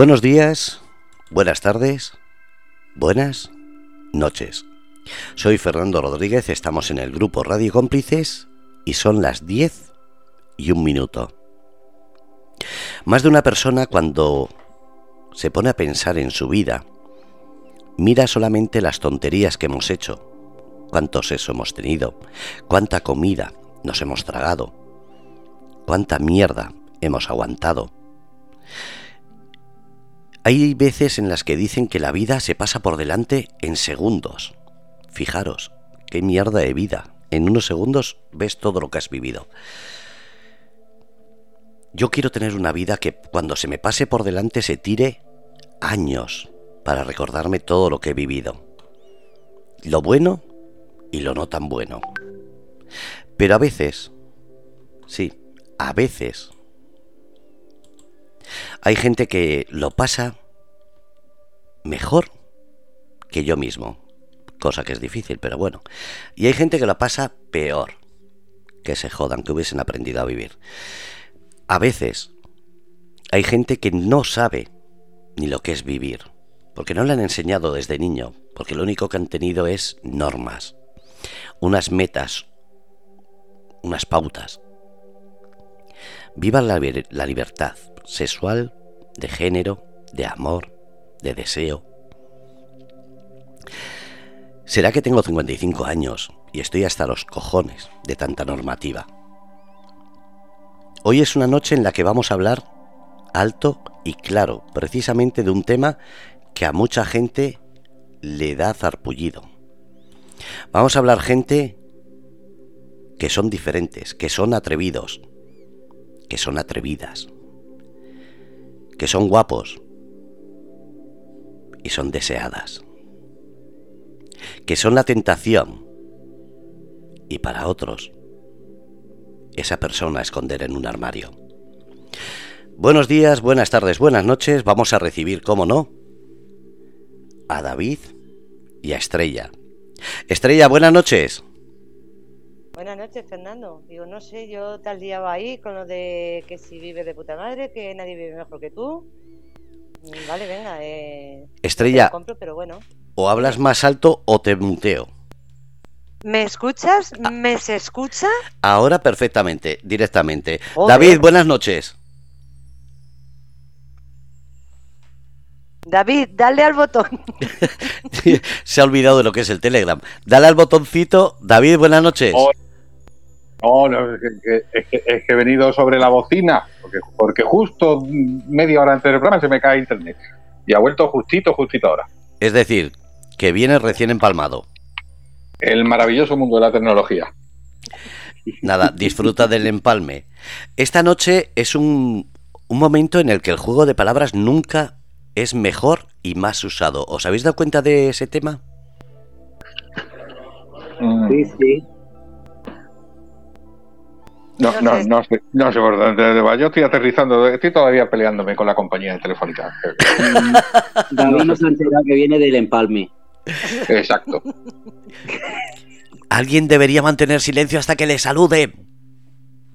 Buenos días, buenas tardes, buenas noches. Soy Fernando Rodríguez, estamos en el grupo Radio Cómplices y son las 10 y un minuto. Más de una persona cuando se pone a pensar en su vida, mira solamente las tonterías que hemos hecho, cuántos sesos hemos tenido, cuánta comida nos hemos tragado, cuánta mierda hemos aguantado. Hay veces en las que dicen que la vida se pasa por delante en segundos. Fijaros, qué mierda de vida. En unos segundos ves todo lo que has vivido. Yo quiero tener una vida que cuando se me pase por delante se tire años para recordarme todo lo que he vivido. Lo bueno y lo no tan bueno. Pero a veces, sí, a veces, hay gente que lo pasa mejor que yo mismo, cosa que es difícil, pero bueno. Y hay gente que lo pasa peor, que se jodan, que hubiesen aprendido a vivir. A veces hay gente que no sabe ni lo que es vivir, porque no le han enseñado desde niño, porque lo único que han tenido es normas, unas metas, unas pautas. Viva la, la libertad sexual, de género, de amor, de deseo. ¿Será que tengo 55 años y estoy hasta los cojones de tanta normativa? Hoy es una noche en la que vamos a hablar alto y claro, precisamente de un tema que a mucha gente le da zarpullido. Vamos a hablar gente que son diferentes, que son atrevidos, que son atrevidas, que son guapos y son deseadas, que son la tentación y para otros esa persona a esconder en un armario. Buenos días, buenas tardes, buenas noches. Vamos a recibir, como no, a David y a Estrella. Estrella, buenas noches. Buenas noches, Fernando. Digo, no sé, yo tal día va ahí con lo de que si vive de puta madre, que nadie vive mejor que tú. Mm, vale, venga. Eh, Estrella, compro, pero bueno. o hablas más alto o te muteo. ¿Me escuchas? ¿Me se escucha? Ahora perfectamente, directamente. David, buenas noches. David, dale al botón. Se ha olvidado de lo que es el Telegram. Dale al botoncito. David, buenas noches. Oh. No, no, es que, es, que, es que he venido sobre la bocina, porque, porque justo media hora antes del programa se me cae internet. Y ha vuelto justito, justito ahora. Es decir, que viene recién empalmado. El maravilloso mundo de la tecnología. Nada, disfruta del empalme. Esta noche es un, un momento en el que el juego de palabras nunca es mejor y más usado. ¿Os habéis dado cuenta de ese tema? Sí, sí. No, No no, sé. no sé, no sé por dónde va. Yo estoy aterrizando, estoy todavía peleándome con la compañía de telefónica. David nos ha enterado que viene del empalme. Exacto. Alguien debería mantener silencio hasta que le salude.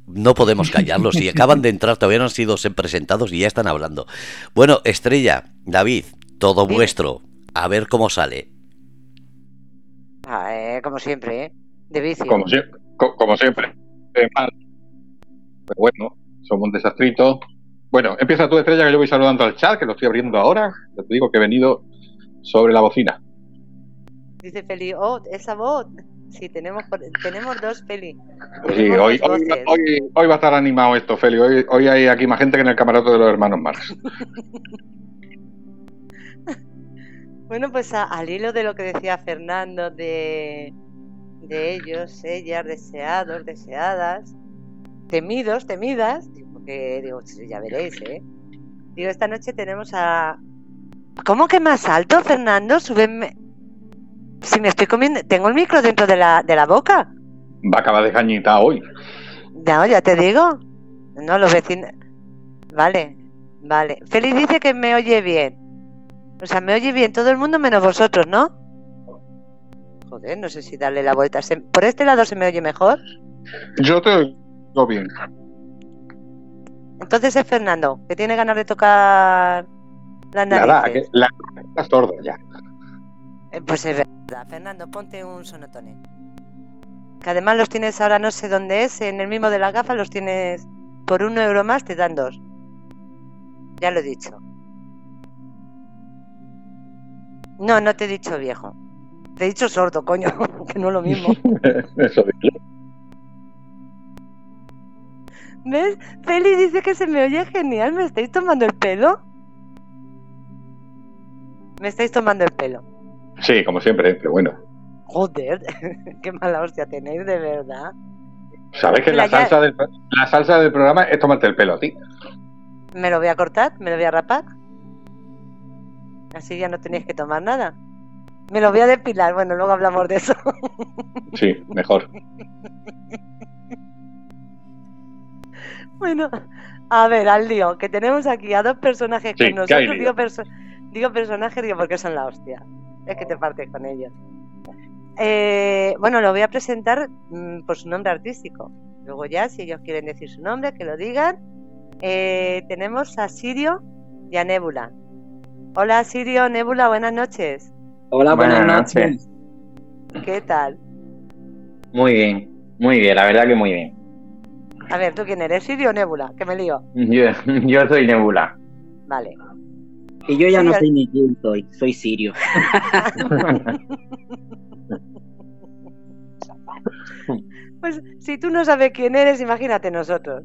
No podemos callarlos. Si acaban de entrar, todavía no han sido presentados y ya están hablando. Bueno, Estrella, David, todo vuestro. A ver cómo sale. Ah, eh, como siempre, ¿eh? De vicio. Como, como siempre. Eh, mal. Pero bueno, somos un desastrito. Bueno, empieza tu estrella que yo voy saludando al chat, que lo estoy abriendo ahora. Ya te digo que he venido sobre la bocina. Dice Feli, oh, esa voz. Sí, tenemos, tenemos dos Feli. Sí, hoy, hoy, hoy, hoy va a estar animado esto, Feli. Hoy, hoy hay aquí más gente que en el camarote de los hermanos Marx. Bueno, pues a- al hilo de lo que decía Fernando de, de ellos, ellas, deseados, deseadas, temidos, temidas, digo, que digo, ya veréis, ¿eh? Digo, esta noche tenemos a... ¿Cómo que más alto, Fernando? Súbeme... Si me estoy comiendo... Tengo el micro dentro de la, de la boca. Va a acabar de cañita hoy. No, ya te digo. No, los vecinos... Vale, vale. Félix dice que me oye bien. O sea, me oye bien todo el mundo menos vosotros, ¿no? Joder, no sé si darle la vuelta. ¿Se- ¿Por este lado se me oye mejor? Yo te oigo bien. Entonces es Fernando, que tiene ganas de tocar Las Nada, narices. que la está sorda ya. Eh, Pues es verdad, Fernando, ponte un sonotone. Que además los tienes ahora, no sé dónde es, en el mismo de las gafas los tienes por un euro más, te dan dos. Ya lo he dicho. No, no te he dicho viejo. Te he dicho sordo, coño, que no es lo mismo. Eso. ¿Ves? Feli dice que se me oye genial. ¿Me estáis tomando el pelo? Me estáis tomando el pelo. Sí, como siempre, pero bueno. Joder, qué mala hostia tenéis, de verdad. ¿Sabes que la La ya- salsa, del, la salsa del programa es tomarte el pelo a ti? Me lo voy a cortar, me lo voy a rapar. Así ya no tenéis que tomar nada. Me lo voy a depilar, bueno, luego hablamos de eso. Sí, mejor. bueno, a ver, al lío, que tenemos aquí a dos personajes Sí, con nosotros. Digo, perso- digo personajes, digo porque son la hostia. Es que te partes con ellos. Eh, bueno, lo voy a presentar mm, por su nombre artístico. Luego ya, si ellos quieren decir su nombre, que lo digan. Eh, tenemos a Sirio y a Nebula. Hola Sirio, Nebula, buenas noches. Hola, buenas, Buenas noches. ¿Qué tal? Muy bien, muy bien, la verdad que muy bien. A ver, ¿tú quién eres? ¿Sirio o Nebula? Que me lío. Yo, yo soy Nebula. Vale. Y yo ya no sé ni quién soy, soy sirio. Pues si tú no sabes quién eres, imagínate nosotros.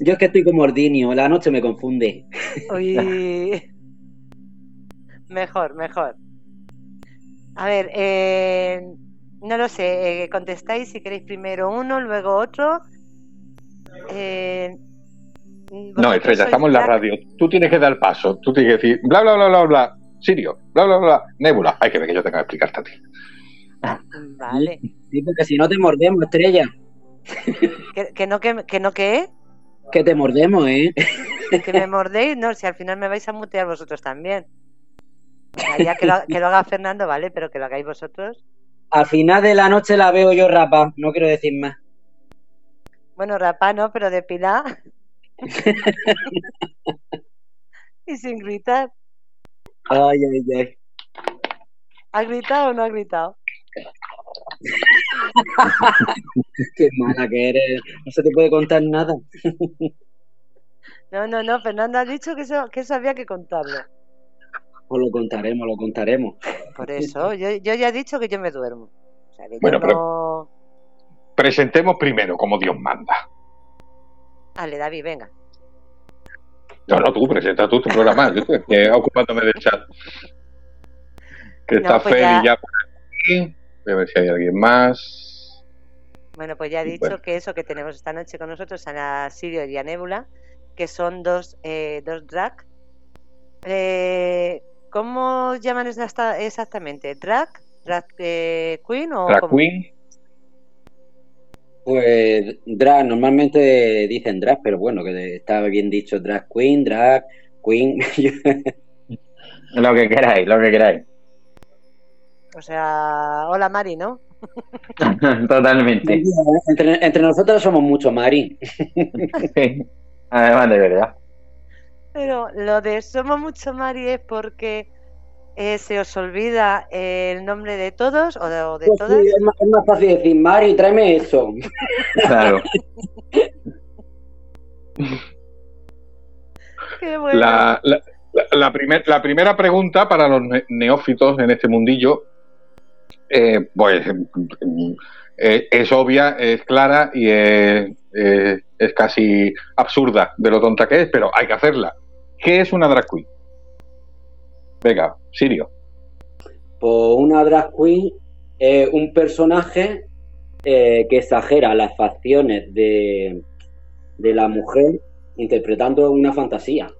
Yo es que estoy como Ordinio, la noche me confunde. Uy. Mejor, mejor. A ver, eh, no lo sé, eh, contestáis si queréis primero uno, luego otro. Eh, No, en la radio. Tú tienes que dar paso. Tú tienes que decir bla, bla, bla, bla, bla. Sirio, bla, bla, bla, Nebula. Hay que ver que yo tenga que explicarte a ti. Vale. Sí, porque si no te mordemos, estrella. Que, que no, que, que no, que, Que te mordemos, ¿eh? que me mordéis, no, si al final me vais a mutear vosotros también. O sea, ya que lo, que lo haga Fernando, vale, pero que lo hagáis vosotros. Al final de la noche la veo yo rapa, no quiero decir más. Bueno, rapá no, pero depilar. y sin gritar. Ay, ay, ay. ¿Ha gritado o no ha gritado? Qué mala que eres. No se te puede contar nada. No, no, no, Fernando ha dicho que eso, que eso había que contarlo. Pues lo contaremos, lo contaremos. Por eso, yo, yo ya he dicho que yo me duermo. O sea, que yo Bueno, pero- no... Presentemos primero como Dios manda. Dale, David, venga. No, no, tú presenta tú tu programa. Yo estoy ocupándome del chat. Que No, está pues Feli ya- ya por aquí. Voy a ver si hay alguien más. Bueno, pues ya he dicho Bueno. que eso que tenemos esta noche con nosotros, a Sirio y a Nebula, que son dos, eh, dos drag. Eh, ¿Cómo llaman esta- exactamente? ¿Drag? ¿Drag eh, queen o Drag cómo? Queen. Pues drag, normalmente dicen drag, pero bueno, que está bien dicho drag queen, drag queen. Lo que queráis, lo que queráis. O sea, hola Mari, ¿no? Totalmente. entre, entre nosotros somos mucho Mari. Sí. Además de verdad. Pero lo de somos mucho Mari es porque eh, se os olvida el nombre de todos o de, o de Pues todas. sí, es, más, es más fácil decir, Mari, tráeme eso. Claro. Qué bueno. La, la, primer- la primera pregunta para los ne- neófitos en este mundillo, eh, pues eh, es obvia, es clara y es, eh, es casi absurda de lo tonta que es, pero hay que hacerla. ¿Qué es una drag queen? Venga, Sirio. Pues una drag queen es un personaje eh, que exagera las facciones de, de la mujer interpretando una fantasía.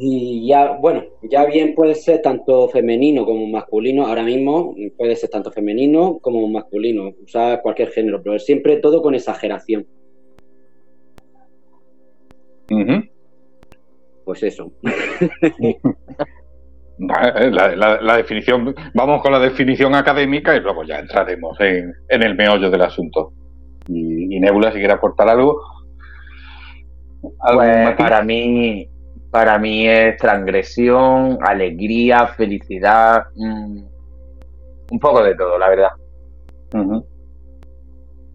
Y ya, bueno, ya bien puede ser tanto femenino como masculino. Ahora mismo puede ser tanto femenino como masculino, usar cualquier género, pero siempre todo con exageración. Pues eso. La, la- la definición, vamos con la definición académica y luego ya entraremos en, en el meollo del asunto. Y, y Nebula, si quiere aportar algo. ¿Algún Pues para mí, para mí es transgresión, alegría, felicidad, mm, un poco de todo, la verdad. Ujú.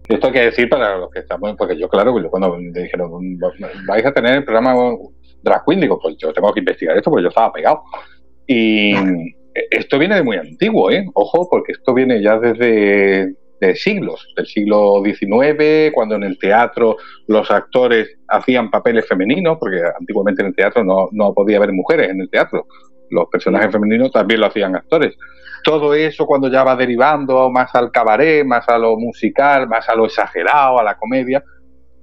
Esto hay que decir para los que estamos, porque yo, claro, yo cuando me dijeron, vais a tener el programa Drag Queen, digo, pues yo tengo que investigar esto porque yo estaba pegado. Y esto viene de muy antiguo, ¿eh? Ojo, porque esto viene ya desde de siglos, del siglo XIX, cuando en el teatro los actores hacían papeles femeninos, porque antiguamente en el teatro no, no podía haber mujeres en el teatro. Los personajes femeninos también lo hacían actores todo eso cuando ya va derivando más al cabaret, más a lo musical, más a lo exagerado, a la comedia,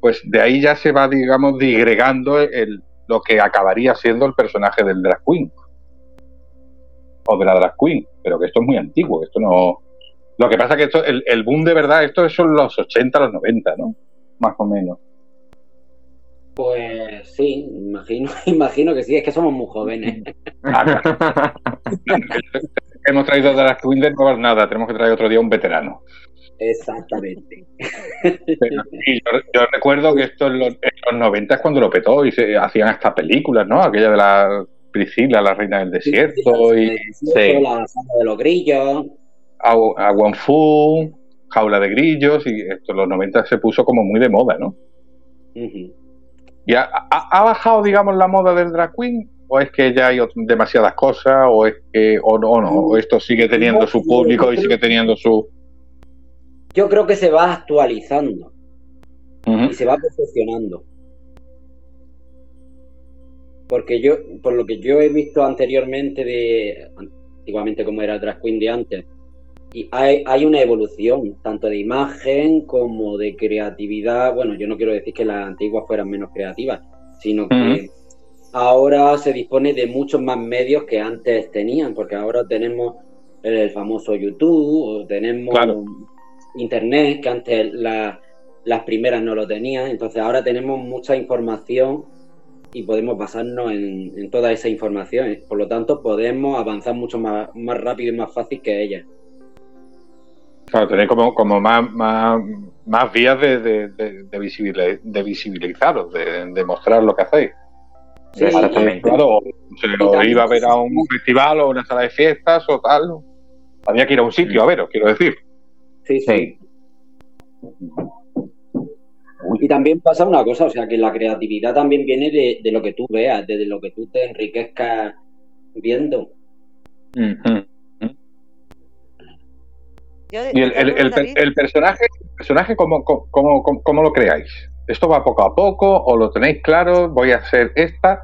pues de ahí ya se va, digamos, digregando el, lo que acabaría siendo el personaje del drag queen. O de la drag queen, pero que esto es muy antiguo, esto no... Lo que pasa que esto, el, el boom de verdad, esto son los 80, los 90, ¿no? Más o menos. Pues sí, imagino, imagino que sí, es que somos muy jóvenes. Hemos traído drag queen de no nada, tenemos que traer otro día un veterano. Exactamente. Pero sí, yo, yo recuerdo que esto en los, en los 90 es cuando lo petó y se hacían hasta películas, ¿no? Aquella de la Priscila, la reina del desierto, y. La sala de los grillos. a, a Fu, Jaula de Grillos, y esto en los 90 se puso como muy de moda, ¿no? Ujú. ¿Y ha, ha- ha bajado, digamos, la moda del drag queen? ¿O es que ya hay demasiadas cosas? ¿O es que, o no, o no? ¿O esto sigue teniendo su público y sigue teniendo su... Yo creo que se va actualizando y se va perfeccionando. Porque yo, por lo que yo he visto anteriormente de antiguamente como era el drag queen de antes, y hay, hay una evolución, tanto de imagen como de creatividad. Bueno, yo no quiero decir que las antiguas fueran menos creativas, sino que ahora se dispone de muchos más medios que antes tenían, porque ahora tenemos el famoso YouTube, o tenemos Claro. Internet, que antes la- las primeras no lo tenían, entonces ahora tenemos mucha información y podemos basarnos en, en toda esa información, por lo tanto podemos avanzar mucho más, más rápido y más fácil que ellas. Claro, tenéis como, como más, más, más vías de, de, de, de visibili- de visibilizaros, de, de mostrar lo que hacéis. Sí, Exactamente. Claro, o se lo iba a ver a un festival o una sala de fiestas o tal. Había que ir a un sitio a veros, quiero decir. Sí, sí. Sí. Y también pasa una cosa, o sea, que la creatividad también viene de, de lo que tú veas, de lo que tú te enriquezcas viendo. Yo Y el, el, el, personaje, el personaje ¿cómo, cómo, cómo, cómo lo creáis? ¿Esto va poco a poco o lo tenéis claro? ¿Voy a hacer esta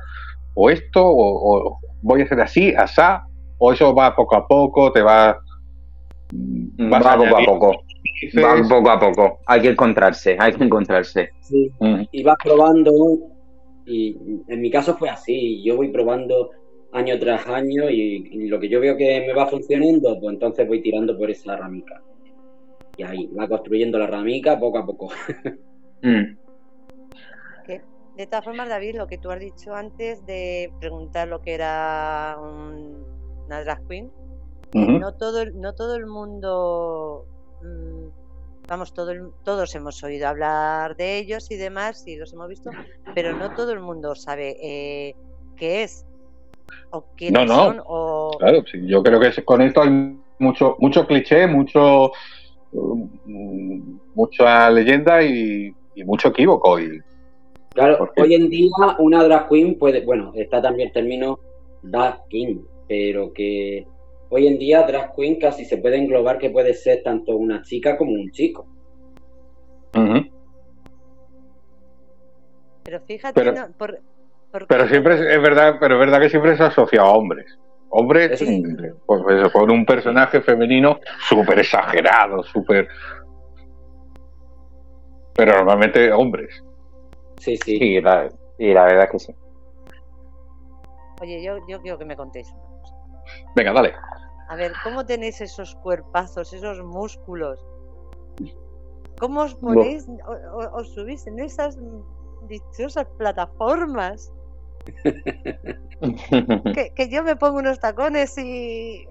o esto o, o voy a hacer así, asá? ¿O eso va poco a poco? ¿Te va...? Vas Va poco a poco. Va poco a poco. Hay que encontrarse, hay que encontrarse. Mm. Y vas probando, y en mi caso fue así, yo voy probando año tras año y, y lo que yo veo que me va funcionando, pues entonces voy tirando por esa ramica. Y ahí, va construyendo la ramica poco a poco. Mm. de todas formas, David, lo que tú has dicho antes de preguntar lo que era un- una drag queen, no todo el, no todo el mundo mm, vamos todo el- todos hemos oído hablar de ellos y demás y los hemos visto pero no todo el mundo sabe eh, qué es o quiénes no. son o Claro, sí, yo creo que con esto hay mucho, mucho cliché, mucho mm, mucha leyenda y, y mucho equívoco. Y, Claro, hoy en día una drag queen puede, bueno, está también el término drag king, pero que hoy en día drag queen casi se puede englobar que puede ser tanto una chica como un chico. Pero fíjate Pero- no, por- Pero siempre es, es verdad, pero es verdad que siempre se ha asociado a hombres. Hombres, sí. pues eso, con un personaje femenino súper exagerado, súper. Pero normalmente hombres. Sí, sí. Sí, la, y la verdad es que sí. oye yo, yo quiero que me contéis una cosa Venga, dale. a ver cómo tenéis esos cuerpazos esos músculos cómo os ponéis os subís en esas dichosas plataformas que, que yo me pongo unos tacones y,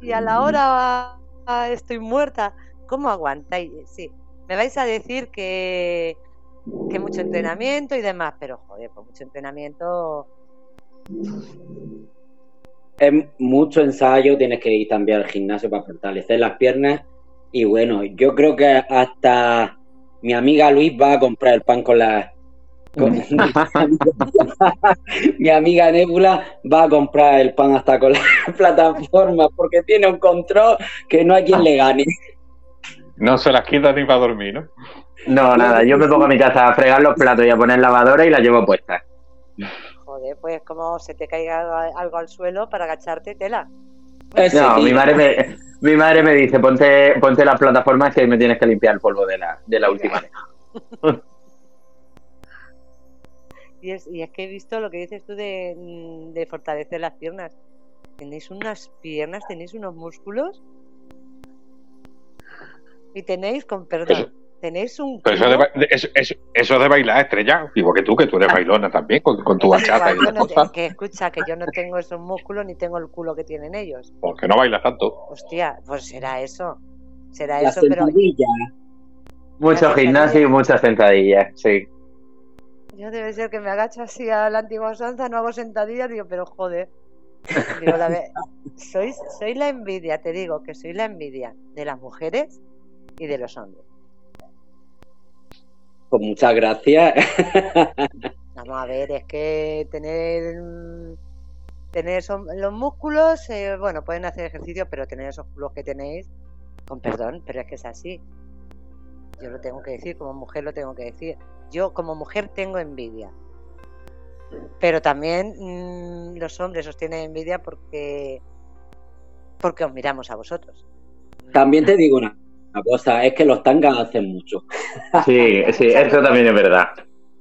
y a la hora estoy muerta. ¿Cómo aguantáis? Sí, me vais a decir que, que mucho entrenamiento y demás, pero joder, pues mucho entrenamiento. Es mucho ensayo, tienes que ir también al gimnasio para fortalecer las piernas. Y bueno, yo creo que hasta mi amiga Luis va a comprar el pan con la. con- mi amiga Nebula va a comprar el pan hasta con la plataforma porque tiene un control que no hay quien le gane. No se las quita ni para dormir, ¿no? No, nada, yo me pongo a mi casa a fregar los platos y a poner lavadora y la llevo puesta. Joder, pues como se te caiga algo- al suelo para agacharte, tela. Ese No, tío. mi madre me, mi madre me dice, ponte, ponte las plataformas que me tienes que limpiar el polvo de la, de la última vez. Y es, y es que he visto lo que dices tú de, mm, de fortalecer las piernas. Tenéis unas piernas, tenéis unos músculos. Y tenéis, con perdón, tenéis un. Pero eso de, eso, eso- eso de bailar estrella, igual que tú, que tú eres bailona también, con, con tu Igual bachata y no te- cosas. que escucha, que yo no tengo esos músculos ni tengo el culo que tienen ellos. Porque no bailas tanto. Hostia, pues será eso. Será La eso, pero. Mucho gimnasio y muchas sentadillas, sí. yo debe ser que me agacho así a la antigua usanza, no hago sentadillas, digo, pero joder. Digo, la ve- sois, sois la envidia, te digo que soy la envidia de las mujeres y de los hombres. Pues muchas gracias. Vamos a ver, es que tener tener los músculos, eh, bueno, pueden hacer ejercicio, pero tener esos culos que tenéis, con perdón, pero es que es así. Yo lo tengo que decir, como mujer lo tengo que decir. Yo como mujer tengo envidia. Pero también mm, los hombres os tienen envidia porque porque os miramos a vosotros. También te digo una, cosa, es que los tangas hacen mucho. Sí, sí, eso también es verdad.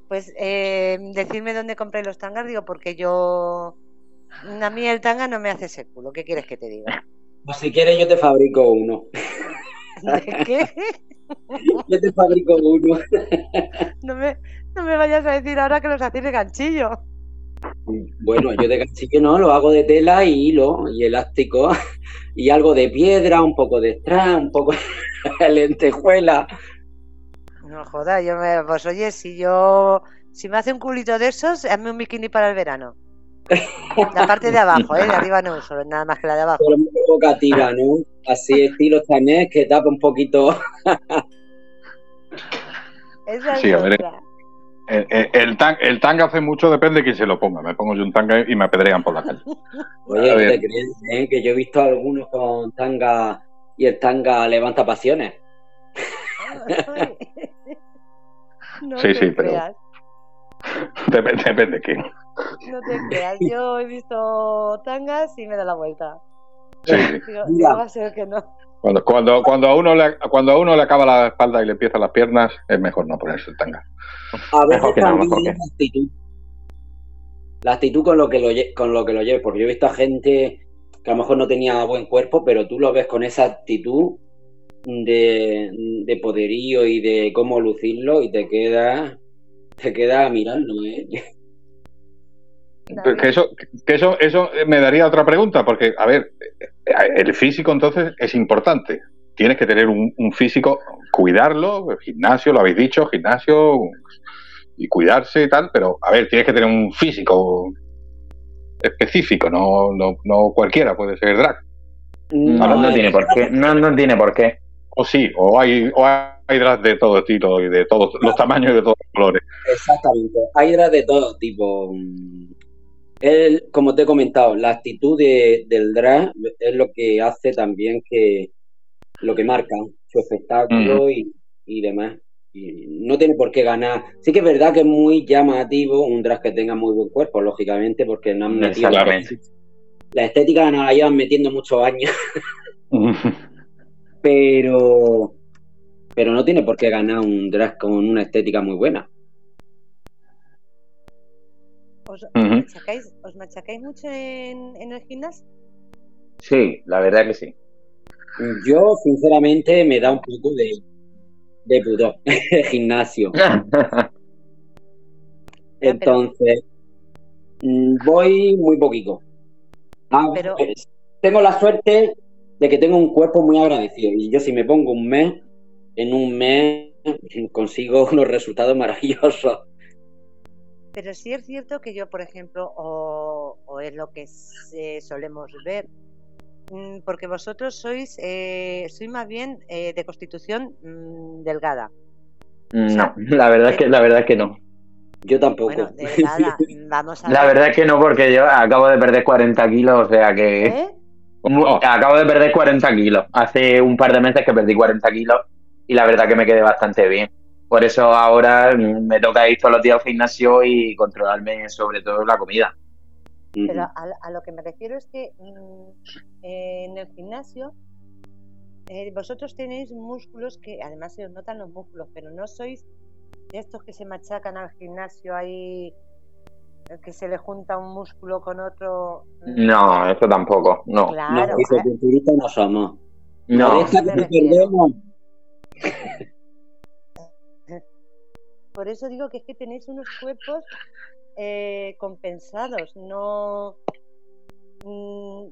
Pues eh, decirme dónde compré los tangas, digo, porque yo a mí el tanga no me hace ese culo. ¿Qué quieres que te diga? Pues si quieres yo te fabrico uno. ¿De qué? Yo te fabrico uno. No me, no me vayas a decir ahora que los hacéis de ganchillo. Bueno, yo de castillo no, lo hago de tela y hilo y elástico y algo de piedra, un poco de strass, un poco de lentejuela. No jodas, yo me. Pues oye, si yo. Si me hace un culito de esos, hazme un bikini para el verano. La parte de abajo, ¿eh? De arriba no uso, nada más que la de abajo. Pero muy provocativa, ¿no? Así estilo chanés que tapa un poquito. Esa Sí, a ver, otra. El, el, el tan- el tanga hace mucho, depende de quién se lo ponga. Me pongo yo un tanga y me apedrean por la calle. Oye, te crees, ¿eh? que yo he visto algunos con tanga y el tanga levanta pasiones. No Sí, te sí, pero- creas, Depende, depende de quién. no te creas. Yo he visto tangas y me da la vuelta. Sí, sí. Digo, Mira. digo, va a ser que no. Cuando, cuando, cuando, a uno le, cuando a uno le acaba la espalda y le empiezan las piernas, es mejor no ponerse el tanga. A veces Mejor que no, que- la actitud. La actitud con lo que lo con lo que lo lleves, porque yo he visto a gente que a lo mejor no tenía buen cuerpo, pero tú lo ves con esa actitud de, de poderío y de cómo lucirlo y te queda te queda mirando, ¿eh? Que eso, que eso, eso me daría otra pregunta, porque, a ver, el físico entonces es importante. Tienes que tener un, un físico, cuidarlo, el gimnasio, lo habéis dicho, gimnasio y cuidarse y tal, pero, a ver, tienes que tener un físico específico, no, no, no cualquiera puede ser drag. No, no tiene por qué. No, no tiene por qué. O sí, o hay, o hay drag de todo estilo y de todos los tamaños y de todos los colores. Exactamente. Hay drag de todo tipo. Él, como te he comentado, la actitud de- del drag es lo que hace también que lo que marca su espectáculo y, y demás. Y no tiene por qué ganar. Sí que es verdad que es muy llamativo un drag que tenga muy buen cuerpo, lógicamente, porque no han metido. La estética nos la llevan metiendo muchos años, pero pero no tiene por qué ganar un drag con una estética muy buena. ¿Os, machacáis, os machacáis mucho en, en el gimnasio? Sí, la verdad que sí. Yo, sinceramente, me da un poco de, de pudor el gimnasio. Entonces, mm, voy muy poquito. Ah, Pero- pues, tengo la suerte de que tengo un cuerpo muy agradecido. Y yo, si me pongo un mes, en un mes consigo unos resultados maravillosos. Pero sí es cierto que yo, por ejemplo, o, o es lo que se- solemos ver, mm, porque vosotros sois, eh, sois más bien eh, de constitución mm, delgada. No, la verdad es que la verdad es que no. Yo tampoco. Bueno, delgada, vamos a La ver. verdad es que no, porque yo acabo de perder 40 kilos, o sea que... ¿Eh? Oh. Acabo de perder 40 kilos. Hace un par de meses que perdí 40 kilos y la verdad que me quedé bastante bien. Por eso ahora me toca ir todos los días al gimnasio y controlarme sobre todo la comida. Pero a, a lo que me refiero es que mm, eh, en el gimnasio eh, vosotros tenéis músculos que además se os notan los músculos, pero no sois de estos que se machacan al gimnasio ahí, eh, que se le junta un músculo con otro. No, eso tampoco. No. No, Claro, ¿eh? fisiculturistas no somos. No. Por eso digo que es que tenéis unos cuerpos eh, compensados, no mm,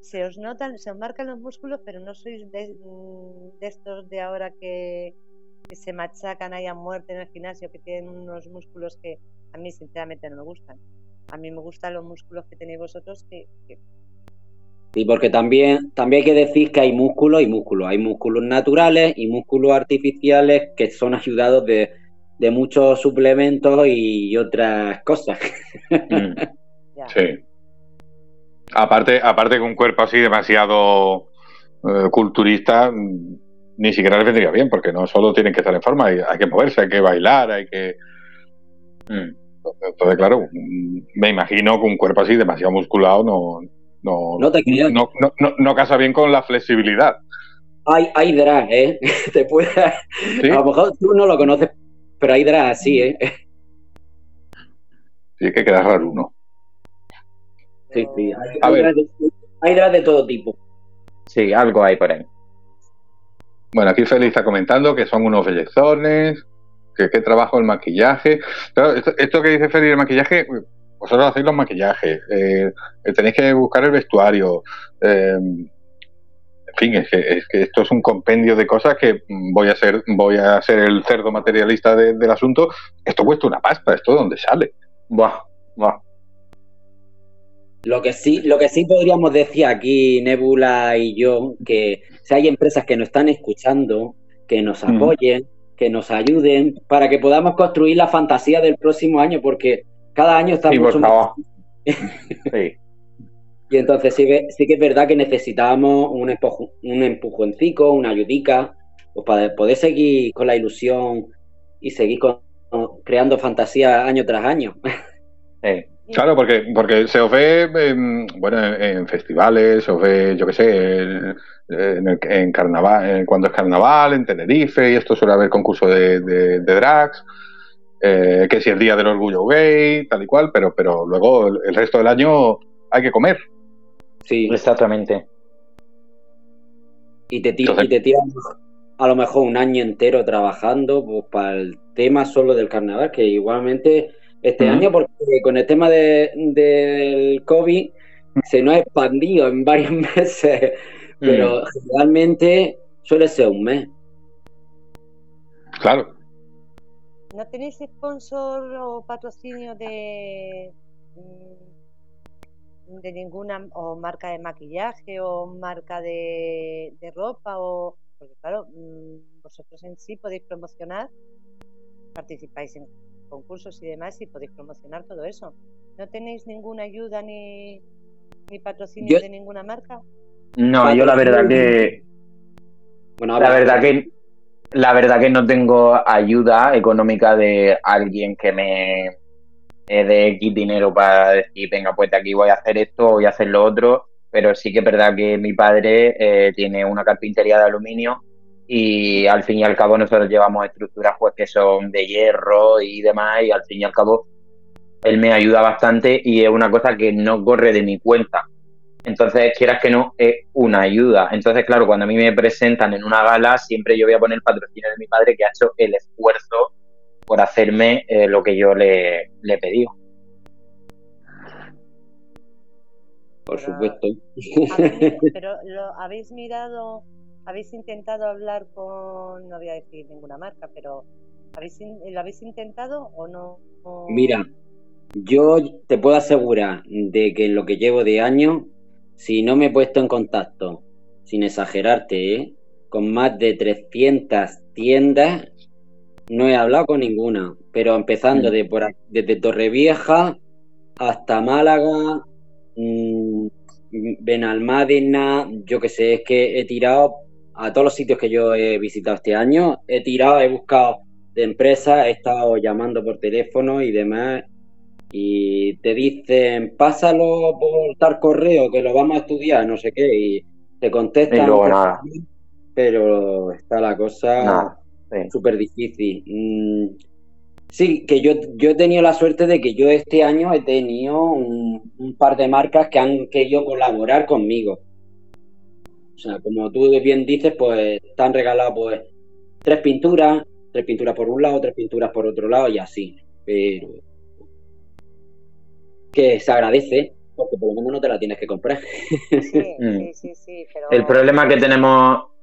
se os notan, se os marcan los músculos, pero no sois de, mm, estos de ahora que, se machacan ahí a muerte en el gimnasio, que tienen unos músculos que a mí sinceramente no me gustan. A mí me gustan los músculos que tenéis vosotros que- Sí, porque también, también hay que decir que hay músculos y músculos. Hay músculos naturales y músculos artificiales que son ayudados de, de muchos suplementos y otras cosas. Mm. Sí. Aparte, aparte que un cuerpo así demasiado eh, culturista mm, ni siquiera les vendría bien, porque no solo tienen que estar en forma, hay, hay que moverse, hay que bailar, hay que. Mm. Entonces, claro, me imagino que un cuerpo así demasiado musculado no, no, No te no, no, no- no casa bien con la flexibilidad. Hay, hay drag, ¿eh? Te puede- ¿sí? A lo mejor tú no lo conoces, pero hay drag así, ¿eh? Sí, que queda raro uno. Sí, sí. Hay, A hay ver. drag de, hay drag de todo tipo. Sí, algo hay por ahí. Bueno, aquí Félix está comentando que son unos bellezones, que qué trabajo el maquillaje. Claro, esto, esto que dice Félix, el maquillaje, vosotros hacéis los maquillajes, eh, tenéis que buscar el vestuario. eh, fin, es que, es que esto es un compendio de cosas que voy a ser, voy a ser el cerdo materialista de- del asunto. Esto cuesta una pasta, esto dónde sale. Buah, buah. Lo que sí, lo que sí podríamos decir aquí, Nebula y yo, que si hay empresas que nos están escuchando, que nos Mm. apoyen, que nos ayuden, para que podamos construir la fantasía del próximo año, porque cada año está Sí, por mucho más. Sí. Y entonces sí, que- sí que es verdad que necesitamos un, empuj- un empujoncico, una ayudica, pues para poder seguir con la ilusión y seguir con- creando fantasía año tras año. sí. Claro, porque, porque se os ve, em, bueno, en, en festivales, se os ve, yo qué sé, en, en el- en carnaval, en- cuando es carnaval, en Tenerife, y esto suele haber concurso de, de- de drags, eh, que si el día del orgullo gay, tal y cual, pero, pero luego el, el resto del año hay que comer. Sí, Exactamente. y te, ti- Entonces- y te tiras a lo mejor un año entero trabajando pues, para el tema solo del carnaval, que igualmente este año, porque con el tema de- del COVID se nos ha expandido en varios meses, pero generalmente suele ser un mes. Claro. ¿No tenéis sponsor o patrocinio de, mm, de ninguna o marca de maquillaje o marca de, de ropa? o Porque claro, mm, vosotros en sí podéis promocionar, participáis en concursos y demás y podéis promocionar todo eso. ¿No tenéis ninguna ayuda ni, ni patrocinio Yo- de ninguna marca? No, yo la verdad que Bueno, La verdad que la verdad que no tengo ayuda económica de alguien que me eh, dé X dinero para decir, venga, pues de aquí voy a hacer esto, voy a hacer lo otro, pero sí que es verdad que mi padre eh, tiene una carpintería de aluminio y al fin y al cabo nosotros llevamos estructuras pues que son de hierro y demás y al fin y al cabo él me ayuda bastante y es una cosa que no corre de mi cuenta. Entonces, quieras que no, es una ayuda. Entonces, claro, cuando a mí me presentan en una gala, siempre yo voy a poner el patrocinio de mi padre que ha hecho el esfuerzo por hacerme eh, lo que yo le, le pedí. por supuesto. ¿Habéis- pero lo, habéis mirado ¿habéis intentado hablar con, no voy a decir ninguna marca, pero ¿habéis, ¿lo habéis intentado o no? Mira, yo te puedo asegurar de que en lo que llevo de año, si no me he puesto en contacto, sin exagerarte, ¿eh? con más de 300 tiendas, no he hablado con ninguna, pero empezando de por, desde Torrevieja hasta Málaga, mmm, Benalmádena, yo que sé, es que he tirado a todos los sitios que yo he visitado este año, he tirado, he buscado de empresas, he estado llamando por teléfono y demás, y te dicen, pásalo por tal correo que lo vamos a estudiar, no sé qué, y te contestan. Pero está la cosa súper difícil. Mm, sí, que yo, yo he tenido la suerte de que yo este año he tenido un, par de marcas que han querido colaborar conmigo. O sea, como tú bien dices, pues te han regalado pues tres pinturas, tres pinturas por un lado, tres pinturas por otro lado y así. Pero que se agradece porque por lo menos no te la tienes que comprar. Mm. Sí, sí, sí, pero... El problema que tenemos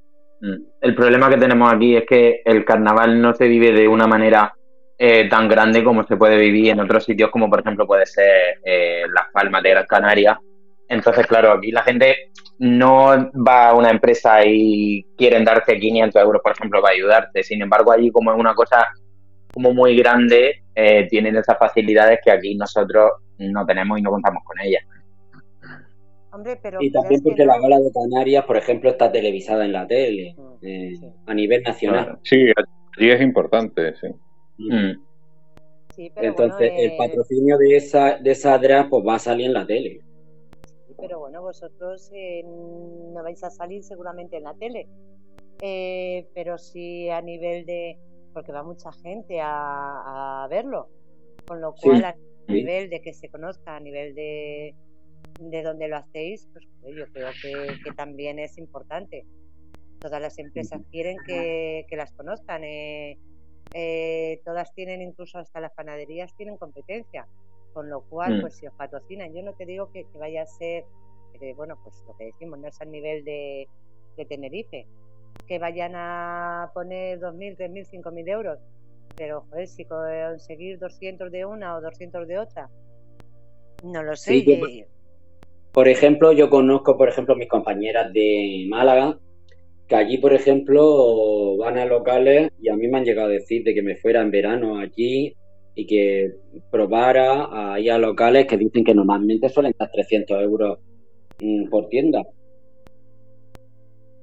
el problema que tenemos aquí es que el carnaval no se vive de una manera eh, tan grande como se puede vivir en otros sitios, como por ejemplo puede ser eh, Las Palmas de Gran Canaria. Entonces, claro, aquí la gente no va a una empresa y quieren darte 500 euros, por ejemplo, para ayudarte. Sin embargo, allí como es una cosa como muy grande, eh, tienen esas facilidades que aquí nosotros no tenemos y no contamos con ellas. Y también porque la gala de Canarias, por ejemplo, está televisada en la tele, mm, eh, a nivel nacional. Sí, allí es importante, sí. Mm. Entonces, el eh, patrocinio de esa, de esa drag pues va a salir en la tele. pero bueno, vosotros no vais a salir seguramente en la tele. pero sí a nivel de, porque va mucha gente a, verlo, con lo cual a nivel de que se conozca, a nivel de, de donde lo hacéis, pues yo creo que, también es importante. Todas las empresas quieren que, las conozcan. Eh, eh, todas tienen, incluso hasta las panaderías, tienen competencia. Con lo cual, mm. pues si os patrocinan, yo no te digo que, vaya a ser, eh, bueno, pues lo que decimos, no es al nivel de, de Tenerife, que vayan a poner 2.000, 3.000, 5.000 euros. Pero, joder, si conseguir 200 de una o 200 de otra, no lo sé. Por ejemplo, yo conozco, por ejemplo, mis compañeras de Málaga, que allí, por ejemplo, van a locales y a mí me han llegado a decir de que me fuera en verano allí y que probara a ir a locales que dicen que normalmente suelen estar 300 euros mm, por tienda.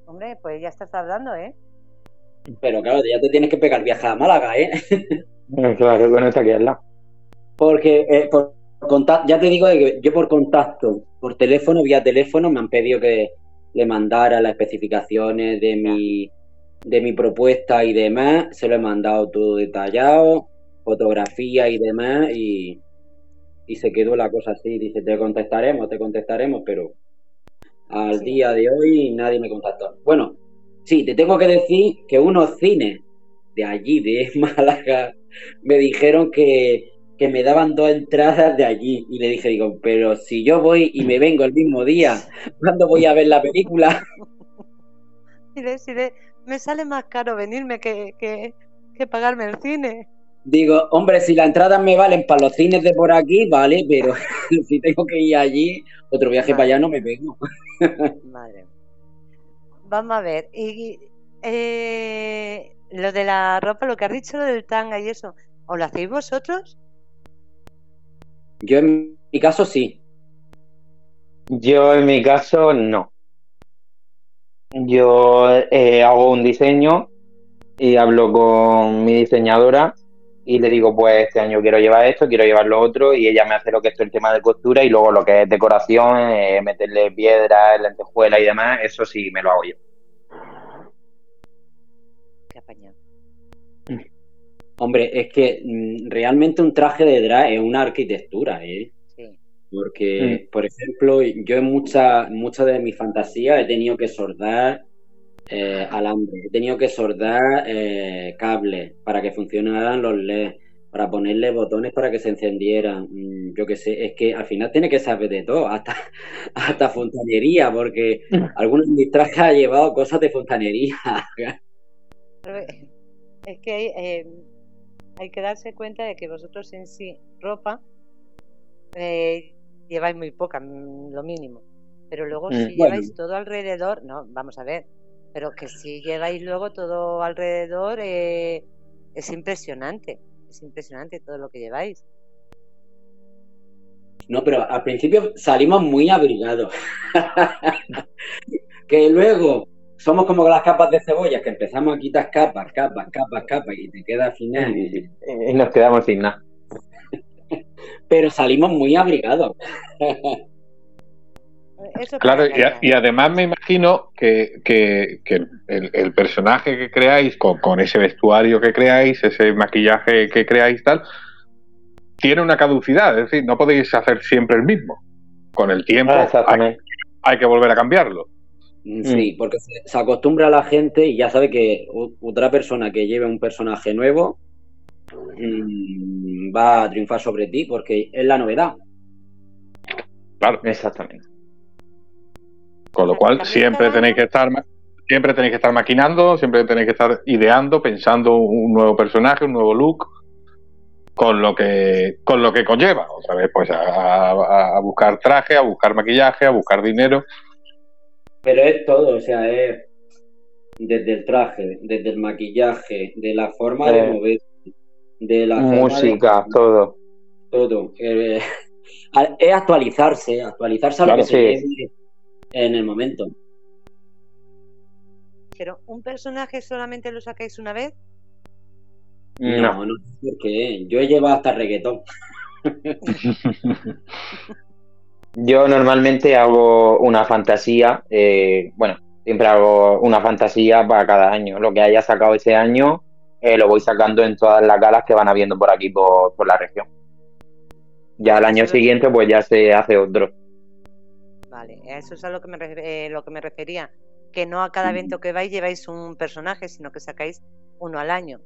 Hombre, pues ya estás hablando, ¿eh? Pero claro, ya te tienes que pegar viaje a Málaga, ¿eh? claro, bueno, está aquí al lado. Porque eh, por contacto, ya te digo que yo por contacto, por teléfono, vía teléfono, me han pedido que le mandara las especificaciones de mi, de mi propuesta y demás. Se lo he mandado todo detallado, fotografía y demás, y, y se quedó la cosa así. Dice, te contestaremos, te contestaremos, pero al día de hoy nadie me contactó. Bueno, sí, te tengo que decir que unos cines de allí, de Málaga, me dijeron que, me daban dos entradas de allí. Y le dije, digo, pero si yo voy y me vengo el mismo día, ¿cuándo voy a ver la película? me sale más caro venirme que, que pagarme el cine. Digo, hombre, si las entradas me valen para los cines de por aquí, vale, pero si tengo que ir allí, otro viaje para allá no me vengo. Madre. Vamos a ver. Y eh, lo de la ropa, lo que has dicho, lo del tanga y eso, ¿o lo hacéis vosotros? Yo en mi caso sí. Yo en mi caso no. Yo eh, hago un diseño y hablo con mi diseñadora y le digo, pues este año quiero llevar esto, quiero llevar lo otro, y ella me hace lo que es el tema de costura y luego lo que es decoración, eh, meterle piedras, lentejuelas y demás, eso sí me lo hago yo. Qué apañado. Hombre, es que mm, realmente un traje de drag es una arquitectura, ¿eh? Sí. Porque, mm. por ejemplo, yo en muchas mucha de mis fantasías he tenido que soldar eh, alambre. He tenido que soldar eh, cables para que funcionaran los LEDs, para ponerle botones para que se encendieran. Mm, yo qué sé, es que al final tiene que saber de todo, hasta, hasta fontanería, porque algunos de mis trajes ha llevado cosas de fontanería. Eh, Es que hay, eh, hay que darse cuenta de que vosotros en sí, ropa, eh, lleváis muy poca, mm, lo mínimo. Pero luego Mm. si Bueno. lleváis todo alrededor, no, vamos a ver, pero que si lleváis luego todo alrededor, eh, es impresionante, es impresionante todo lo que lleváis. No, pero al principio salimos muy abrigados. que luego somos como las capas de cebolla, que empezamos a quitar capas, capas, capas, capas, y te queda al final. y- Y nos quedamos sin nada. Pero salimos muy abrigados. Eso Claro, y, a- engañar. y además me imagino que, que- que el, el personaje que creáis, con, con ese vestuario que creáis, ese maquillaje que creáis, tal, tiene una caducidad, es decir, no podéis hacer siempre el mismo. Con el tiempo Ah, hay que volver a cambiarlo. Sí, porque se, se acostumbra la gente y ya sabe que otra persona que lleve un personaje nuevo mm, va a triunfar sobre ti porque es la novedad. Claro. Exactamente. Con lo cual siempre tenéis que estar ma- siempre tenéis que estar maquinando, siempre tenéis que estar ideando, pensando un nuevo personaje, un nuevo look, con lo que con lo que conlleva. Otra vez, pues a, a- a buscar traje, a buscar maquillaje, a buscar dinero. Pero es todo, o sea, es desde el traje, desde el maquillaje, de la forma de mover, de la de- Música, todo. todo. Eh, es actualizarse, actualizarse a lo que se sí. lleve en el momento. Pero un personaje solamente lo sacáis una vez. No. No, no sé por qué. Yo he llevado hasta reggaetón. Yo normalmente hago una fantasía, eh, bueno, siempre hago una fantasía para cada año. Lo que haya sacado ese año eh, lo voy sacando en todas las galas que van habiendo por aquí, por, por la región. Ya el año siguiente pues ya se hace otro. Vale, a eso es a lo que me, eh, lo que me refería. Que no a cada evento que vais lleváis un personaje, sino que sacáis uno al año.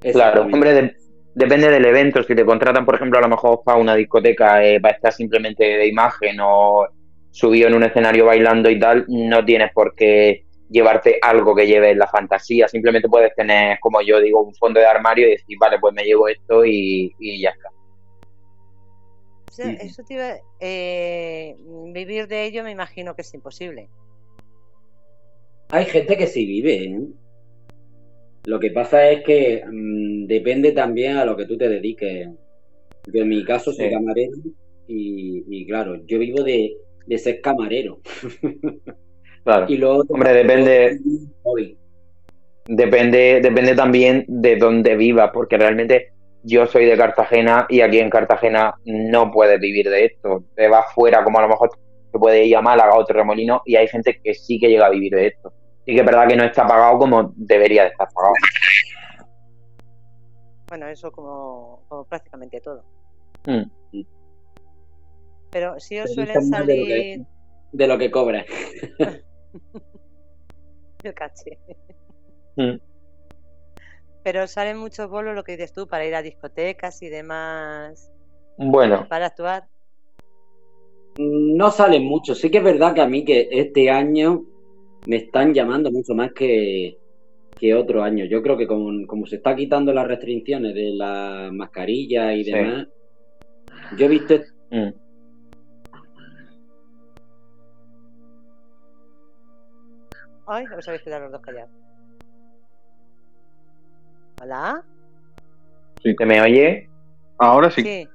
Claro, hombre, de- depende del evento. Si te contratan, por ejemplo, a lo mejor para una discoteca, eh, para estar simplemente de imagen o subido en un escenario bailando y tal, no tienes por qué llevarte algo que lleve la fantasía. Simplemente puedes tener, como yo digo, un fondo de armario y decir, vale, pues me llevo esto y, y ya está. O sea, Ujú. eso te iba- eh, vivir de ello me imagino que es imposible. Hay gente que sí vive, ¿eh? Lo que pasa es que mm, depende también a lo que tú te dediques. Yo en mi caso soy Sí. camarero y, y claro, yo vivo de, de ser camarero. Claro. Y luego Hombre, depende- Hobby. Depende, depende también de dónde vivas, porque realmente yo soy de Cartagena y aquí en Cartagena no puedes vivir de esto. Te vas fuera, como a lo mejor te puedes ir a Málaga o Torremolino, y hay gente que sí que llega a vivir de esto. Sí que es verdad que no está pagado como debería de estar pagado. Bueno, eso como, como prácticamente todo. Mm. Pero si os suelen está mal de lo que- salir. De lo que cobras. Yo caché. Mm. Pero salen muchos bolos, lo que dices tú, para ir a discotecas y demás, Bueno, para actuar. No salen mucho. Sí que es verdad que a mí que este año me están llamando mucho más que, que otro año. Yo creo que como, como se está quitando las restricciones de la mascarilla y Sí. demás, yo he visto mm, Ay, os habéis quedado los dos callados. ¿Hola? ¿se me oye? Ahora sí. Sí.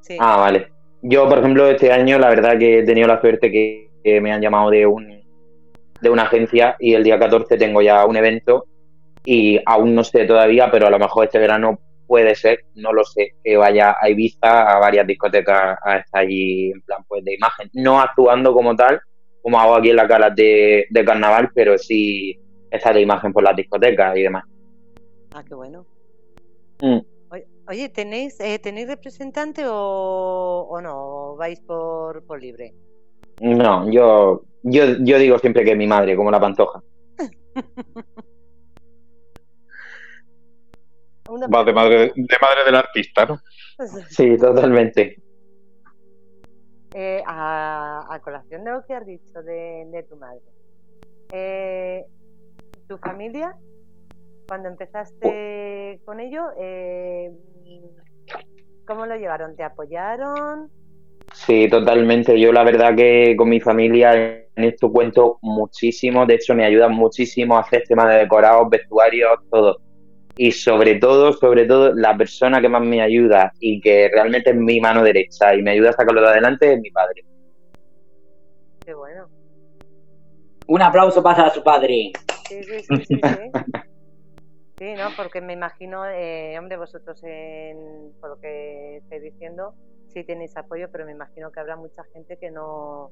Sí. Ah, vale. Yo, por ejemplo, este año la verdad que he tenido la suerte que, que me han llamado de un de una agencia y el día 14 tengo ya un evento y aún no sé todavía, pero a lo mejor este verano puede ser, no lo sé, que vaya a Ibiza, a varias discotecas a estar allí en plan pues de imagen, no actuando como tal, como hago aquí en las galas de, de carnaval, pero sí estar de imagen por las discotecas y demás. Ah, qué bueno. Mm. Oye, ¿tenéis, eh, ¿tenéis representante o, o no? ¿O vais por, por libre? No, yo, yo, yo digo siempre que mi madre, como la pantoja. Va de madre, de madre del artista, ¿no? Sí, totalmente. eh, a, a colación de lo que has dicho de, de tu madre, eh, ¿tu familia, cuando empezaste con ello, eh, cómo lo llevaron? ¿Te apoyaron? Sí, totalmente. Yo la verdad que con mi familia en esto cuento muchísimo. De hecho, me ayudan muchísimo a hacer temas de decorados, vestuarios, todo. Y sobre todo, sobre todo, la persona que más me ayuda y que realmente es mi mano derecha y me ayuda a sacarlo de adelante es mi padre. Qué bueno. Un aplauso para su padre. Sí, sí, sí, sí. Sí, Sí, ¿no? Porque me imagino, eh, hombre, vosotros, en, por lo que estoy diciendo, sí tenéis apoyo, pero me imagino que habrá mucha gente que no.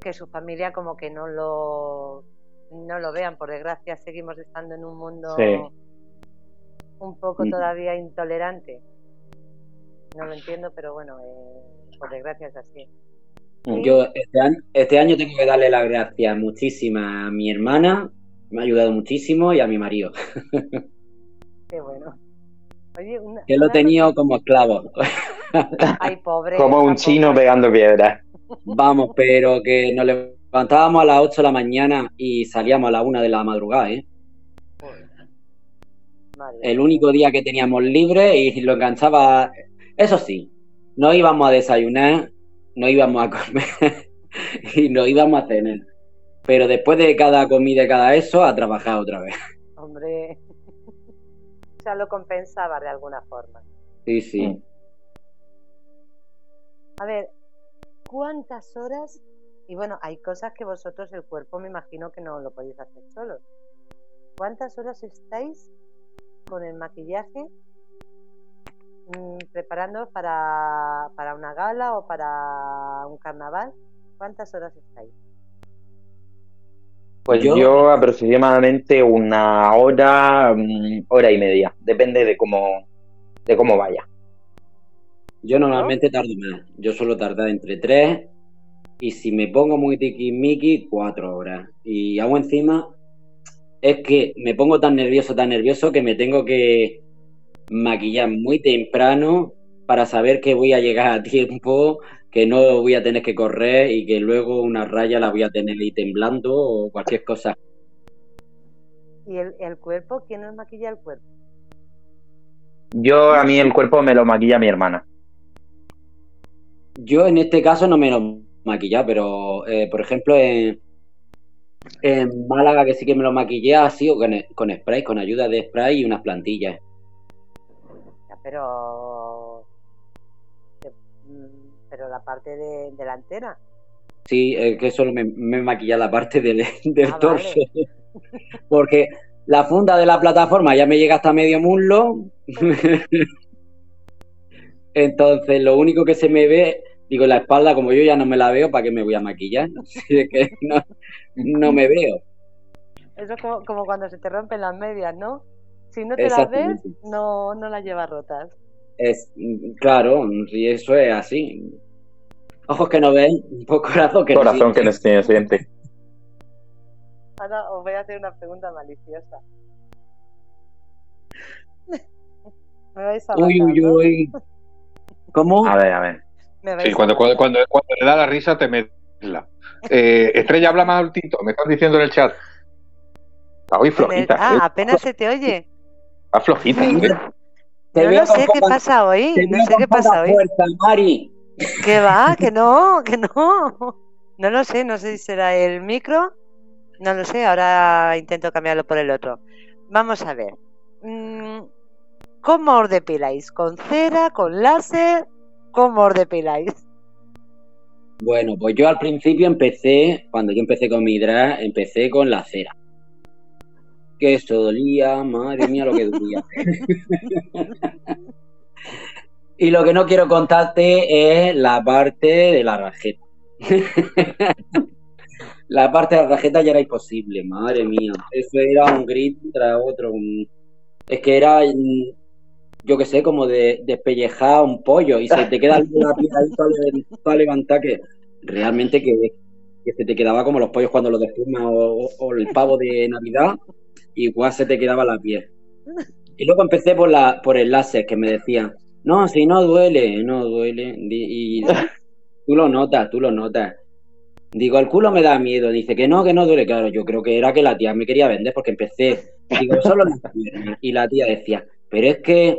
que su familia como que no lo. no lo vean. Por desgracia, seguimos estando en un mundo Sí. un poco Mm. todavía intolerante. No lo entiendo, pero bueno, eh, por desgracia es así. Mm. Yo este año, este año tengo que darle las gracias muchísimas a mi hermana, me ha ayudado muchísimo, y a mi marido, Qué bueno. Oye, una, que lo he tenido como esclavo. cosa- Ay, pobre. Como un chino pegando piedras. Vamos, pero que nos levantábamos a las 8 de la mañana y salíamos a la 1 de la madrugada, ¿eh? Madre El único día que teníamos libre y lo enganchaba. Eso sí, no íbamos a desayunar, no íbamos a comer y no íbamos a cenar. Pero después de cada comida y cada eso, a trabajar otra vez. Hombre. O sea, lo compensaba de alguna forma. Sí, sí. A ver, ¿cuántas horas? Y bueno, hay cosas que vosotros, el cuerpo, me imagino que no lo podéis hacer solos. ¿Cuántas horas estáis con el maquillaje mm, preparando para, para una gala o para un carnaval? ¿Cuántas horas estáis? Pues Yo- yo, aproximadamente una hora, mm, hora y media. Depende de cómo, de cómo vaya. Yo normalmente tardo más. Yo suelo tardar entre 3 y si me pongo muy tiquismiqui, 4 horas. Y hago encima, es que me pongo tan nervioso, tan nervioso que me tengo que maquillar muy temprano para saber que voy a llegar a tiempo, que no voy a tener que correr y que luego una raya la voy a tener ahí temblando o cualquier cosa. ¿Y el, el cuerpo? ¿Quién os maquilla el cuerpo? Yo, a mí el cuerpo me lo maquilla mi hermana. Yo en este caso no me lo maquillé, pero eh, por ejemplo en, en Málaga que sí que me lo maquillé así o con, con spray, con ayuda de spray y unas plantillas. Pero. eh, mm, Pero la parte de, delantera. Sí, es que solo me, me maquillé la parte del, del Ah, torso. Porque la funda de la plataforma ya me llega hasta medio muslo. Entonces lo único que se me ve, digo, la espalda, como yo ya no me la veo, ¿para qué me voy a maquillar? Así de que no, no me veo. Eso es como, como cuando se te rompen las medias, ¿no? Si no te las ves, no, no las llevas rotas. Es, claro, si eso es así. Ojos que no ven, pues corazón que Corazón no que no siente. se siente. Ahora os voy a hacer una pregunta maliciosa. Me vais a Uy, uy, ¿no? uy. ¿Cómo? A ver, a ver. Sí, cuando, cuando, cuando, cuando le da la risa te mezcla. Eh, Estrella, habla más altito, me estás diciendo en el chat. Está hoy flojita. Ah, ¿eh? apenas se te oye. Está flojita. Te Yo no sé qué pasa hoy. No sé qué pasa hoy. Mari. Que va, que no, que no. No lo sé, no sé si será el micro. No lo sé, ahora intento cambiarlo por el otro. Vamos a ver. Mm, ¿Cómo os depiláis? ¿Con cera? ¿Con láser? ¿Cómo os depiláis? Bueno, pues yo al principio empecé, cuando yo empecé con mi drag, empecé con la cera. Que eso dolía, madre mía, lo que dolía. y lo que no quiero contarte es la parte de la rajeta. la parte de la rajeta ya era imposible, madre mía. Eso era un grito tras otro. Es que era, mm, yo que sé, como de despellejar un pollo y se te queda la piel ahí toda, le- toda levantada que realmente que, que se te quedaba como los pollos cuando los desplumas o, el pavo de Navidad, igual se te quedaba la piel. Y luego empecé por la por el láser que me decían, no, si no duele, no duele. Y, tú lo notas, tú lo notas. Digo, el culo me da miedo. Dice que no, que no duele. Claro, yo creo que era que la tía me quería vender porque empecé. Digo, solo las piernas. Y la tía decía, pero es que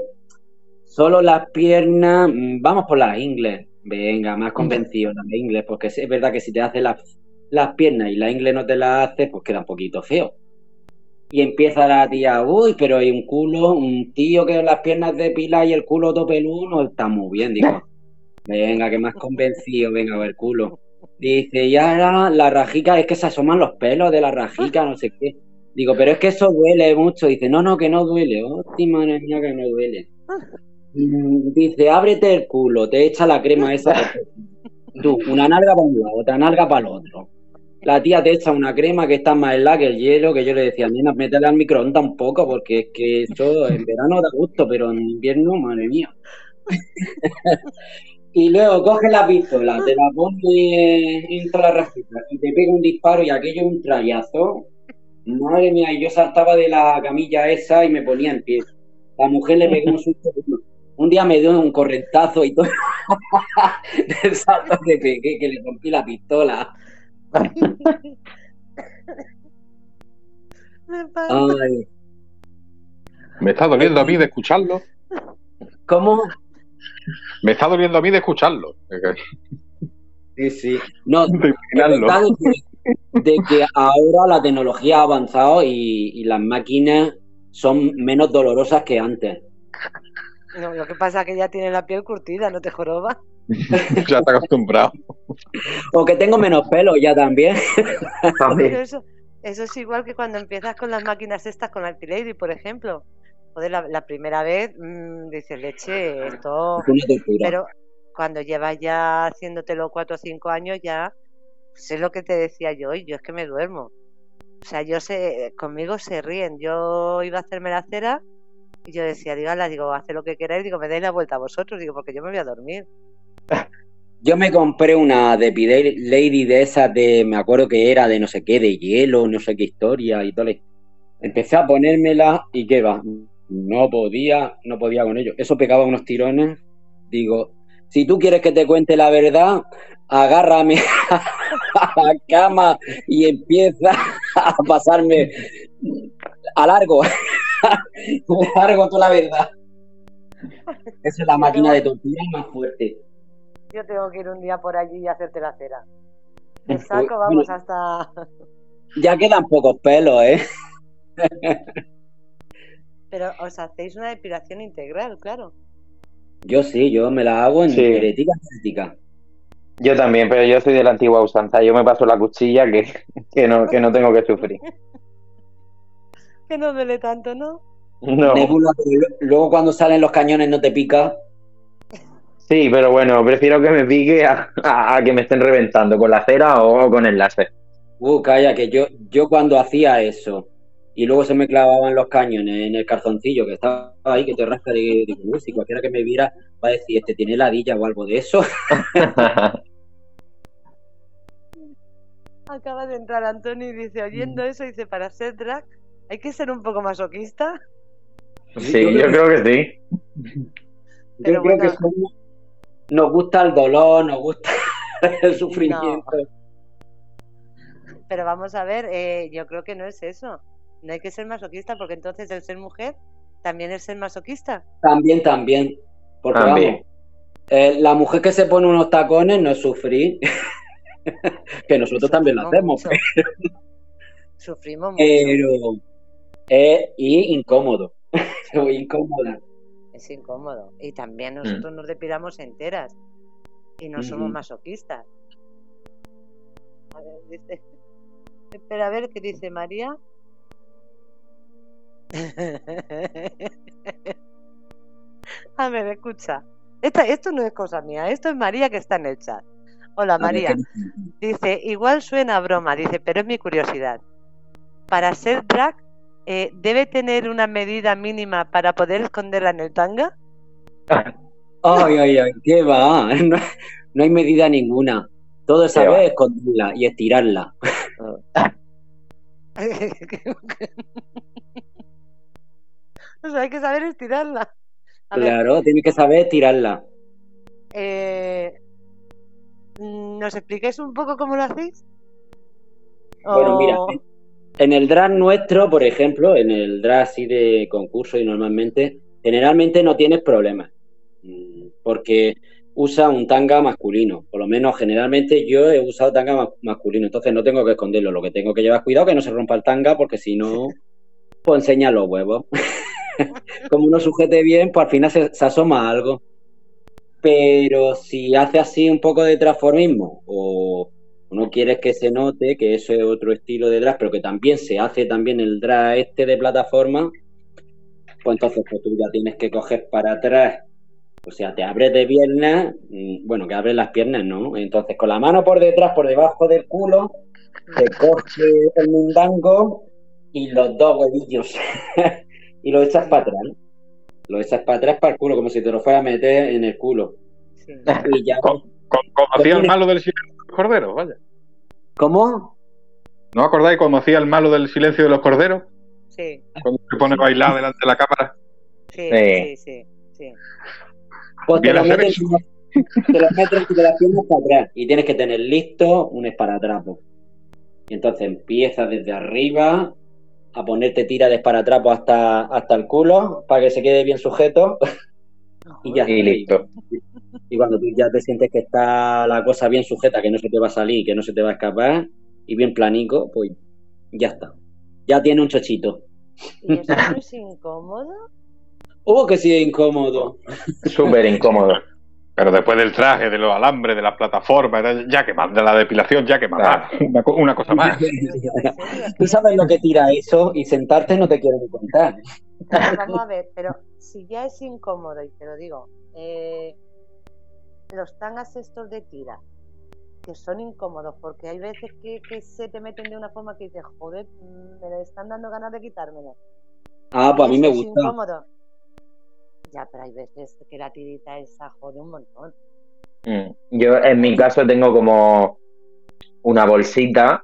solo las piernas, mm, vamos por las ingles. Venga, más convencido las ingles, porque es verdad que si te haces las, las piernas y la ingle no te las haces, pues queda un poquito feo. Y empieza la tía, uy, pero hay un culo, un tío que las piernas de pila y el culo topeludo no está muy bien. Digo, venga, que más convencido, venga, a ver, culo. Dice, y ahora la rajica, es que se asoman los pelos de la rajica, no sé qué. Digo, pero es que eso duele mucho. Dice, no, no, que no duele. Hostia, madre mía, que no duele. Mm, Dice, ábrete el culo, te echa la crema esa. Tú, una nalga para un lado, otra nalga para el otro. La tía te echa una crema que está más helada que el hielo, que yo le decía, nena, métele al microondas un poco, porque es que eso en verano da gusto, pero en invierno, madre mía. y luego coge la pistola, te la pone en toda la rajita y te pega un disparo y aquello un trayazo. Madre mía, y yo saltaba de la camilla esa y me ponía en pie. La mujer le pegó un susto. Un día me dio un correntazo y todo. del salto que pegué, que le rompí la pistola. Me Ay, Me está doliendo a mí de escucharlo. ¿Cómo? Me está doliendo a mí de escucharlo. Sí, sí. No, De de que, de que ahora la tecnología ha avanzado y, y las máquinas son menos dolorosas que antes. No, lo que pasa es que ya tiene la piel curtida, no te joroba. Ya está acostumbrado. O que tengo menos pelo ya también. Pero eso, eso es igual que cuando empiezas con las máquinas estas con Alpilady, por ejemplo. Joder, la, la primera vez mm, dices, leche, esto... Es. Pero cuando llevas ya haciéndotelo cuatro o cinco años ya, pues es lo que te decía yo, y yo es que me duermo. O sea, yo sé, conmigo se ríen. Yo iba a hacerme la cera y yo decía, dígala, digo, haz lo que queráis, digo, me dais la vuelta a vosotros, digo, porque yo me voy a dormir. Yo me compré una de Pidel Lady de esas de, me acuerdo que era de no sé qué, de hielo, no sé qué historia y todo. Empecé a ponérmela y qué va, no podía, no podía con ello. Eso pegaba unos tirones. Digo, si tú quieres que te cuente la verdad, agárrame a la cama y empieza a pasarme a largo. largo toda la verdad. Esa es la máquina de tortura más fuerte. Yo tengo que ir un día por allí y hacerte la cera. Te Pues, saco, vamos, hasta... Ya quedan pocos pelos, ¿eh? Pero os hacéis una depilación integral, claro. Yo sí, yo me la hago en Sí. herética herética. Yo también, pero yo soy de la antigua usanza. Yo me paso la cuchilla que, que, no, que no tengo que sufrir. Que no duele tanto, ¿no? No. Nebula, luego cuando salen los cañones no te pica. Sí, pero bueno, prefiero que me pique a, a- a que me estén reventando con la cera o con el láser. Uh, calla, que yo, yo cuando hacía eso y luego se me clavaban los cañones en el calzoncillo que estaba ahí, que te rasca de, de uy, si cualquiera que me viera va a decir, este tiene ladilla o algo de eso. Acaba de entrar Antonio y dice, oyendo eso, dice, para ser drag hay que ser un poco masoquista. sí, yo creo que sí. Yo creo que somos- nos gusta el dolor, nos gusta el sufrimiento. Pero vamos a ver, eh, yo creo que no es eso. No hay que ser masoquista porque entonces el ser mujer también es ser masoquista. También, también. Porque También. vamos, eh, la mujer que se pone unos tacones no es sufrir. que nosotros también lo hacemos. mucho. Sufrimos mucho. Pero es y incómodo. Muy incómoda. Es incómodo. Y también nosotros nos depilamos enteras. Y no somos masoquistas. A ver, dice. Espera a ver qué dice María. A ver, escucha. Esta- esto no es cosa mía, esto es María que está en el chat. Hola María. ¿qué Dice, igual suena a broma, dice, pero es mi curiosidad. Para ser drag, eh, ¿debe tener una medida mínima para poder esconderla en el tanga? Ay, ay, ay, ¿qué va? No, no hay medida ninguna. Todo es ¿Qué saber esconderla y estirarla. o sea, hay que saber estirarla. A ver, Claro, tienes que saber estirarla. eh, mm, ¿nos explicáis un poco cómo lo hacéis? Bueno, O- mira, en el drag nuestro, por ejemplo, en el drag así de concurso y normalmente, generalmente no tienes problemas. Mm, Porque usa un tanga masculino. Por lo menos generalmente yo he usado tanga ma- masculino, entonces no tengo que esconderlo. Lo que tengo que llevar cuidado que no se rompa el tanga, porque si no, pues enseña los huevos. Como uno sujete bien, pues al final se, se asoma algo. Pero si hace así un poco de transformismo o no quieres que se note que eso es otro estilo de drag, pero que también se hace también el drag este de plataforma, pues entonces pues tú ya tienes que coger para atrás, o sea, te abres de piernas, mm, bueno, que abres las piernas, ¿no? Entonces con la mano por detrás, por debajo del culo, te coge el mundango y los dos huevillos y lo echas para atrás. Lo echas para atrás para el culo, como si te lo fuera a meter en el culo. Sí. Y ya. Co- co- Como hacía el malo del silencio corderos, vaya. ¿Cómo? ¿No acordáis cómo hacía el malo del silencio de los corderos? Sí, Cuando se pone a bailar delante de la cámara. sí, Sí. sí, sí, sí. Pues te lo metes, te lo metes las piernas para atrás y tienes que tener listo un esparatrapo. Y entonces empiezas desde arriba a ponerte tira de esparatrapo hasta, hasta el culo para que se quede bien sujeto y ya Y está. listo. Y cuando tú ya te sientes que está la cosa bien sujeta, que no se te va a salir, que no se te va a escapar y bien planico, pues ya está. Ya tiene un chochito. ¿Y eso no es incómodo? Oh, que sí es incómodo. Súper incómodo. Pero después del traje, de los alambres, de las plataformas, ya que más, de la depilación, ya que más. Claro. Una, co- una cosa más. Tú sabes lo que tira eso y sentarte no te quiero ni contar. Pero Vamos a ver, pero si ya es incómodo, y te lo digo, eh, los tangas estos de tira, que son incómodos, porque hay veces que, que se te meten de una forma que dices, joder, me están dando ganas de quitármelo. Ah, pues a mí me eso es gusta. incómodo. Ya, pero hay veces que la tirita esa jode un montón. Mm. Yo en mi caso tengo como una bolsita,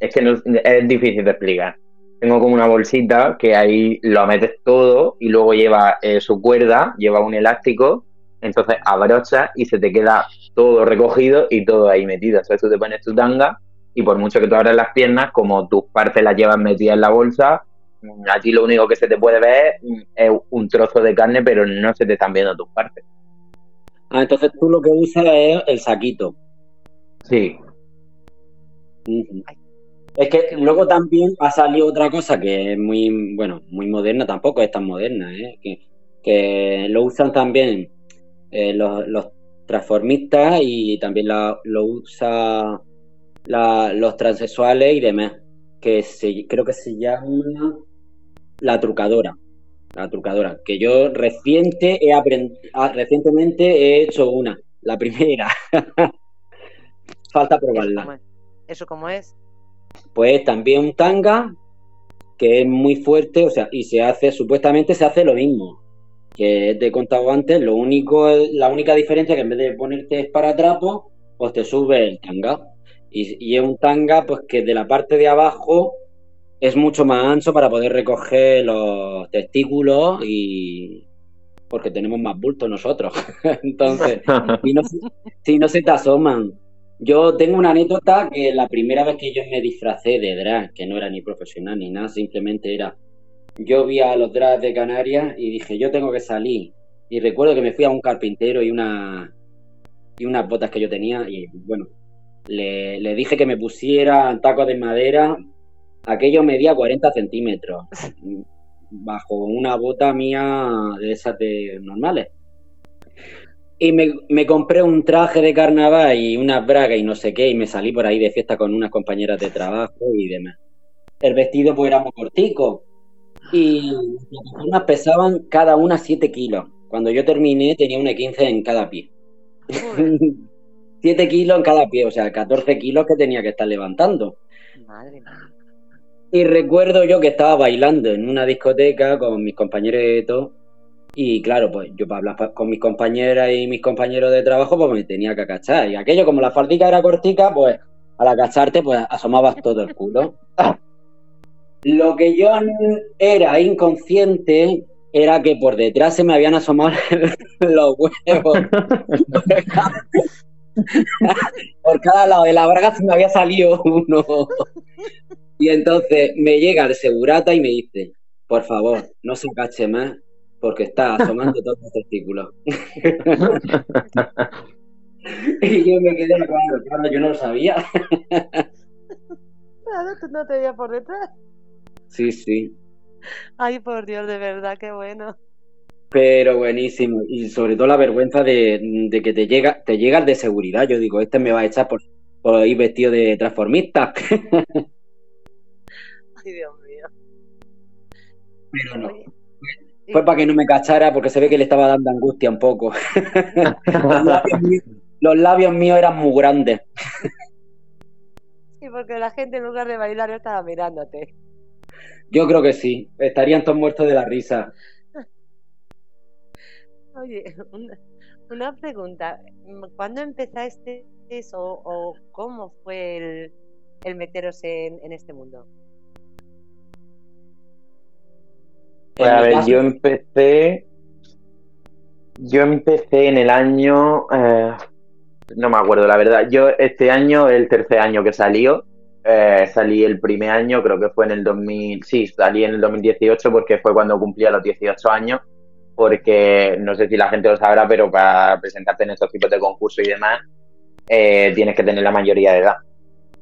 es que no, es difícil de explicar. Tengo como una bolsita que ahí lo metes todo y luego lleva eh, su cuerda, lleva un elástico, entonces abrochas y se te queda todo recogido y todo ahí metido. Entonces tú te pones tu tanga y por mucho que tú abras las piernas, como tus partes las llevas metidas en la bolsa, mm, a ti lo único que se te puede ver mm, es un trozo de carne, pero no se te están viendo tus partes. Ah, entonces tú lo que usas es el saquito. Sí. Es que luego también ha salido otra cosa que es muy, bueno, muy moderna, tampoco es tan moderna, ¿eh? que, que lo usan también eh, los, los transformistas y también la- lo usa la- los transexuales y demás, que se, creo que se llama la trucadora. La trucadora, que yo reciente he aprend- ah, recientemente he hecho una, la primera. Falta ¿Eso probarla. ¿Eso cómo es? Pues también un tanga que es muy fuerte, o sea, y se hace, supuestamente se hace lo mismo que te he contado antes, lo único, la única diferencia es que en vez de ponerte esparatrapo, pues te sube el tanga. Y, y es un tanga, pues que de la parte de abajo es mucho más ancho para poder recoger los testículos y porque tenemos más bulto nosotros. Entonces, si no, si no se te asoman. Yo tengo una anécdota que la primera vez que yo me disfracé de drag, que no era ni profesional ni nada, simplemente era, yo vi a los drags de Canarias y dije, yo tengo que salir. Y recuerdo que me fui a un carpintero y una y unas botas que yo tenía y bueno, le, le dije que me pusiera tacos de madera. Aquello medía 40 centímetros bajo una bota mía de esas de normales. Y me, me compré un traje de carnaval y unas bragas y no sé qué, y me salí por ahí de fiesta con unas compañeras de trabajo y demás. El vestido pues era muy cortico y las plataformas pesaban cada una 7 kilos. Cuando yo terminé tenía una 15 en cada pie. Joder, 7 kilos en cada pie, o sea, 14 kilos que tenía que estar levantando. madre mía. Y recuerdo yo que estaba bailando en una discoteca con mis compañeros de todo. Y claro, pues yo para hablar con mis compañeras y mis compañeros de trabajo, pues me tenía que agachar. Y aquello, como la faldica era cortica, pues al agacharte, pues asomabas todo el culo. Lo que yo era inconsciente era que por detrás se me habían asomado los huevos. Por cada lado de la braga se me había salido uno. Y entonces me llega de segurata y me dice, por favor, no se cache más porque está asomando todos los testículos. y yo me quedé, claro, claro, yo no lo sabía. Claro, no te veías por detrás. Sí, sí. Ay, por Dios, de verdad, qué bueno. Pero buenísimo. Y sobre todo la vergüenza de, de que te llega, te llegas de seguridad. Yo digo, este me va a echar por, por ir vestido de transformista. Ay, Dios mío. Pero no. Oye, Fue para que no me cachara porque se ve que le estaba dando angustia un poco. los, labios míos, los labios míos eran muy grandes. Sí, porque la gente en lugar de bailar estaba mirándote. Yo creo que sí. Estarían todos muertos de la risa. Oye, una, una pregunta. ¿Cuándo empezaste eso o cómo fue el, el meteros en, en este mundo? Pues a ver, yo empecé. Yo empecé en el año. eh, no me acuerdo, la verdad. Yo este año, el tercer año que salió, eh, salí el primer año, creo que fue en el 2000. Sí, salí en el 2018 porque fue cuando cumplía los 18 años. Porque no sé si la gente lo sabrá, pero para presentarte en estos tipos de concursos y demás, eh, tienes que tener la mayoría de edad.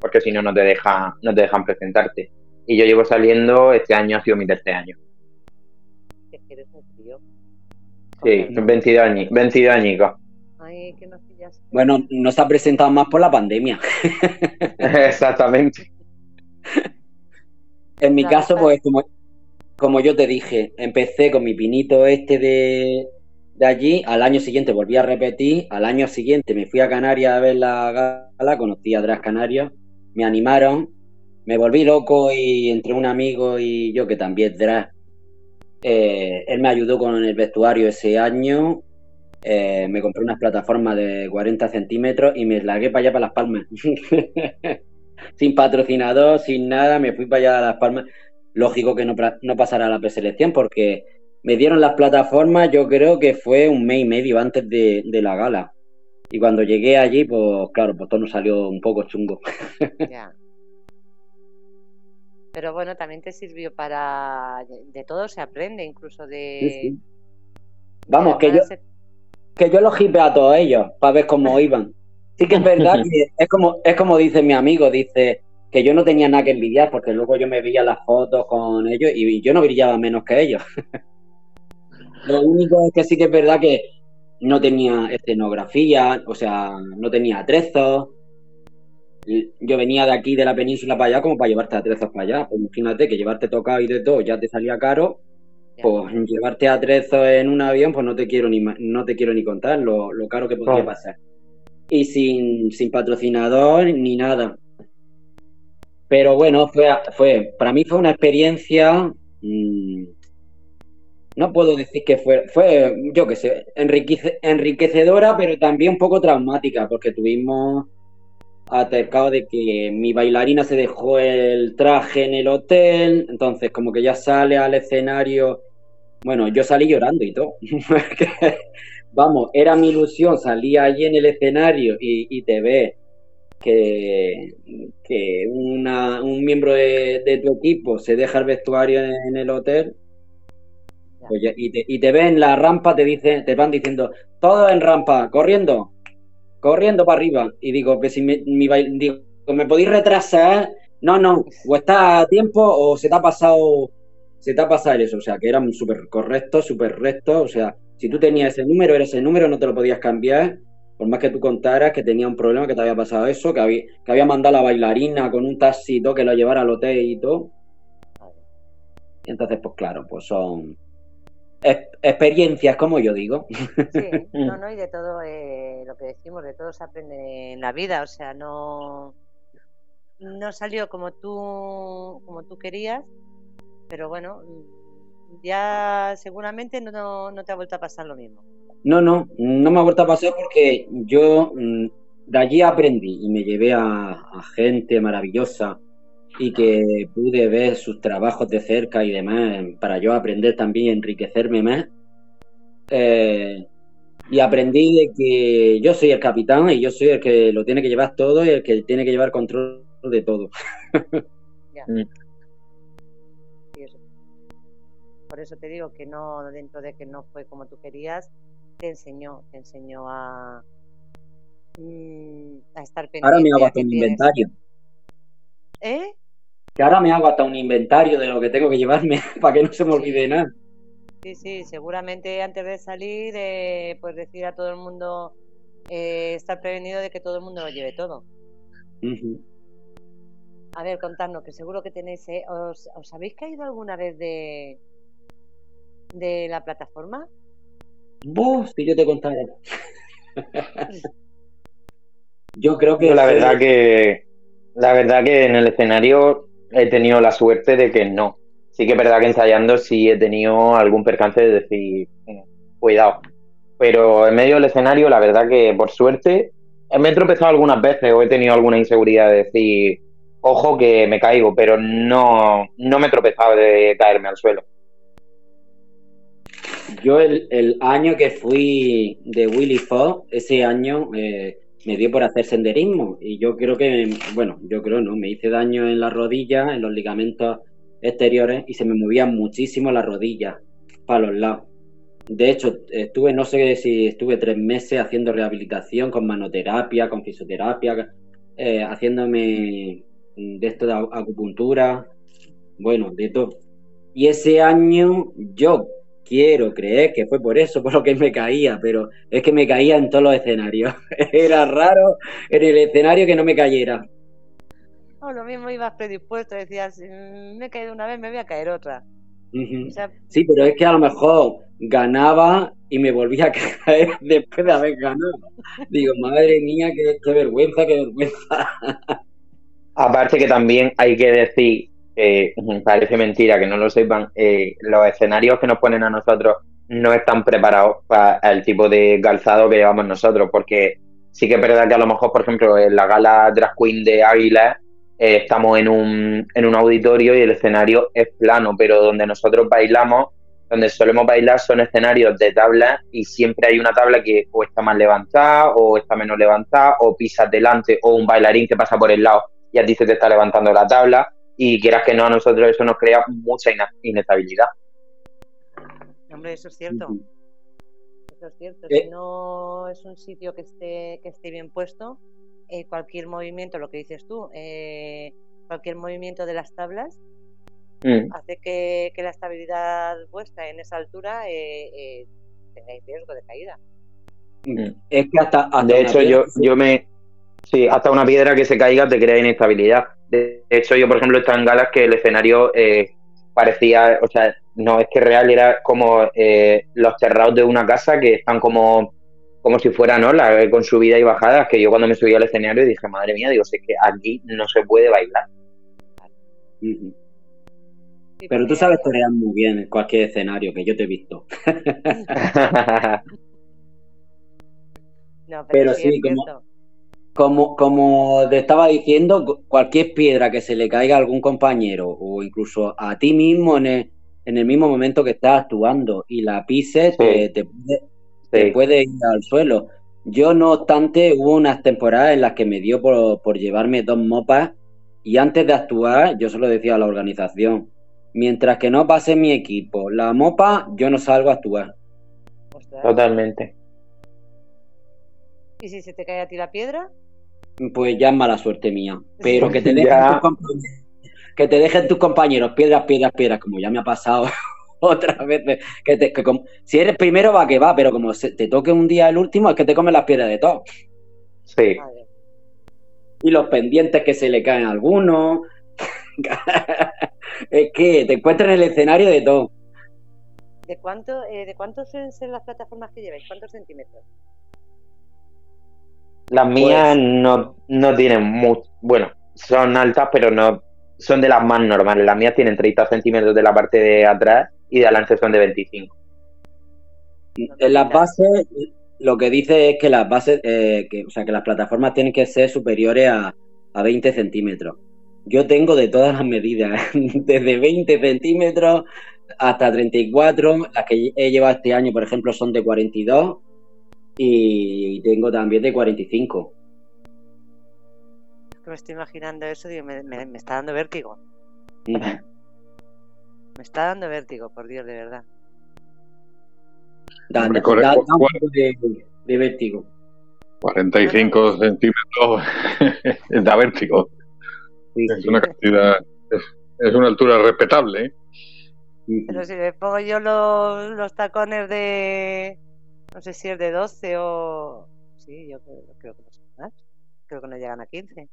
Porque si no, no te, deja, no te dejan presentarte. Y yo llevo saliendo, este año ha sido mi tercer año. Eres un tío. Sí, Joder. 22 años, 22 añicos. Ay, que nos Bueno, no se ha presentado más por la pandemia. Exactamente. En mi Claro, caso, claro. pues como, como yo te dije, empecé con mi pinito este de, de allí, al año siguiente volví a repetir, al año siguiente me fui a Canarias a ver la gala, conocí a Dras Canarios, me animaron, me volví loco y entre un amigo y yo que también es Dras, eh, él me ayudó con el vestuario ese año, eh, me compré unas plataformas de 40 centímetros y me largué para allá para Las Palmas. sin patrocinador, sin nada, me fui para allá a Las Palmas. Lógico que no, no pasara la preselección porque me dieron las plataformas, yo creo que fue un mes y medio antes de, de la gala. Y cuando llegué allí, pues claro, pues todo nos salió un poco chungo. Ya. Pero bueno, también te sirvió para. De todo se aprende, incluso de. Sí, sí. Vamos, que yo, que yo los hipe a todos ellos para ver cómo iban. Sí que es verdad que es como, es como dice mi amigo, dice que yo no tenía nada que envidiar porque luego yo me veía las fotos con ellos y yo no brillaba menos que ellos. Lo único es que sí que es verdad que no tenía escenografía, o sea, no tenía atrezos. Yo venía de aquí, de la península para allá, como para llevarte atrezos para allá. Pues imagínate que llevarte tocado y de todo ya te salía caro. Pues llevarte atrezos en un avión, pues no te quiero ni no te quiero ni contar lo, lo caro que podría pasar. Y sin, sin patrocinador ni nada. Pero bueno, fue, fue, para mí fue una experiencia. mm, no puedo decir que fue, fue, yo qué sé, enriquece- enriquecedora, pero también un poco traumática, porque tuvimos acercado de que mi bailarina se dejó el traje en el hotel, entonces como que ya sale al escenario, bueno, yo salí llorando y todo. Vamos, era mi ilusión, salí allí en el escenario y, y te ves que, que una- un miembro de, de tu equipo se deja el vestuario en, en el hotel pues ya- y, te, y te ves en la rampa, te dicen, te van diciendo, todos en rampa, corriendo, corriendo para arriba. Y digo, pues si me, mi bail- digo, ¿me podéis retrasar? No, no, o está a tiempo o se te ha pasado, se te ha pasado eso. O sea, que eran súper correctos, súper rectos. O sea, si tú tenías ese número, era ese número, no te lo podías cambiar. Por más que tú contaras que tenía un problema, que te había pasado eso, que había, que había mandado a la bailarina con un taxi y todo, que lo llevara al hotel y todo. Y entonces, pues claro, pues son ex- experiencias, como yo digo. Sí, no, no, y de todo eh, lo que decimos, de todo se aprende en la vida, o sea, no, no salió como tú, como tú querías, pero bueno, mm, ya seguramente no, no, no te ha vuelto a pasar lo mismo. No, no, no me ha vuelto a pasar porque yo mm, de allí aprendí y me llevé a, a gente maravillosa y que pude ver sus trabajos de cerca y demás para yo aprender también y enriquecerme más. Eh, Y aprendí de que yo soy el capitán y yo soy el que lo tiene que llevar todo y el que tiene que llevar control de todo. Por eso te digo que no, dentro de que no fue como tú querías, te enseñó, te enseñó a, mm, a estar pendiente. Ahora me hago hasta un tienes- inventario. ¿Eh? Que ahora me hago hasta un inventario de lo que tengo que llevarme para que no se me olvide nada. Sí, sí, seguramente antes de salir, eh, pues decir a todo el mundo, eh, estar prevenido de que todo el mundo lo lleve todo. A ver, contadnos, que seguro que tenéis, eh, ¿os, os habéis caído alguna vez de, de la plataforma? Buf, si yo te contara. yo creo que Yo la verdad que la verdad que en el escenario he tenido la suerte de que no. Sí que es verdad que ensayando sí he tenido algún percance de decir "Mm, cuidado. Pero en medio del escenario, la verdad que por suerte me he tropezado algunas veces o he tenido alguna inseguridad de decir ojo que me caigo, pero no, no me he tropezado de caerme al suelo. Yo el, el año que fui de Willy Fox, ese año eh, me dio por hacer senderismo y yo creo que, bueno, yo creo no, me hice daño en las rodillas, en los ligamentos exteriores y se me movían muchísimo las rodillas para los lados. De hecho, estuve, no sé si estuve tres meses haciendo rehabilitación con manoterapia, con fisioterapia, eh, haciéndome de esto de acu- acupuntura, bueno, de todo. Y ese año yo quiero creer que fue por eso, por lo que me caía, pero es que me caía en todos los escenarios. Era raro en el escenario que no me cayera. Lo mismo ibas predispuesto, decías, "Mm, me he caído una vez, me voy a caer otra. Ujú. O sea, Sí, pero es que a lo mejor ganaba y me volvía a caer después de haber ganado. Digo, madre mía, qué, qué vergüenza, qué vergüenza. Aparte que también hay que decir, eh, parece mentira que no lo sepan, eh, los escenarios que nos ponen a nosotros no están preparados para el tipo de calzado que llevamos nosotros, porque sí que es verdad que a lo mejor, por ejemplo, en la gala Drag Queen de Águila eh, estamos en un, en un auditorio y el escenario es plano, pero donde nosotros bailamos, donde solemos bailar son escenarios de tablas y siempre hay una tabla que o está más levantada o está menos levantada o pisas delante o un bailarín que pasa por el lado y a ti se te está levantando la tabla y quieras que no, a nosotros eso nos crea mucha inestabilidad. hombre, eso es cierto. Eso es cierto. Eh. Si no es un sitio que esté, que esté bien puesto, eh, cualquier movimiento, lo que dices tú, eh, cualquier movimiento de las tablas Mm. hace que, que la estabilidad vuestra en esa altura eh, eh, tengáis riesgo de caída. Es que hasta, hasta De hecho, piedra yo, yo me... Sí, hasta una piedra que se caiga te crea inestabilidad. De hecho, yo, por ejemplo, he estado en galas que el escenario eh, parecía, o sea, no es que real, era como eh, los terrados de una casa que están como, como si fueran olas, eh, con subidas y bajadas, que yo cuando me subí al escenario dije, madre mía, digo, si es que aquí no se puede bailar. Pero tú sabes torear muy bien en cualquier escenario, que yo te he visto. No, pero, Pero sí, como-. Como, como te estaba diciendo, cu- cualquier piedra que se le caiga a algún compañero o incluso a ti mismo en el, en el mismo momento que estás actuando y la pises, te, te puede, te Sí. puede ir al suelo. Yo, no obstante, hubo unas temporadas en las que me dio por, por llevarme dos mopas y antes de actuar, yo se lo decía a la organización, mientras que no pase mi equipo la mopa, yo no salgo a actuar. Totalmente. ¿Y si se te cae a ti la piedra? Pues ya es mala suerte mía. Pero que te dejen, Ya. tus, compañeros, que te dejen tus compañeros piedras, piedras, piedras, como ya me ha pasado otras veces. Que te- que como- si eres primero va que va, pero como se- te toque un día el último, es que te comen las piedras de todo. Sí. Y los pendientes que se le caen a algunos. es que te encuentras en el escenario de todo. ¿De cuánto, eh, ¿De cuántos suelen ser las plataformas que lleváis? ¿Cuántos centímetros? Las mías Pues- no, no tienen mucho. Bueno, son altas, pero no. Son de las más normales. Las mías tienen 30 centímetros de la parte de atrás y de adelante son de 25. En las bases, lo que dice es que las bases, eh, que, o sea, que las plataformas tienen que ser superiores a, a 20 centímetros. Yo tengo de todas las medidas, desde 20 centímetros hasta 34. Las que he llevado este año, por ejemplo, son de 42. Y tengo también de 45. Que me estoy imaginando eso, digo, me, me- me está dando vértigo. Me está dando vértigo, por Dios, de verdad. Da, Hombre, da- corre- da- cu- da un poco de, de vértigo. 45 centímetros da vértigo. Sí, Es sí. una cantidad, es, es una altura respetable. ¿eh? Pero si me pongo yo los, los tacones de. No sé si es de 12 o. Sí, yo creo, creo que no son más. Creo que no llegan a 15.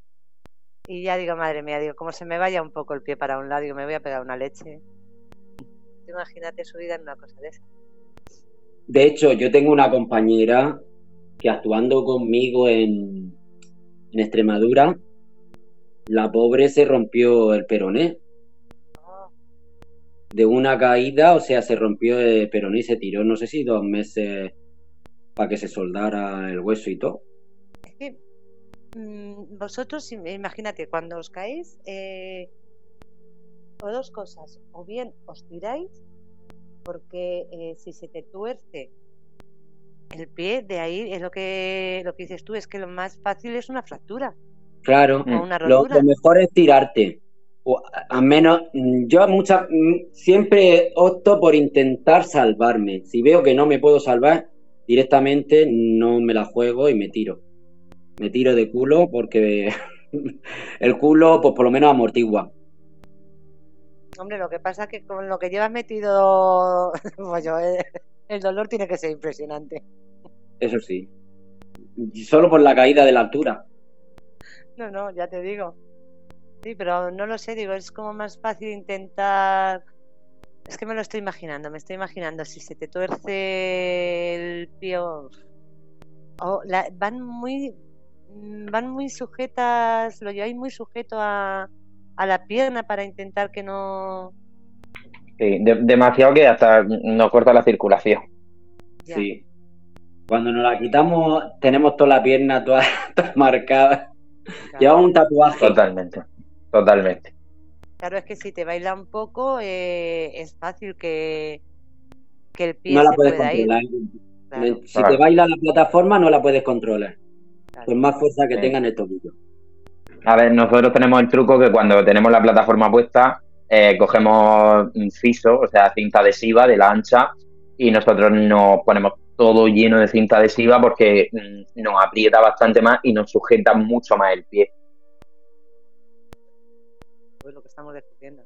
Y ya digo, madre mía, digo, como se me vaya un poco el pie para un lado, digo, me voy a pegar una leche. Imagínate subida en una cosa de esa. De hecho, yo tengo una compañera que actuando conmigo en, en Extremadura, la pobre se rompió el peroné. De una caída, o sea, se rompió el peroné y se tiró, no sé si dos meses para que se soldara el hueso y todo. Es que mm, vosotros, im- imagínate, cuando os caéis, eh, o dos cosas, o bien os tiráis, porque eh, si se te tuerce el pie, de ahí es lo que, lo que dices tú, es que lo más fácil es una fractura Claro, o una lo, mejor es tirarte. O a- al menos, mm, yo muchas, mm, siempre opto por intentar salvarme. Si veo que no me puedo salvar, directamente no me la juego y me tiro. Me tiro de culo porque el culo, pues por lo menos amortigua. Hombre, lo que pasa es que con lo que llevas metido, pues yo, eh, el dolor tiene que ser impresionante. Eso sí. Solo por la caída de la altura. No, no, ya te digo. Sí, pero no lo sé, digo, es como más fácil intentar. Es que me lo estoy imaginando, me estoy imaginando si se te tuerce el pie o, o la- van muy mm, van muy sujetas, lo lleváis muy sujeto a, a la pierna para intentar que no Sí, de- demasiado que hasta nos corta la circulación. ya. Sí. Cuando nos la quitamos, tenemos toda la pierna toda, toda marcada. Claro. Llevamos un tatuaje. Totalmente. Totalmente. Claro, es que si te baila un poco eh, es fácil que, que el pie No la se puedes pueda ir. controlar. Claro, Si Claro. te baila la plataforma, no la puedes controlar. claro. Por más fuerza que Sí. tenga en el tobillo. A ver, nosotros tenemos el truco que cuando tenemos la plataforma puesta, eh, cogemos un fiso, o sea, cinta adhesiva de la ancha, y nosotros nos ponemos todo lleno de cinta adhesiva porque mm, nos aprieta bastante más y nos sujeta mucho más el pie. Estamos descubriendo.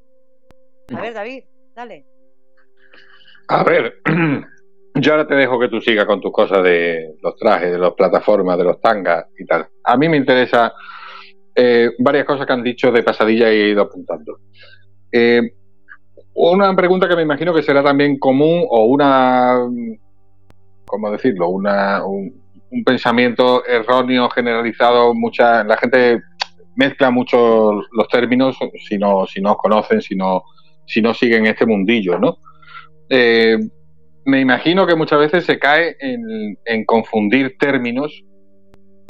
A ver, David, dale. A ver, yo ahora te dejo que tú sigas con tus cosas de los trajes, de las plataformas, de los tangas y tal. A mí me interesa eh, varias cosas que han dicho de pasadilla y he ido apuntando. Eh, una pregunta que me imagino que será también común o una, ¿cómo decirlo? Una, un, un pensamiento erróneo, generalizado. Mucha, la gente mezcla mucho los términos si no, si no conocen, si no, si no siguen este mundillo, ¿no? Eh, me imagino que muchas veces se cae en, en confundir términos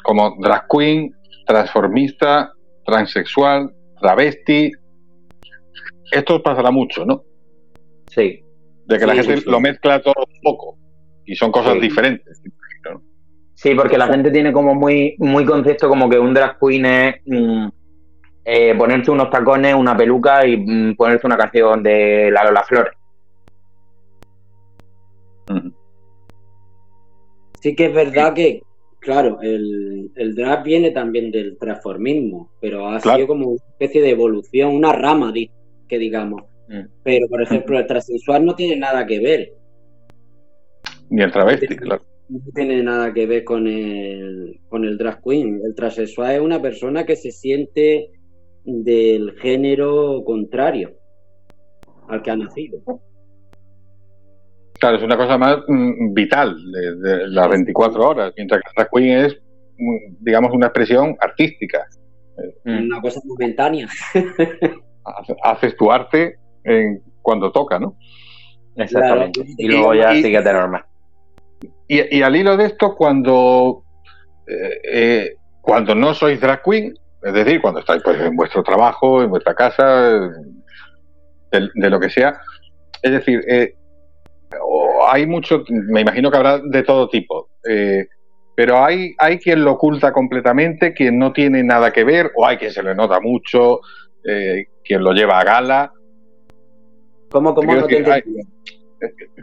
como drag queen, transformista, transexual, travesti. Esto pasará mucho, ¿no? Sí. De que la gente sí, sí. lo mezcla todo un poco y son cosas diferentes. Sí, porque la gente tiene como muy, muy concepto como que un drag queen es mm, eh, ponerse unos tacones, una peluca y mm, ponerse una canción de la Lola Flores. Sí que es verdad que, claro, el, el drag viene también del transformismo, pero ha Claro. sido como una especie de evolución, una rama, que digamos. Mm. Pero, por ejemplo, el transexual no tiene nada que ver. Ni el travesti, claro. No tiene nada que ver con el, con el drag queen. El transexual es una persona que se siente del género contrario al que ha nacido. Claro, es una cosa más mm, vital de, de las 24 horas, mientras que el drag queen es, mm, digamos, una expresión artística. Mm. Una cosa momentánea. Hace- Haces tu arte en- cuando toca, ¿no? Exactamente. Claro. Y luego ya Y- sigue de normal. Y, y al hilo de esto, cuando, eh, eh, cuando no sois drag queen, es decir, cuando estáis pues, en vuestro trabajo, en vuestra casa, de, de lo que sea, es decir, eh, hay mucho, me imagino que habrá de todo tipo. Eh, pero hay, hay quien lo oculta completamente, quien no tiene nada que ver, o hay quien se le nota mucho, eh, quien lo lleva a gala. ¿Cómo, cómo no decir, hay-?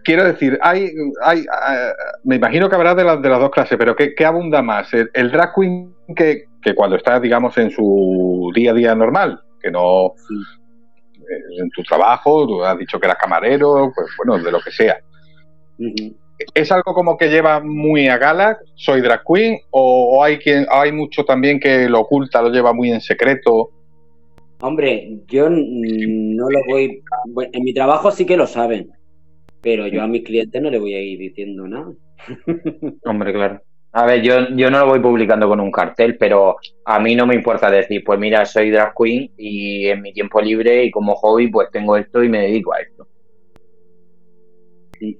Quiero decir, hay, hay, eh, me imagino que habrá de las, de las dos clases, pero ¿qué, qué abunda más? ¿El, el drag queen que, que cuando está, digamos, en su día a día normal, que no eh, en tu trabajo, tú has dicho que eras camarero, pues bueno, de lo que sea. ¿Es algo como que lleva muy a gala, soy drag queen, o, o hay quien, hay mucho también que lo oculta, lo lleva muy en secreto? Hombre, yo no lo voy. bueno, en mi trabajo sí que lo saben, pero yo a mis clientes no les voy a ir diciendo nada. Hombre, claro. A ver, yo, yo no lo voy publicando con un cartel, pero a mí no me importa decir, pues mira, soy drag queen y en mi tiempo libre y como hobby pues tengo esto y me dedico a esto.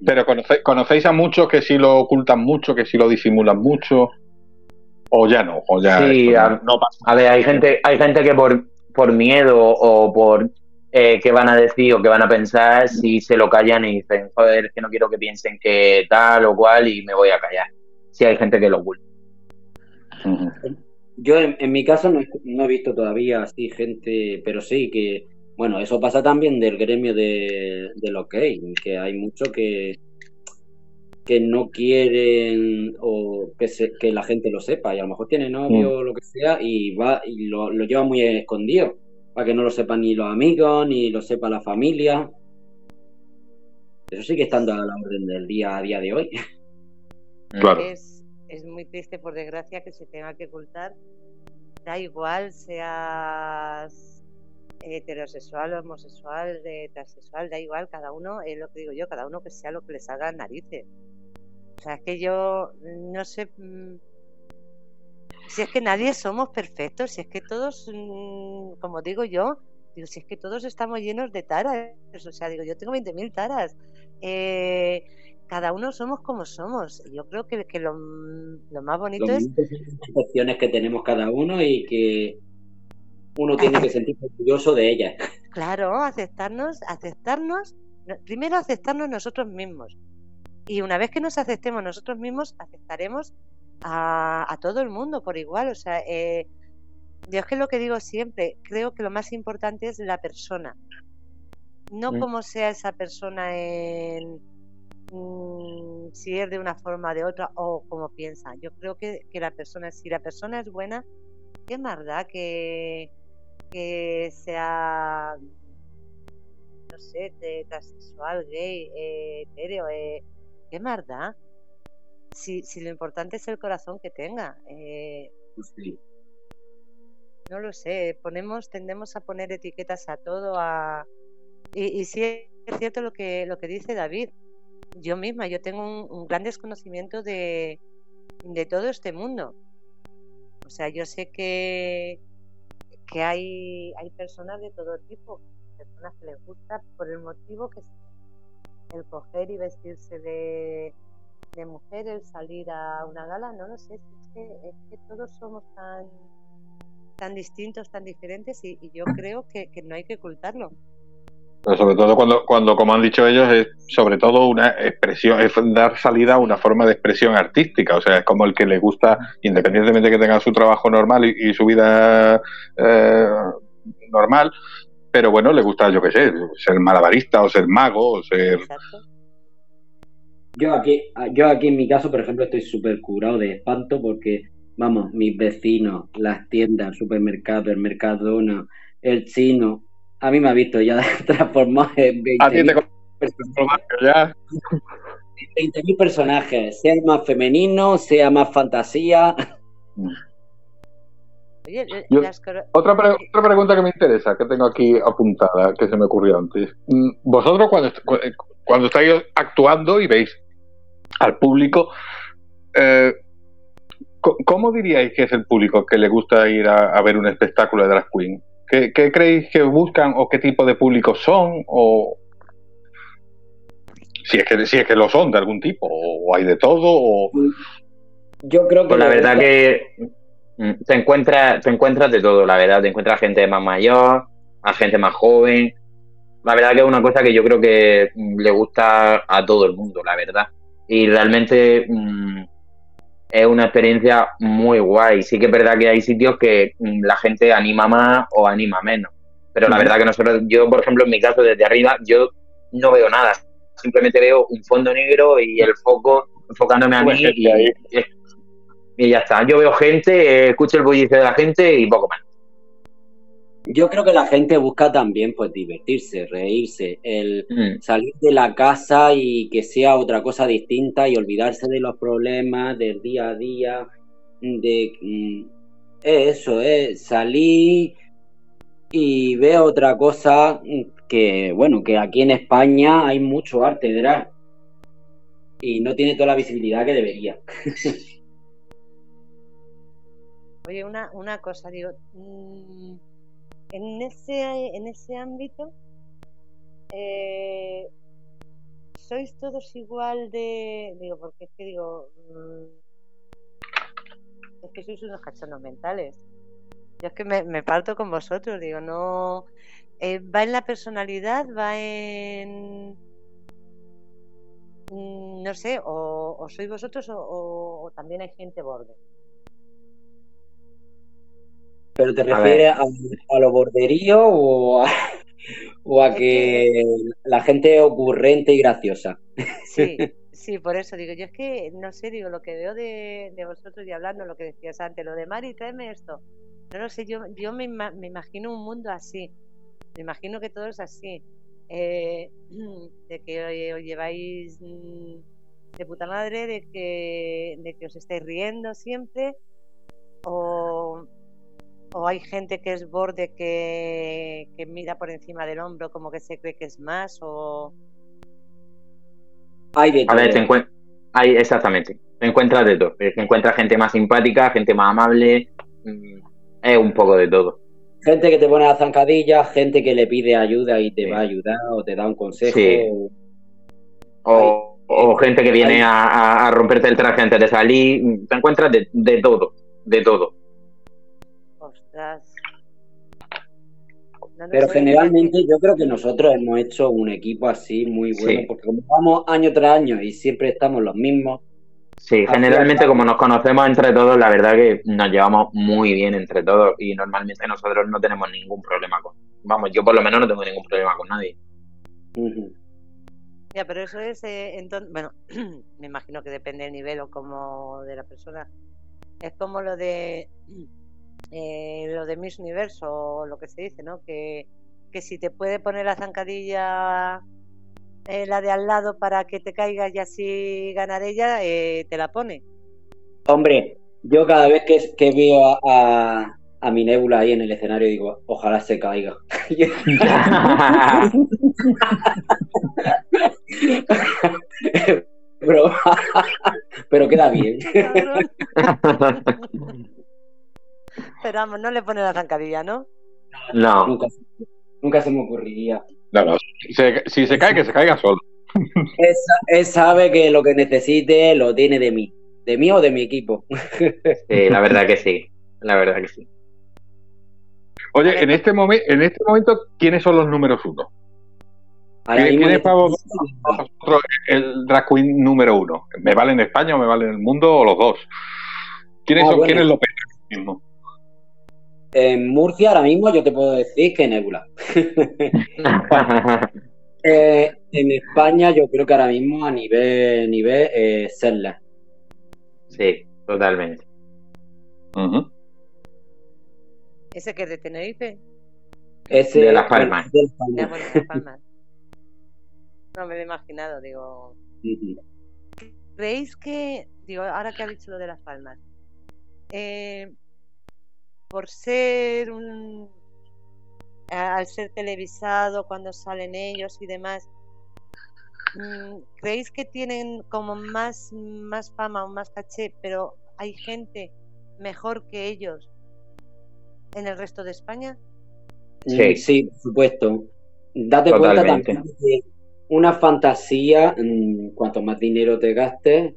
Pero ¿conocéis, conocéis a muchos que sí lo ocultan mucho, que sí lo disimulan mucho? ¿O ya no? ¿O ya Sí, esto a- no, no pasa? A ver, hay gente, hay gente que por, por miedo o por eh, qué van a decir o qué van a pensar, si se lo callan y dicen, joder, es que no quiero que piensen que tal o cual y me voy a callar. Sí, hay gente que lo oculta. Yo en, en mi caso no, he- no he visto todavía así gente, pero sí que, bueno, eso pasa también del gremio de, de los gays, que hay mucho que, que no quieren o que, se- que la gente lo sepa y a lo mejor tiene novio o lo que sea y va y lo, lo lleva muy escondido para que no lo sepan ni los amigos ni lo sepa la familia. Eso sí que estando a la orden del día a día de hoy. Claro. Es, es muy triste, por desgracia, que se tenga que ocultar. Da igual, seas heterosexual, homosexual, de transexual, da igual, cada uno, es lo que digo yo, cada uno que sea lo que le salga narices. O sea, es que yo no sé. Si es que nadie somos perfectos, si es que todos, mm, como digo yo, digo, si es que todos estamos llenos de taras. O sea, digo, yo tengo 20.000 taras. Eh, cada uno somos como somos. Yo creo que, que lo, lo más bonito Los es percepciones que tenemos cada uno y que uno tiene que sentirse orgulloso de ellas. Claro, aceptarnos, aceptarnos, no- primero aceptarnos nosotros mismos. Y una vez que nos aceptemos nosotros mismos, aceptaremos a, a todo el mundo por igual. O sea, eh, yo es que lo que digo siempre, creo que lo más importante es la persona. No cómo sea esa persona en mm, si es de una forma o de otra o como piensa. Yo creo que, que la persona, si la persona es buena, qué más da que, que sea no sé, transexual, gay, eh, etéreo, eh, ¿qué más da? Si, si lo importante es el corazón que tenga, eh, Sí. no lo sé, ponemos, tendemos a poner etiquetas a todo, a y, y sí es cierto lo que lo que dice David. Yo misma, yo tengo un, un gran desconocimiento de, de todo este mundo. O sea, yo sé que, que hay, hay personas de todo tipo, personas que les gusta por el motivo que sea. El coger y vestirse de, de mujer, el salir a una gala, no lo sé, es que, es que todos somos tan, tan distintos, tan diferentes y, y yo creo que, que no hay que ocultarlo. Pero sobre todo cuando, cuando, como han dicho ellos, es sobre todo una expresión, es dar salida a una forma de expresión artística. O sea, es como el que le gusta, independientemente que tenga su trabajo normal y, y su vida eh, normal, pero bueno, le gusta, yo qué sé, ser malabarista o ser mago o ser... Exacto. Yo aquí, yo aquí en mi caso, por ejemplo, estoy súper curado de espanto porque, vamos, mis vecinos, las tiendas, el supermercado, el Mercadona, el chino, a mí me ha visto ya transformado en A ti te 20.000 personajes, ya 20.000 personajes, sea más femenino, sea más fantasía. Oye, l- Yo- las coro- Otra, pre- otra pregunta que me interesa, que tengo aquí apuntada, que se me ocurrió antes. Mm, Vosotros cuando, eh, cuando estáis actuando y veis al público, eh, ¿cómo diríais que es el público que le gusta ir a, a ver un espectáculo de drag queen? ¿Qué, qué creéis que buscan o qué tipo de público son? O si es que si es que lo son de algún tipo, o hay de todo, o Yo creo que Pues la verdad gusta- que mm, te encuentras, te encuentras de todo, la verdad. Te encuentras gente más mayor, a gente más joven. La verdad que es una cosa que yo creo que mm, le gusta a todo el mundo, la verdad. Y realmente mm, es una experiencia muy guay. Sí que es verdad que hay sitios que mm, la gente anima más o anima menos. Pero la verdad que nosotros, yo por ejemplo en mi caso desde arriba, yo no veo nada. Simplemente veo un fondo negro y el foco enfocándome a Sube mí y, ya está. Yo veo gente, escucho el bullicio de la gente y poco más. Yo creo que la gente busca también pues divertirse, reírse, el Mm. salir de la casa y que sea otra cosa distinta y olvidarse de los problemas del día a día, de mm, es eso, es salir y ver otra cosa que, bueno, que aquí en España hay mucho arte drag y no tiene toda la visibilidad que debería. Oye, una, una cosa, digo, mm, en ese, en ese ámbito, eh, ¿sois todos igual de, digo, porque es que digo, mm, es que sois unos cachondos mentales. Yo es que me, parto con vosotros, digo, no, eh, va en la personalidad, va en, mm, no sé, o, o sois vosotros o- o también hay gente borde. ¿Pero te A refieres a, a lo borderío o a, o a Es que la gente es ocurrente y graciosa? Sí, sí, por eso digo, yo es que no sé, digo, lo que veo de, de vosotros y hablando, lo que decías antes, lo de Mari, tráeme esto. No lo sé, yo, yo me, me imagino un mundo así, me imagino que todo es así, eh, de que os lleváis mm, de puta madre, de que, de que os estáis riendo siempre, o, o hay gente que es borde que, que mira por encima del hombro como que se cree que es más, o... Hay de A ver, te todo. encuentras. Exactamente. Te encuentras de todo. Te encuentras gente más simpática, gente más amable. mm, Es un poco de todo. Gente que te pone la zancadilla, gente que le pide ayuda y te Sí. va a ayudar o te da un consejo. Sí. O, o gente que viene hay- a, a- a romperte el traje antes de salir. Te encuentras de, de todo. De todo. No Pero generalmente yo creo que nosotros hemos hecho un equipo así muy bueno, Sí. porque como vamos año tras año y siempre estamos los mismos, Sí, Al generalmente como nos conocemos entre todos, la verdad que nos llevamos muy bien entre todos y normalmente nosotros no tenemos ningún problema con... Vamos, yo por lo menos no tengo ningún problema con nadie. Ya, pero eso es, eh, entonces, bueno, me imagino que depende del nivel o como de la persona. Es como lo de eh, lo de Miss Universo o lo que se dice, ¿no? Que, que si te puede poner la zancadilla eh, la de al lado para que te caigas y así ganar ella, eh, te la pone. Hombre, yo cada vez que, que veo a, a- a mi nébula ahí en el escenario digo, ojalá se caiga. Broma. Pero queda bien. Pero vamos, no le pone la zancadilla, ¿no? no, Nunca, nunca se me ocurriría. No, no, si se, si se cae, que se caiga solo. Él, sa- él sabe que lo que necesite lo tiene de mí. ¿De mí o de mi equipo? sí, la verdad que sí. La verdad que sí. Oye, en este, momen- en este momento, ¿quiénes son los números uno? ¿Quién- mismo quién es para Vosotros, el drag queen número uno. ¿Me vale en España o me vale en el mundo o los dos? ¿Quiénes, Ah, son, bueno. ¿quiénes lo pegan ahora mismo? En Murcia ahora mismo yo te puedo decir que Nebula. Eh, en España yo creo que ahora mismo a nivel, nivel eh, sí, totalmente. Ese que es de Tenerife. Ese, De Las Palmas. de Las Palmas. No me lo he imaginado, digo. ¿Creéis que, digo, ahora que ha dicho lo de Las Palmas, eh, por ser un, al ser televisado cuando salen ellos y demás, mm, ¿creéis que tienen como más, más fama o más caché, pero hay gente mejor que ellos en el resto de España? Sí. Sí, por supuesto. Date cuenta también que una fantasía, mm, cuanto más dinero te gastes,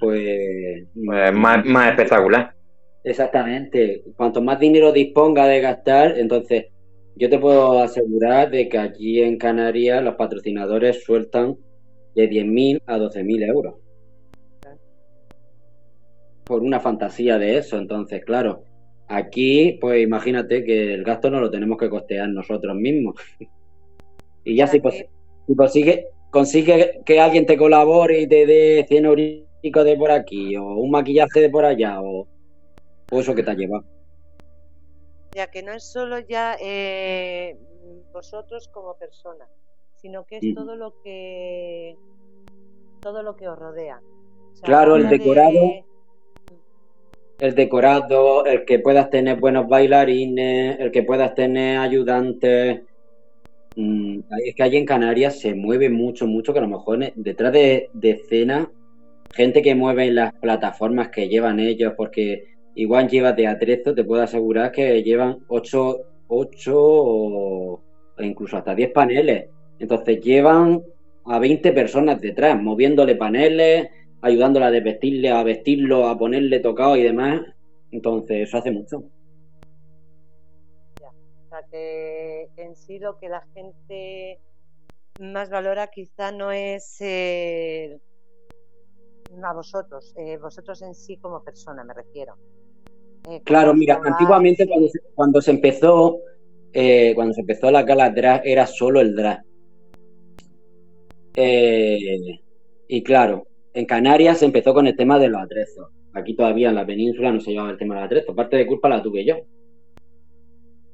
pues... Pues más, más espectacular. Exactamente. Cuanto más dinero disponga de gastar, entonces yo te puedo asegurar de que aquí en Canarias los patrocinadores sueltan de 10.000 a 12.000 euros. por una fantasía de eso. Entonces, claro, aquí, pues imagínate que el gasto no lo tenemos que costear nosotros mismos. y ya si, si consigue, consigue que alguien te colabore y te dé 100 euros de por aquí, o un maquillaje de por allá, o, o eso que te ha llevado. Ya que no es solo ya eh, vosotros como personas, sino que es Mm. todo lo que todo lo que os rodea. O sea, Claro, el de- decorado. El decorado, el que puedas tener buenos bailarines, el que puedas tener ayudantes. Mm, es que allí en Canarias se mueve mucho, mucho, que a lo mejor detrás de, de escena, gente que mueve las plataformas que llevan ellos, porque igual lleva de atrezo, te puedo asegurar que llevan 8, 8 o incluso hasta 10 paneles. Entonces llevan a 20 personas detrás, moviéndole paneles, ayudándola a desvestirle, a vestirlo, a ponerle tocado y demás. Entonces, eso hace mucho. O sea, que en sí lo que la gente más valora quizá no es eh, a vosotros, eh, vosotros en sí como persona, me refiero. Eh, Claro, mira, antiguamente cuando se, cuando se empezó, eh, cuando se empezó la gala drag, era solo el drag. Eh, y claro, en Canarias se empezó con el tema de los atrezos. Aquí todavía en la península no se llevaba el tema de los atrezos. Parte de culpa la tuve yo.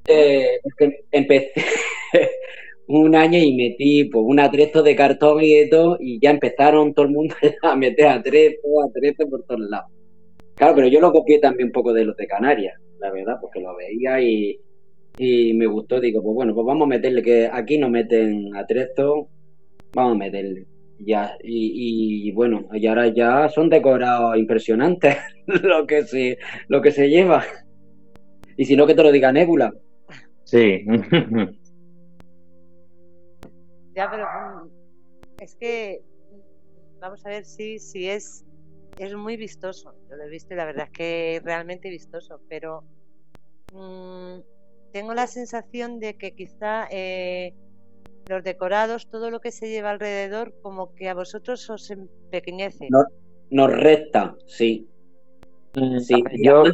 Eh, porque empecé un año y metí pues, un atrezo de cartón y de todo, y ya empezaron todo el mundo a meter atrezo, atrezo por todos lados. Claro, pero yo lo copié también un poco de los de Canarias, la verdad, porque lo veía y, y me gustó. Digo, pues bueno, pues vamos a meterle que aquí no meten atrezo, vamos a meterle. Ya, y, y bueno, y ahora ya son decorados impresionantes lo que se, lo que se lleva. Y si no, que te lo diga Nebula. Sí. Ya, pero mm, es que vamos a ver si, si es, es muy vistoso. Yo lo he visto y la verdad es que es realmente vistoso, pero mm, tengo la sensación de que quizá eh, los decorados, todo lo que se lleva alrededor, como que a vosotros os empequeñece. No. Nos resta, sí. sí. Yo,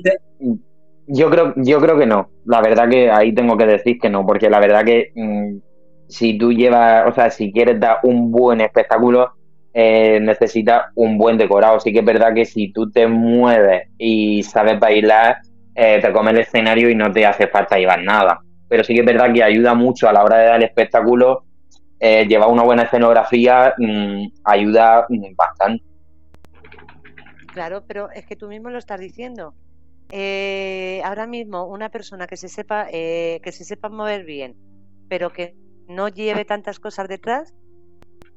yo creo, yo creo que no. La verdad que ahí tengo que decir que no, porque la verdad que mm, si tú llevas, o sea, si quieres dar un buen espectáculo, eh, necesitas un buen decorado. Sí que es verdad que si tú te mueves y sabes bailar, eh, te comes el escenario y no te hace falta llevar nada. Pero sí que es verdad que ayuda mucho a la hora de dar el espectáculo, eh, llevar una buena escenografía mm, ayuda mm, bastante. Claro, pero es que tú mismo lo estás diciendo. Eh, ahora mismo una persona que se sepa eh, que se sepa mover bien, pero que no lleve tantas cosas detrás,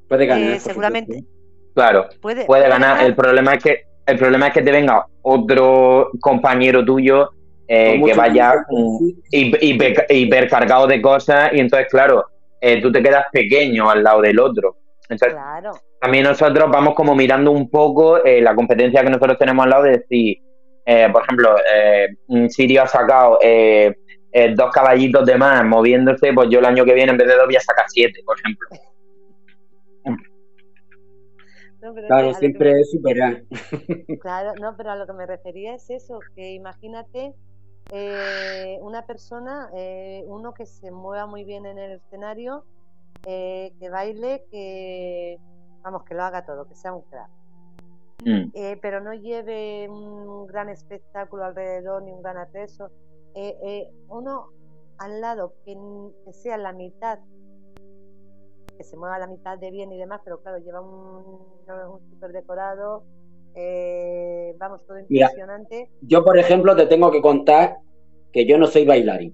puede ganar. eh, seguramente supuesto. Claro, puede, puede ganar. El problema es que el problema es que te venga otro compañero tuyo eh, que vaya tiempo, hiper- hiper- hipercargado de cosas y entonces claro eh, tú te quedas pequeño al lado del otro. Entonces Claro, también nosotros vamos como mirando un poco eh, la competencia que nosotros tenemos al lado de decir, eh, por ejemplo, Sirio ha sacado eh, eh, dos caballitos de más moviéndose, pues yo el año que viene en vez de dos voy a sacar siete, por ejemplo. No, pero Claro, siempre me- es superar. claro, no, pero a lo que me refería es eso, que imagínate eh, una persona, eh, uno que se mueva muy bien en el escenario, eh, que baile, que vamos, que lo haga todo, que sea un crack. Mm. eh, pero no lleve un gran espectáculo alrededor ni un gran atrezo. Eh, eh, uno al lado que sea la mitad, que se mueva la mitad de bien y demás, pero claro, lleva un, no, un super decorado, eh, vamos, todo Mira. impresionante. Yo, por ejemplo, te tengo que contar que yo no soy bailarín.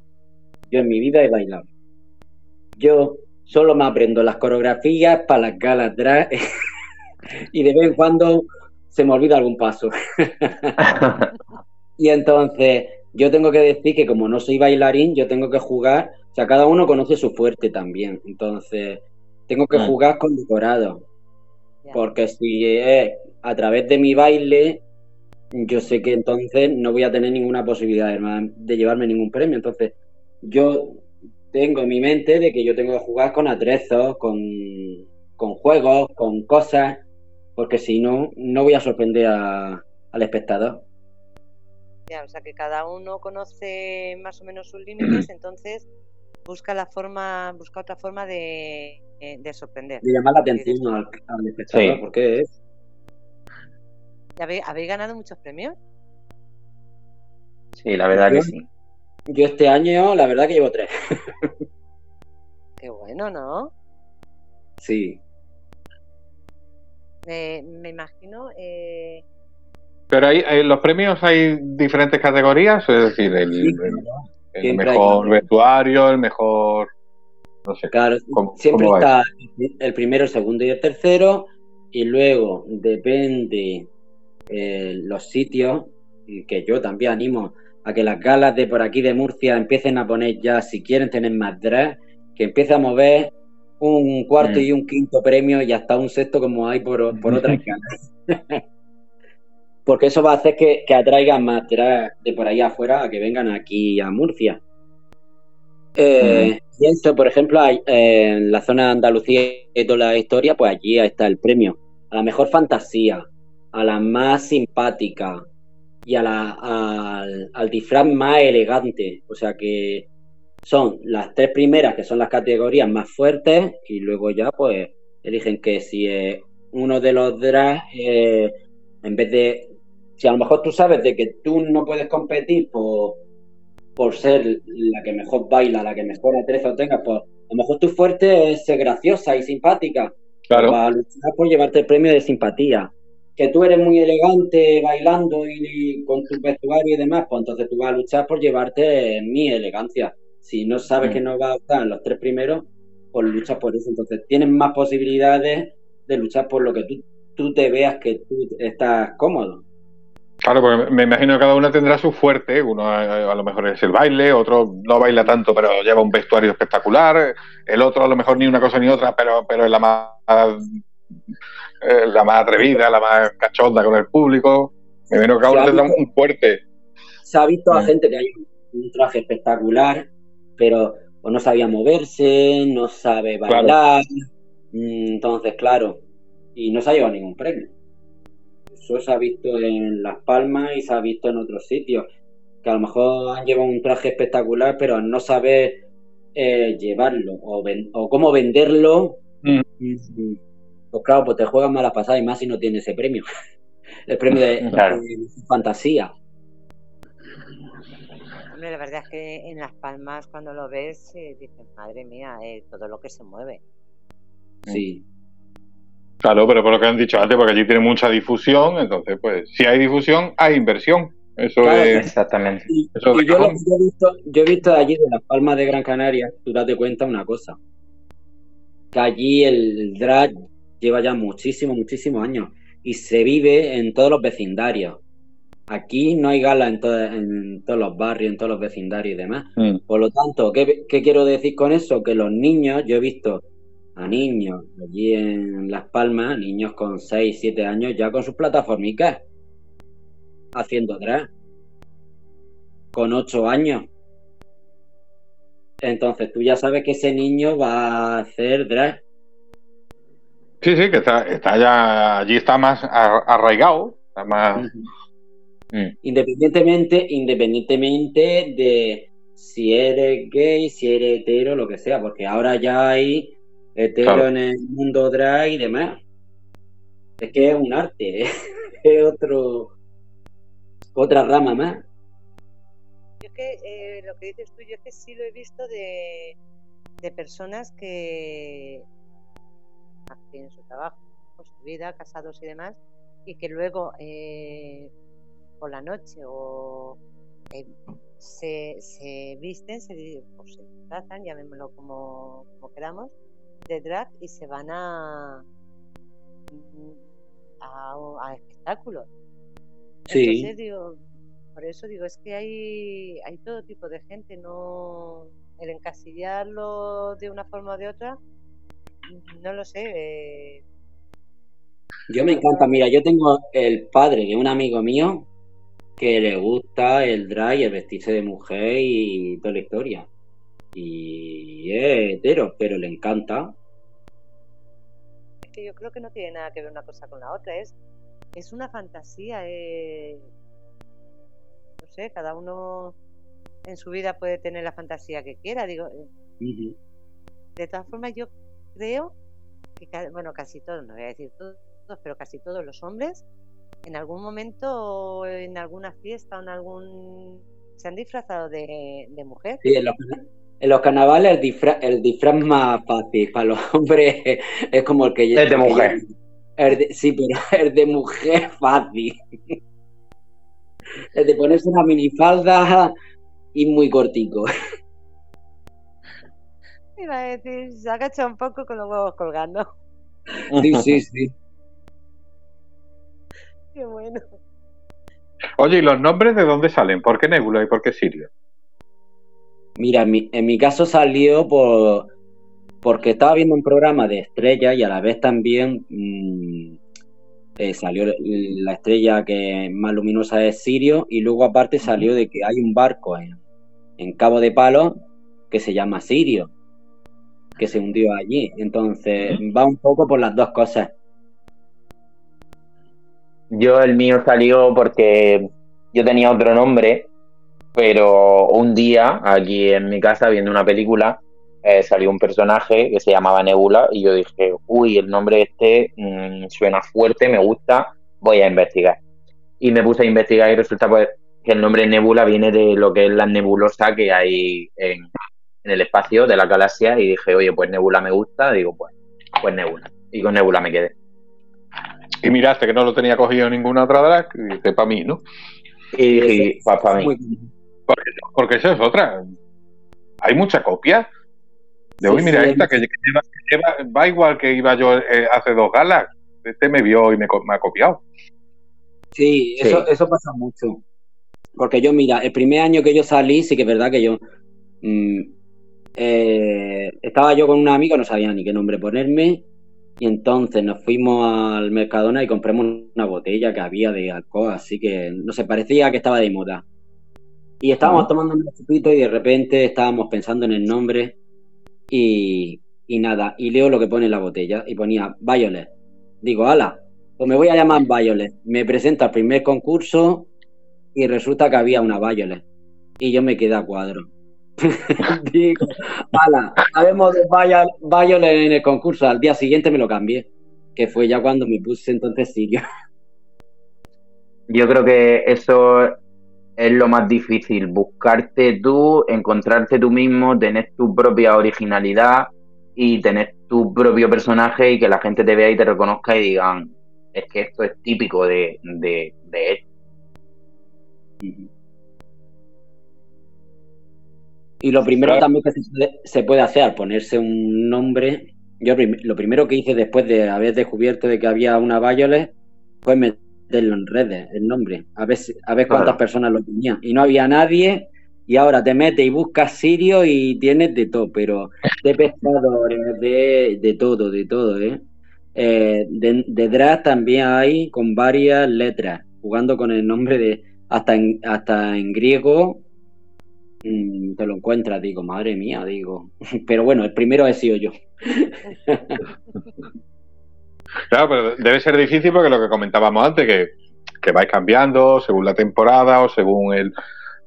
Yo en mi vida he bailado. Yo solo me aprendo las coreografías para las galas drag y de vez en cuando se me olvida algún paso. Y entonces yo tengo que decir que como no soy bailarín, yo tengo que jugar, o sea, cada uno conoce su fuerte también. Entonces, tengo que Mm. jugar con decorado. Porque si es a través de mi baile, yo sé que entonces no voy a tener ninguna posibilidad de, de llevarme ningún premio. Entonces, yo tengo en mi mente de que yo tengo que jugar con atrezos, con, con juegos, con cosas, porque si no, no voy a sorprender a- al espectador. Ya, o sea que cada uno conoce más o menos sus límites, entonces busca la forma, busca otra forma de, eh, de sorprender. De llamar la atención al, al espectador, Sí. porque es. ¿Habéis, habéis ganado muchos premios? Sí, la verdad que sí. Yo este año, la verdad que llevo tres. Qué bueno, ¿no? Sí. Eh, me imagino. eh, Pero hay, en los premios hay diferentes categorías, es decir, el, Sí, el- el Siempre hay mejor vestuario, el mejor, no sé, Claro, ¿Cómo- siempre cómo está el primero, el segundo y el tercero, y luego depende eh, los sitios, que yo también animo a que las galas de por aquí de Murcia empiecen a poner ya, si quieren tener más drag, que empiece a mover un cuarto Mm. y un quinto premio y hasta un sexto como hay por, por otras galas. Porque eso va a hacer que, que atraigan más drag de por ahí afuera a que vengan aquí a Murcia. Eh, Y esto, por ejemplo, hay, eh, en la zona de Andalucía y toda la historia, pues allí está el premio a la mejor fantasía, a la más simpática y a la, al, al disfraz más elegante. O sea que son las tres primeras que son las categorías más fuertes y luego ya pues eligen que si uno de los drags, eh, en vez de, si a lo mejor tú sabes de que tú no puedes competir por, por ser la que mejor baila, la que mejor atrezo tengas, pues a lo mejor tu fuerte es ser graciosa y simpática. claro. Para luchar por llevarte el premio de simpatía. Que tú eres muy elegante bailando y, y con tu vestuario y demás, pues entonces tú vas a luchar por llevarte mi elegancia. Si no sabes Mm. que no vas a estar en los tres primeros, pues luchas por eso. Entonces tienes más posibilidades de luchar por lo que tú, tú te veas que tú estás cómodo. Claro, porque me imagino que cada una tendrá su fuerte. Uno a, a lo mejor es el baile, otro no baila tanto, pero lleva un vestuario espectacular. El otro a lo mejor ni una cosa ni otra, pero, pero es la más, eh, la más atrevida, la más cachonda con el público. Me imagino que cada uno tendrá un fuerte. se ha visto a Mm. gente que hay un traje espectacular, pero o no sabía moverse, no sabe bailar. Mm, Entonces, claro, y no se ha llevado ningún premio. Eso se ha visto en Las Palmas y se ha visto en otros sitios, que a lo mejor han llevado un traje espectacular, pero no saber eh, llevarlo o, ven- o cómo venderlo, Mm. mm, pues claro, pues te juegas malas pasadas y más si no tienes ese premio. El premio de, Claro. de fantasía. hombre, la verdad es que en Las Palmas, cuando lo ves, eh, dices, madre mía, eh, todo lo que se mueve. Sí. Claro, pero por lo que han dicho antes, porque allí tiene mucha difusión, entonces, pues, si hay difusión, hay inversión. Eso Claro, es. Exactamente. Y, Eso de y yo, lo he visto, yo he visto allí de las Palmas de Gran Canaria, tú date cuenta una cosa, que allí el drag lleva ya muchísimos, muchísimos años y se vive en todos los vecindarios. Aquí no hay gala en, to- en todos los barrios, en todos los vecindarios y demás. Mm. Por lo tanto, ¿qué, qué quiero decir con eso? Que los niños, yo he visto a niños allí en Las Palmas, niños con 6, 7 años, ya con sus plataformicas, haciendo drag, con 8 años. Entonces tú ya sabes que ese niño va a hacer drag. Sí, sí, que está, está ya, allí está más arraigado, está más. Mm. Independientemente, independientemente de si eres gay, si eres hetero, lo que sea, porque ahora ya hay hetero Claro. en el mundo drag y demás. Es que es un arte, es otro otra rama más. Yo es que eh, lo que dices tú, yo es que sí lo he visto de, de personas que tienen su trabajo, con su vida, casados y demás, y que luego eh, por la noche o eh, se, se visten, se, o se disfrazan, llamémoslo como, como queramos, de drag y se van a, a, a espectáculos. Sí. Entonces digo, por eso digo, es que hay, hay todo tipo de gente, no el encasillarlo de una forma o de otra, no lo sé. eh, Yo me encanta, mira, yo tengo el padre de un amigo mío que le gusta el drag y el vestirse de mujer y toda la historia. Y es hetero, pero le encanta. es que yo creo que no tiene nada que ver una cosa con la otra, es, es una fantasía. eh, no sé, cada uno en su vida puede tener la fantasía que quiera. Digo, Ujú. de todas formas, yo creo que, bueno, casi todos, no voy a decir todos, pero casi todos los hombres, en algún momento, en alguna fiesta o en algún. se han disfrazado de, de mujer. Sí, en los, en los carnavales el disfraz, el disfraz más fácil para los hombres es como el que Es de mujer. el de- sí, pero el de mujer fácil. El de ponerse una minifalda y muy cortico. Iba a decir, se agacha un poco con los huevos colgando. Sí, sí, sí. Qué bueno. Oye, ¿y los nombres de dónde salen? ¿Por qué Nebula y por qué Sirio? Mira, en mi, en mi caso salió por porque estaba viendo un programa de estrellas y a la vez también mm, eh, salió la estrella que más luminosa es Sirio y luego aparte salió de que hay un barco en, en Cabo de Palos que se llama Sirio, que se hundió allí. Entonces va un poco por las dos cosas. Yo el mío salió porque yo tenía otro nombre, pero un día aquí en mi casa viendo una película eh, salió un personaje que se llamaba Nebula y yo dije, uy, el nombre este mm, suena fuerte, me gusta, voy a investigar. Y me puse a investigar y resulta pues que el nombre Nebula viene de lo que es la nebulosa que hay en, en el espacio de la galaxia y dije, oye, pues Nebula me gusta, digo, pues, pues Nebula. Y con Nebula me quedé. Y miraste que no lo tenía cogido ninguna otra drag y dijiste, para mí, ¿no? Y dije, pues para mí. Muy- Porque esa es otra. Hay mucha copia. De Sí, hoy, mira, sí, esta que, que lleva, que lleva- va igual que iba yo eh, hace dos galas. Este me vio y me, co- me ha copiado. Sí, Sí. Eso, eso pasa mucho. Porque yo, mira, el primer año que yo salí, sí que es verdad que yo mm, eh, estaba yo con una amiga, no sabía ni qué nombre ponerme, y entonces nos fuimos al Mercadona y compramos una botella que había de alcohol, así que no sé, parecía que estaba de moda. Y estábamos tomando un chupito y de repente estábamos pensando en el nombre y, y nada, y leo lo que pone en la botella y ponía Violet. Digo, ala, pues me voy a llamar Violet. Me presento al primer concurso y resulta que había una Violet. Y yo me quedé a cuadro. Digo, ala, sabemos de Vio- Violet en el concurso. Al día siguiente me lo cambié. Que fue ya cuando me puse entonces Sirio. Yo creo que eso es lo más difícil, buscarte tú, encontrarte tú mismo, tener tu propia originalidad y tener tu propio personaje y que la gente te vea y te reconozca y digan, es que esto es típico de, de, de él. Y lo primero también que se puede, hacer al ponerse un nombre. Yo lo primero que hice después de haber descubierto de que había una Violet fue meterlo en redes, el nombre, a ver, a ver cuántas Claro. personas lo tenían. Y no había nadie, y ahora te metes y buscas Sirio y tienes de todo, pero de pescadores, de, de todo, de todo, ¿eh? Eh, de, de drag también hay con varias letras, jugando con el nombre de, hasta en, hasta en griego, mm, te lo encuentras, digo, madre mía, digo. Pero bueno, el primero he sido yo. Claro, pero debe ser difícil porque lo que comentábamos antes, que, que vais cambiando según la temporada o según el,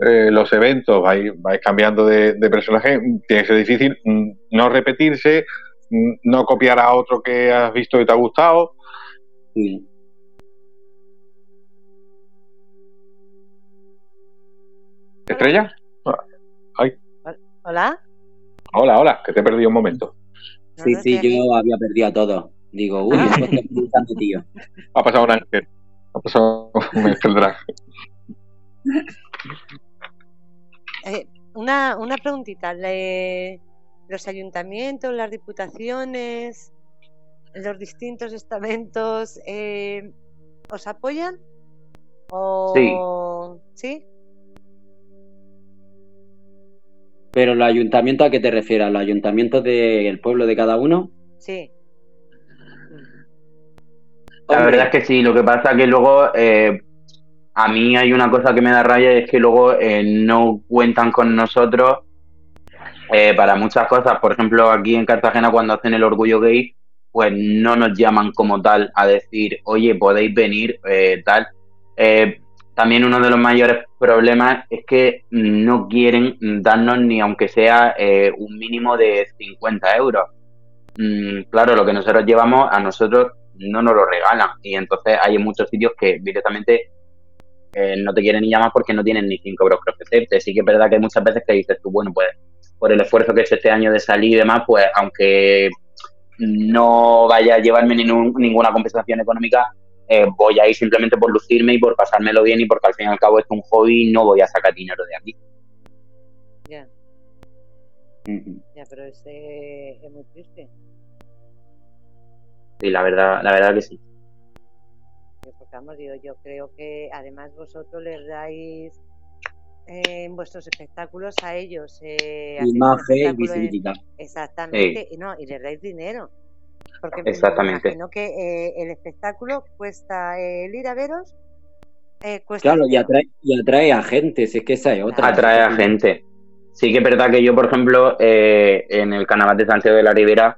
eh, los eventos, vais, vais cambiando de, de personaje. Tiene que ser difícil mm, no repetirse, mm, no copiar a otro que has visto y te ha gustado. Sí. ¿Estrella? ¿Hola? Hola, hola, que te he perdido un momento. No, Sí, no, sí, yo había perdido a todos. Digo, uy, Ah. esto preguntando, tío. Ha pasado un ángel. Ha pasado un ángel drag. Eh, una, una preguntita. le- ¿Los ayuntamientos, las diputaciones, los distintos estamentos eh, os apoyan? ¿O... ¿Sí? Pero los ayuntamientos, ¿a qué te refieres? ¿Los ayuntamientos del pueblo de cada uno? Sí. La Hombre, verdad es que sí, lo que pasa que luego eh, a mí hay una cosa que me da rabia y es que luego eh, no cuentan con nosotros eh, para muchas cosas. Por ejemplo, aquí en Cartagena cuando hacen el orgullo gay, pues no nos llaman como tal a decir, oye, podéis venir, tal. También uno de los mayores problemas es que no quieren darnos ni aunque sea un mínimo de 50 euros. Mm, claro, lo que nosotros llevamos a nosotros no nos lo regalan y entonces hay muchos sitios que directamente eh, no te quieren ni llamar porque no tienen ni 5 euros que ofrecerte. Sí que es verdad que hay muchas veces que dices tú, bueno, pues por el esfuerzo que he hecho este año de salir y demás, pues aunque no vaya a llevarme ninguna compensación económica, eh, voy a ir simplemente por lucirme y por pasármelo bien y porque al fin y al cabo es un hobby y no voy a sacar dinero de aquí. Ya. Ya, pero ese es muy triste. Sí, la verdad, la verdad que sí. Yo, yo creo que además vosotros les dais eh, en vuestros espectáculos a ellos. Eh, Imagen y visibilidad. Exactamente, y, no, y les dais dinero. Porque Exactamente. me imagino que eh, el espectáculo cuesta, el ir a veros, eh, cuesta. Claro, y atrae, y atrae a gente, si es que esa es otra. Atrae a gente. Sí que es verdad que yo, por ejemplo, en el carnaval de Santiago de la Ribera,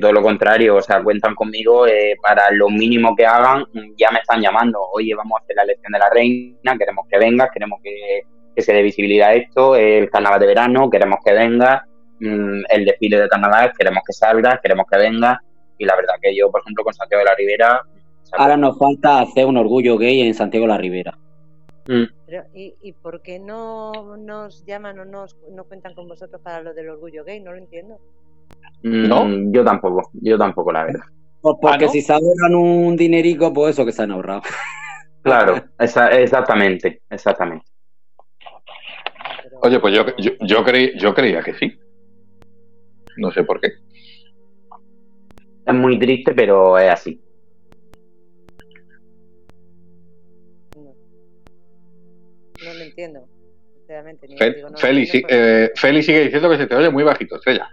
todo lo contrario, o sea, cuentan conmigo para lo mínimo que hagan, ya me están llamando, oye, vamos a hacer la elección de la reina, queremos que vengas, queremos que, que se dé visibilidad a esto, el carnaval de verano, queremos que venga, mm, el desfile de carnaval, queremos que salga, queremos que venga, y la verdad que yo, por ejemplo, con Santiago de la Ribera... Ahora nos falta hacer un orgullo gay en Santiago de la Ribera. Mm. ¿y, ¿y, por qué no nos llaman o nos, no cuentan con vosotros para lo del orgullo gay? No lo entiendo. Mm, ¿No? Yo tampoco, yo tampoco, la verdad. Pues porque ¿Ah, si se ahorran un dinerico, pues eso que se han ahorrado. Claro, exactamente, exactamente. Oye, pues yo, yo, yo, creí, yo creía que sí. No sé por qué. Es muy triste, pero es así. No, lo entiendo. Sinceramente, Feli, eh, Feli sigue diciendo que se te oye muy bajito, Estrella.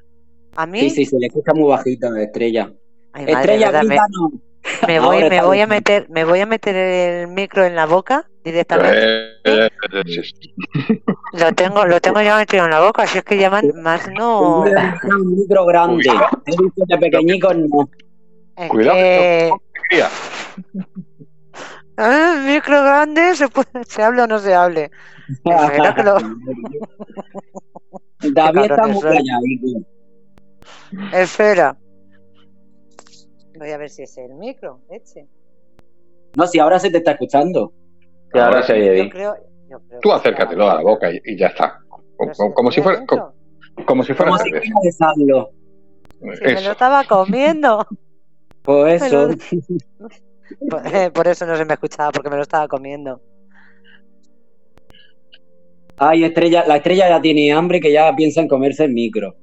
¿A mí? Sí, sí, se le escucha muy bajito, Estrella. Estrella, me, me, voy, me voy a meter, me voy a meter el micro en la boca directamente. Eh, lo tengo, lo tengo ya metido en la boca, así es que llaman más no. Un micro grande, de pequeñico no. Cuidado. Que... Ah, micro grande, se, puede, se hable o no se hable. que lo... David está muy calladito. Espera. Voy a ver si es el micro, eche. No, si ahora se te está escuchando. Sí, ahora se oye bien. Tú acércatelo a la boca y, ya está. Como, si fuera. Como, si fuera. Como si fuera Si me lo estaba comiendo. Pues eso. Eh, por eso no se me escuchaba, porque me lo estaba comiendo. Ay, estrella, la estrella ya tiene hambre que ya piensa en comerse el micro.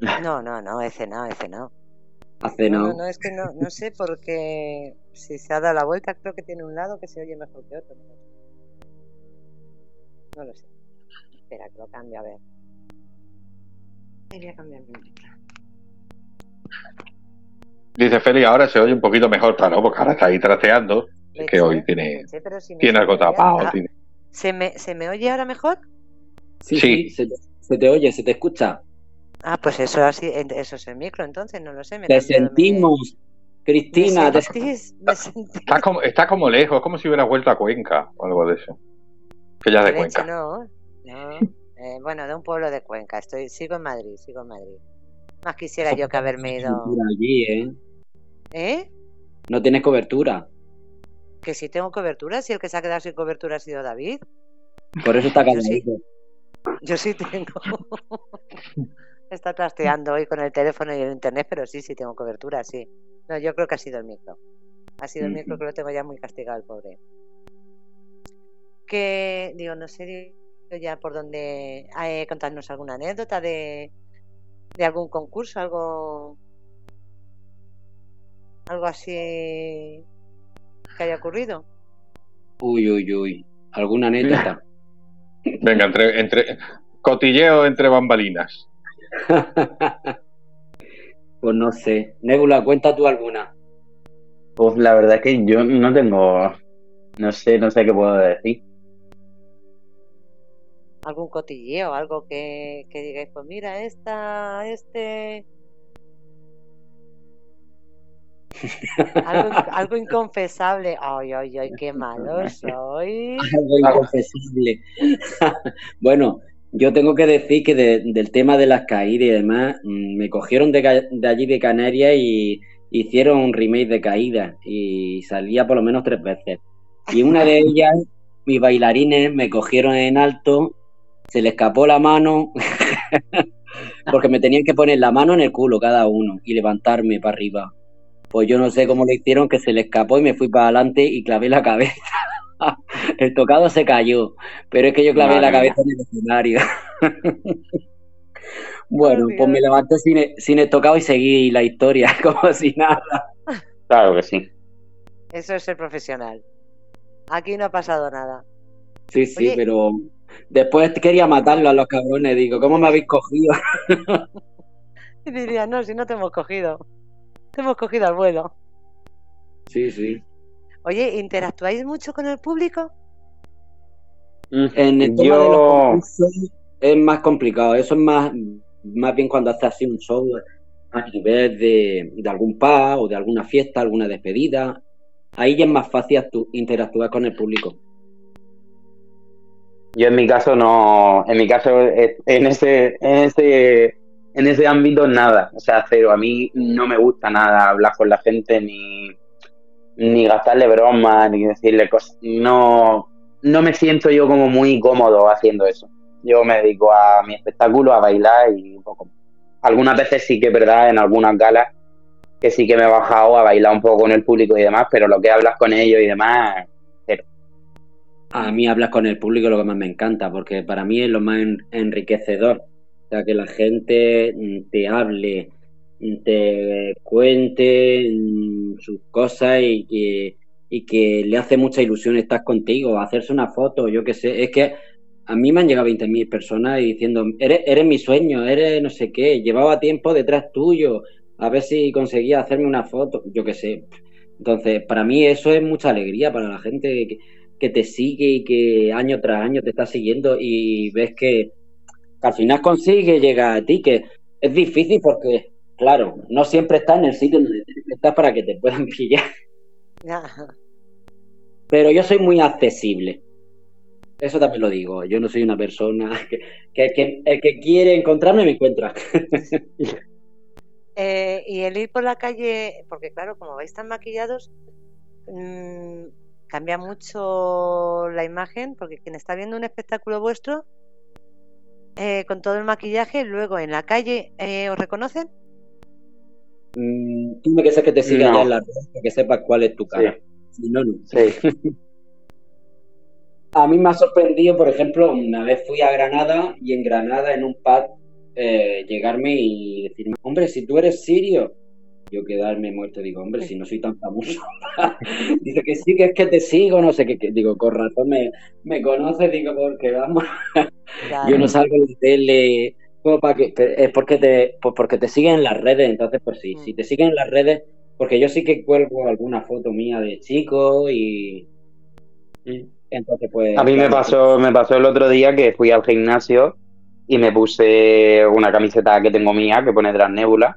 No, no, no, ese no, ese no. Hace no. No, no, es que no, no sé porque si se ha dado la vuelta, creo que tiene un lado que se oye mejor que otro. No lo sé. Espera, que lo cambio a ver. Voy a cambiar mi Dice Feli, ahora se oye un poquito mejor, claro, porque ahora está ahí trasteando. Es que hoy tiene, tiene algo tapado. ¿Se, me, ¿Se me oye ahora mejor? Sí, sí. Se, se, te oye, se te escucha. Ah, pues eso así, eso es el micro, entonces no lo sé. te sentimos, Cristina. ¿Me sentís? Está, como, está como lejos, es como si hubiera vuelto a Cuenca o algo de eso. Que ya de Cuenca. no, no. Eh, bueno, de un pueblo de Cuenca. Estoy, sigo en Madrid, sigo en Madrid. Más quisiera yo que haberme ido. Allí, ¿eh? ¿Eh? No tienes cobertura. Que si tengo cobertura, si el que se ha quedado sin cobertura ha sido David. Por eso está yo sí, yo sí tengo. Está trasteando hoy con el teléfono y el internet, pero sí, sí tengo cobertura, sí. No, yo creo que ha sido el micro. Ha sido el micro que lo tengo ya muy castigado el pobre. Que, digo, no sé ya por dónde eh, contarnos alguna anécdota de, de algún concurso, algo algo así que haya ocurrido. Uy, uy, uy. ¿Alguna anécdota? Venga, entre, entre cotilleo entre bambalinas. pues no sé. Nebula, cuenta tú alguna. Pues la verdad es que yo no tengo. No sé, no sé qué puedo decir. ¿Algún cotilleo? Algo que, que digáis, pues mira, esta, este. Algo, algo inconfesable. Ay, ay, ay, qué malo soy. Algo inconfesable. bueno, yo tengo que decir que de- del tema de las caídas y demás, mm, me cogieron de, de allí de Canarias y hicieron un remake de caídas y salía por lo menos tres veces. Y una de ellas, mis bailarines me cogieron en alto, se le escapó la mano, porque me tenían que poner la mano en el culo cada uno y levantarme para arriba. Pues yo no sé cómo lo hicieron, que se le escapó y me fui para adelante y clavé la cabeza. El tocado se cayó, pero es que yo clavé Madre la mía. cabeza en el escenario. bueno, pues me levanté sin, el- sin el tocado y seguí la historia como si nada. Claro que sí. Eso es ser profesional. Aquí no ha pasado nada. Sí, sí, Oye. pero después quería matarlo a los cabrones. Digo, ¿cómo me habéis cogido? Y diría, no, si no te hemos cogido. Te hemos cogido al vuelo. Sí, sí. Oye, ¿interactuáis mucho con el público? En el tema de los Yo, concursos es más complicado. Eso es más, más bien cuando haces así un show a nivel de, de algún pub o de alguna fiesta, alguna despedida. Ahí ya es más fácil actu- interactuar con el público. yo en mi caso no, en mi caso en ese, en ese, en ese ámbito nada, o sea, cero. A mí no me gusta nada hablar con la gente ni, ni gastarle bromas, ni decirle cosas. No, no me siento yo como muy cómodo haciendo eso. Yo me dedico a mi espectáculo, a bailar y un poco. Algunas veces sí que es verdad, en algunas galas, que sí que me he bajado a bailar un poco con el público y demás, pero lo que hablas con ellos y demás, A mí hablar con el público lo que más me encanta, porque para mí es lo más en- enriquecedor. O sea, que la gente te hable, te cuente sus cosas y que, y que le hace mucha ilusión estar contigo, hacerse una foto, yo qué sé. Es que a mí me han llegado 20.000 personas diciendo, eres, mi sueño, eres no sé qué, llevaba tiempo detrás tuyo, a ver si conseguía hacerme una foto, yo qué sé. Entonces, para mí eso es mucha alegría para la gente que, que te sigue y que año tras año te está siguiendo y ves que, que al final consigue llegar a ti, que es difícil porque, claro, no siempre estás en el sitio donde estás para que te puedan pillar, pero yo soy muy accesible. Eso también lo digo, yo no soy una persona que, que, que- el que quiere encontrarme me encuentra. Eh, y el ir por la calle, porque claro, como vais tan maquillados, mm, cambia mucho la imagen, porque quien está viendo un espectáculo vuestro, eh, con todo el maquillaje, luego en la calle, eh, ¿os reconocen? Mm, Tú me que sé que te siga No. ya en la red, para que sepas cuál es tu cara. Si no, no. sí. A mí me ha sorprendido, por ejemplo, una vez fui a Granada y en Granada, en un pub, eh, llegarme y decirme, hombre, si tú eres sirio, yo quedarme muerto, digo, hombre, si no soy tan famoso. Dice que sí, que es que te sigo, no sé qué, qué. digo, con razón me, me conoces, digo, porque vamos, Claro. yo no salgo en la tele, para que, es porque te, pues porque te siguen en las redes, entonces pues sí, Mm. si te siguen en las redes, porque yo sí que cuelgo alguna foto mía de chico y entonces pues... A mí me claro, pasó, me pasó el otro día que fui al gimnasio y me puse una camiseta que tengo mía que pone Transnébula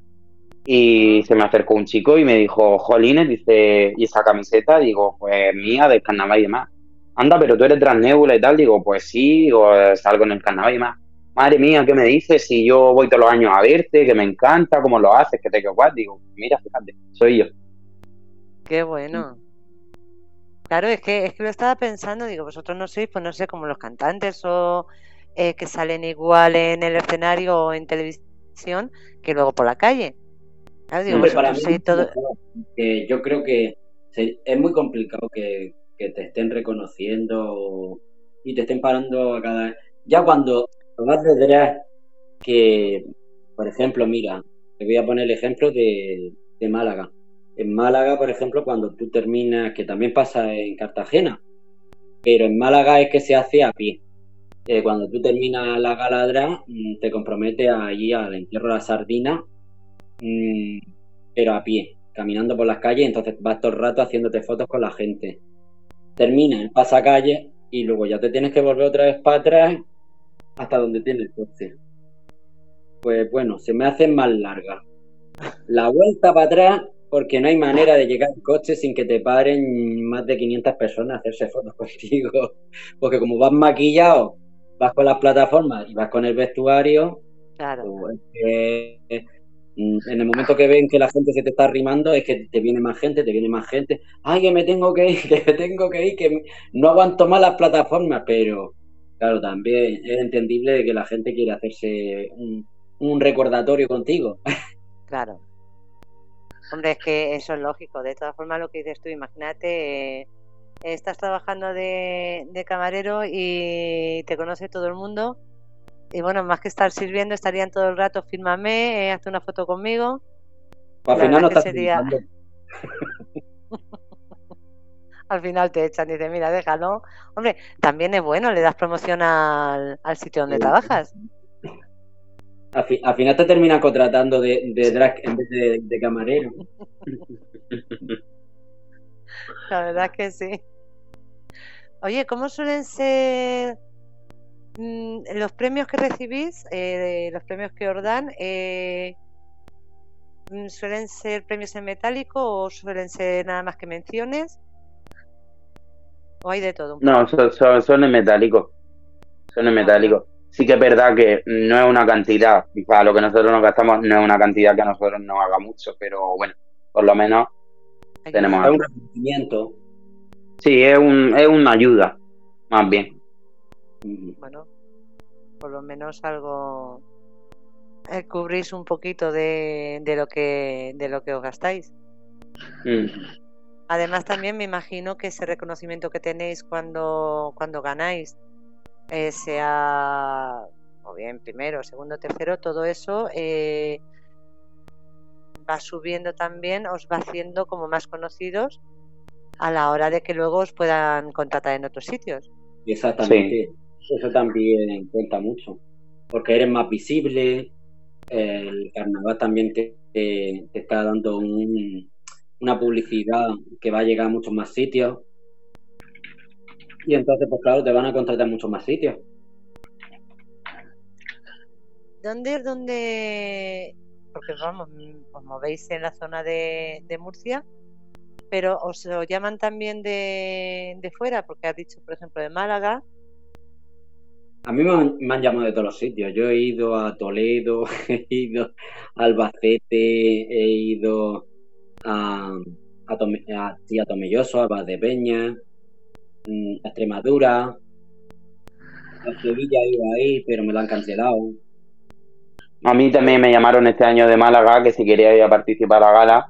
y se me acercó un chico y me dijo, Jolines, dice, ¿y esa camiseta? Digo, pues mía, del carnaval y demás. Anda, pero tú eres Transnébula y tal. Digo, pues sí, digo, salgo en el carnaval y demás. Madre mía, ¿qué me dices? Si yo voy todos los años a verte, que me encanta, cómo lo haces, que te quedo guay. Digo, mira, fíjate, soy yo. Qué bueno. Claro, es que, es que lo estaba pensando, digo, vosotros no sois, pues no sé, como los cantantes o eh, que salen igual en el escenario o en televisión que luego por la calle. Claro, digo, Hombre, para mí vosotros sois todo... que yo creo que es muy complicado que, que te estén reconociendo y te estén parando a cada... Ya cuando de drag, que, por ejemplo, mira, te voy a poner el ejemplo de, de Málaga. En Málaga, por ejemplo, cuando tú terminas, que también pasa en Cartagena, pero en Málaga es que se hace a pie. Eh, cuando tú terminas la gala drag, mm, te comprometes allí al entierro de la sardina, mm, pero a pie, caminando por las calles, entonces vas todo el rato haciéndote fotos con la gente. Termina el pasacalle y luego ya te tienes que volver otra vez para atrás hasta donde tienes el coche. Pues bueno, se me hace más larga. La vuelta para atrás porque no hay manera de llegar al coche sin que te paren más de 500 personas a hacerse fotos contigo. Porque como vas maquillado, vas con las plataformas y vas con el vestuario, Claro. pues, eh, mm, en el momento que ven que la gente se te está arrimando, es que te viene más gente, te viene más gente. Ay, que me tengo que ir, que me tengo que ir, que no aguanto más las plataformas, pero claro, también es entendible de que la gente quiere hacerse un, un recordatorio contigo. Claro. Hombre, es que eso es lógico. De todas formas, lo que dices tú, imagínate, eh, estás trabajando de, de camarero y te conoce todo el mundo. Y bueno, más que estar sirviendo, estarían todo el rato, fírmame, eh, hazte una foto conmigo. Al final no estás sería-. Al final te echan y dices, mira, déjalo. Hombre, también es bueno, le das promoción al, al sitio donde Sí. trabajas. Al, fi- al final te terminan contratando de, de drag en vez de, de camarero. La verdad es que sí. Oye, ¿cómo suelen ser mm, los premios que recibís, eh, los premios que os dan? eh, mm, ¿Suelen ser premios en metálico o suelen ser nada más que menciones? ¿O hay de todo? No, son, son, son en metálico. Son en metálico. Sí que es verdad que no es una cantidad, para lo que nosotros nos gastamos, no es una cantidad que a nosotros nos haga mucho, pero bueno, por lo menos Ayuda. tenemos Es un reconocimiento. Sí, es, un, es una ayuda, más bien. Bueno, por lo menos algo eh, cubrís un poquito de, de lo que de lo que os gastáis. Mm. Además, también me imagino que ese reconocimiento que tenéis cuando, cuando ganáis, eh, sea o bien primero, segundo, tercero, todo eso eh, va subiendo también, os va haciendo como más conocidos a la hora de que luego os puedan contratar en otros sitios. Exactamente. Eso también cuenta mucho. Porque eres más visible. El carnaval también te, te- te está dando un- una publicidad que va a llegar a muchos más sitios. Y entonces, pues claro, te van a contratar muchos más sitios. ¿Dónde es donde.? Porque vamos, os movéis en la zona de, de Murcia, pero os lo llaman también de, de fuera, porque has dicho, por ejemplo, de Málaga. A mí me han, me han llamado de todos los sitios. Yo he ido a Toledo, he ido a Albacete, he ido a, a, a, sí, a Tomelloso, a mm, a Extremadura, a Sevilla ido ahí, pero me lo han cancelado. A mí también me llamaron este año de Málaga que si quería ir a participar a la gala,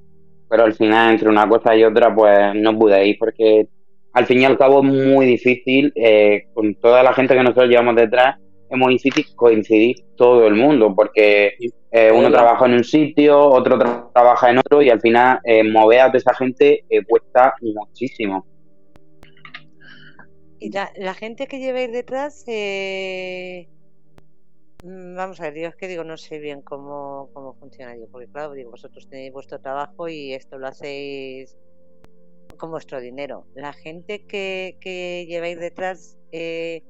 pero al final entre una cosa y otra pues no pude ir porque al fin y al cabo es muy difícil, eh, con toda la gente que nosotros llevamos detrás, difícil coincidir todo el mundo porque eh, uno trabaja en un sitio, otro tra- trabaja en otro y al final eh, mover a toda esa gente eh, cuesta muchísimo. Y la, la gente que lleváis detrás, eh, mm, vamos a ver, yo es que digo, no sé bien cómo, cómo funciona, digo, porque claro, digo, vosotros tenéis vuestro trabajo y esto lo hacéis con vuestro dinero. La gente que, que lleváis detrás, eh,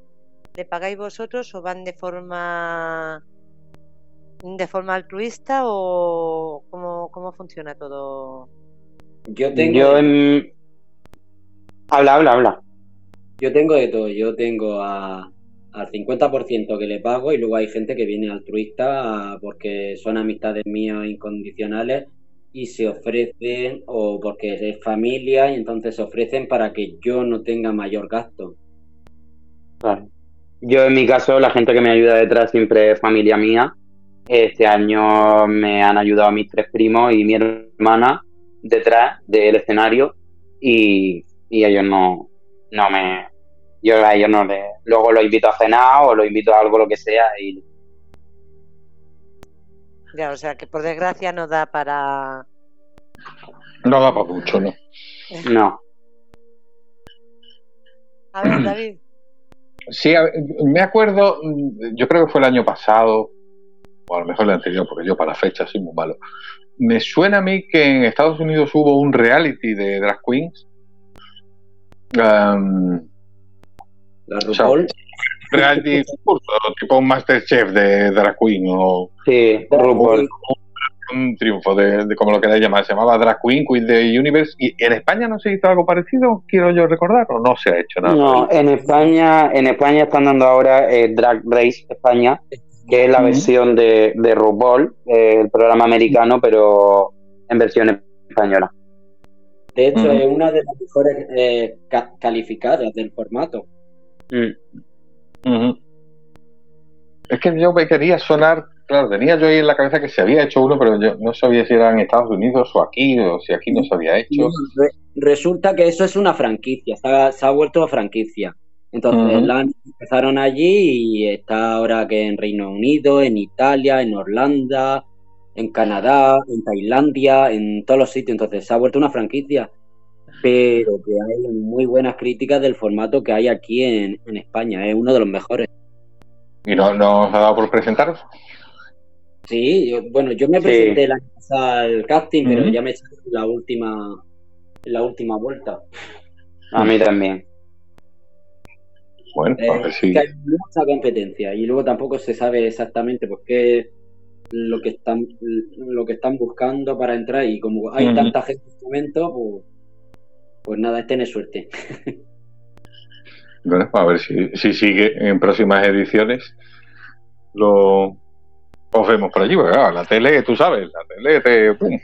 ¿le pagáis vosotros o van de forma de forma altruista o cómo, cómo funciona todo? Yo tengo, Yo en... Habla, habla, habla. yo tengo de todo. Yo tengo a, al 50% que le pago y luego hay gente que viene altruista porque son amistades mías incondicionales y se ofrecen o porque es familia y entonces se ofrecen para que yo no tenga mayor gasto. Claro. Yo en mi caso, la gente que me ayuda detrás siempre es familia mía. Este año me han ayudado mis tres primos y mi hermana detrás del escenario y, y ellos no, no me... Yo a ellos no les... Luego los invito a cenar o los invito a algo, lo que sea y Ya, o sea que por desgracia no da para... No da para mucho, ¿no? no. A ver, David. Sí, a me acuerdo, mm, yo creo que fue el año pasado, o a lo mejor el anterior, porque yo para la fecha soy muy malo. Me suena a mí que en Estados Unidos hubo un reality de drag queens. Um, La sea, RuPaul, reality concurso, tipo un Masterchef de drag queen o Sí, RuPaul. Un triunfo de, de como lo queráis llamar. Se llamaba Drag Queen, Queen the Universe. ¿Y en España no se hizo algo parecido? Quiero yo recordar, o no se ha hecho nada. No, en España, en España están dando ahora eh, Drag Race España, que es la versión de, de RuPaul, eh, el programa americano, pero en versión española. De hecho, es una de las mejores eh, ca- calificadas del formato. Mm. Es que yo me quería sonar, claro, tenía yo ahí en la cabeza que se había hecho uno, pero yo no sabía si era en Estados Unidos o aquí, o si aquí no se había hecho. Re- resulta que eso es una franquicia, se ha, se ha vuelto franquicia. Entonces, la empezaron allí y está ahora que en Reino Unido, en Italia, en Holanda, en Canadá, en Tailandia, en todos los sitios. Entonces, se ha vuelto una franquicia. Pero que hay muy buenas críticas del formato que hay aquí en, en España. Es uno de los mejores. ¿Y no, no os ha dado por presentaros? Sí, yo- bueno, yo me Sí. presenté año pasado al casting, pero ya me echaron en la última, la última vuelta. A mí también. Bueno, Eh, a ver si. que hay mucha competencia y luego tampoco se sabe exactamente por qué lo que están lo que están buscando para entrar y como hay tanta gente en este momento, pues, pues nada, es tener suerte. Bueno, a ver si, si sigue en próximas ediciones. Lo os vemos por allí, porque claro, la tele, tú sabes, la tele te. ¡pum!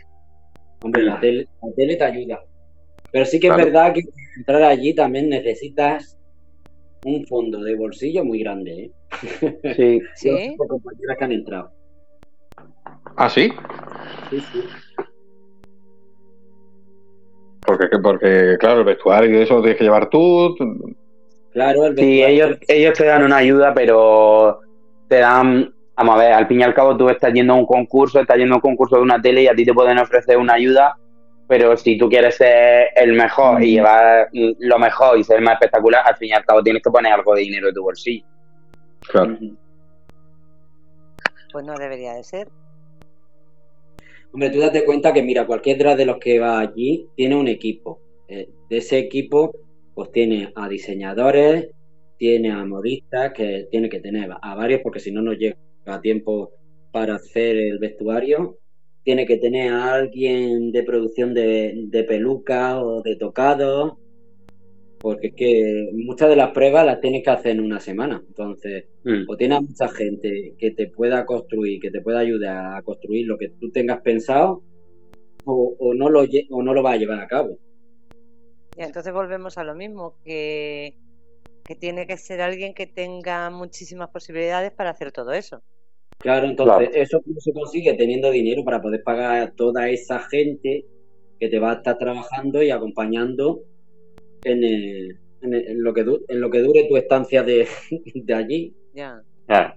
Hombre, la tele, la tele te ayuda. Pero sí que Claro. es verdad que para entrar allí también necesitas un fondo de bolsillo muy grande, ¿eh? Sí. Sí. Tengo compañeras que han entrado. Ah, sí, Sí, sí. porque, porque claro, el vestuario y eso lo tienes que llevar tú. Claro, el Sí, vestuario- ellos, ellos te dan una ayuda, pero te dan, vamos a ver, al fin y al cabo tú estás yendo a un concurso, estás yendo a un concurso de una tele y a ti te pueden ofrecer una ayuda, pero si tú quieres ser el mejor y llevar mm, lo mejor y ser el más espectacular, al fin y al cabo tienes que poner algo de dinero de tu bolsillo. Claro. Pues no debería de ser. Hombre, tú date cuenta que, mira, cualquier drag de los que va allí tiene un equipo. Eh, de ese equipo, pues tiene a diseñadores, tiene a modistas, que tiene que tener a varios, porque si no, no llega a tiempo para hacer el vestuario. Tiene que tener a alguien de producción de, de peluca o de tocado, porque es que muchas de las pruebas las tienes que hacer en una semana. Entonces, Mm. o tienes a mucha gente que te pueda construir, que te pueda ayudar a construir lo que tú tengas pensado, o, o no, lo, o no lo vas a llevar a cabo. Y entonces volvemos a lo mismo, que, que tiene que ser alguien que tenga muchísimas posibilidades para hacer todo eso. Claro, entonces Claro. eso no se consigue teniendo dinero para poder pagar a toda esa gente que te va a estar trabajando y acompañando en, el- en el- en lo, que du- en lo que dure tu estancia de, de allí. Ya. Claro.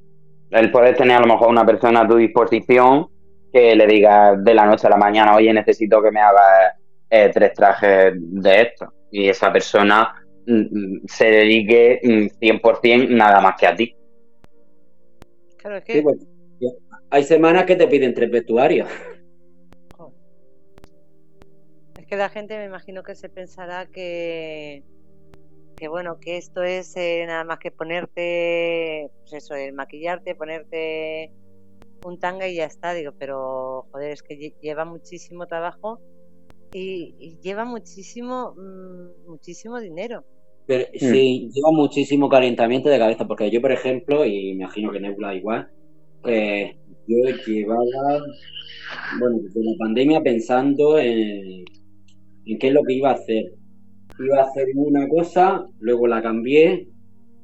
El poder tener a lo mejor una persona a tu disposición que le diga de la noche a la mañana, oye, necesito que me hagas eh, tres trajes de esto. Y esa persona mm, mm, se dedique mm, 100% nada más que a ti. Claro, es que Sí, pues, hay semanas que te piden tres vestuarios. Es que la gente me imagino que se pensará que, que bueno, que esto es eh, nada más que ponerte, pues eso, el maquillarte, ponerte un tanga y ya está, digo, pero joder, es que lle- lleva muchísimo trabajo y, y lleva muchísimo, mm, muchísimo dinero. Pero sí, lleva muchísimo calentamiento de cabeza, porque yo, por ejemplo, y me imagino que Nebula igual, eh, yo llevaba, bueno, desde la pandemia pensando en, qué es lo que iba a hacer. Iba a hacer una cosa, luego la cambié,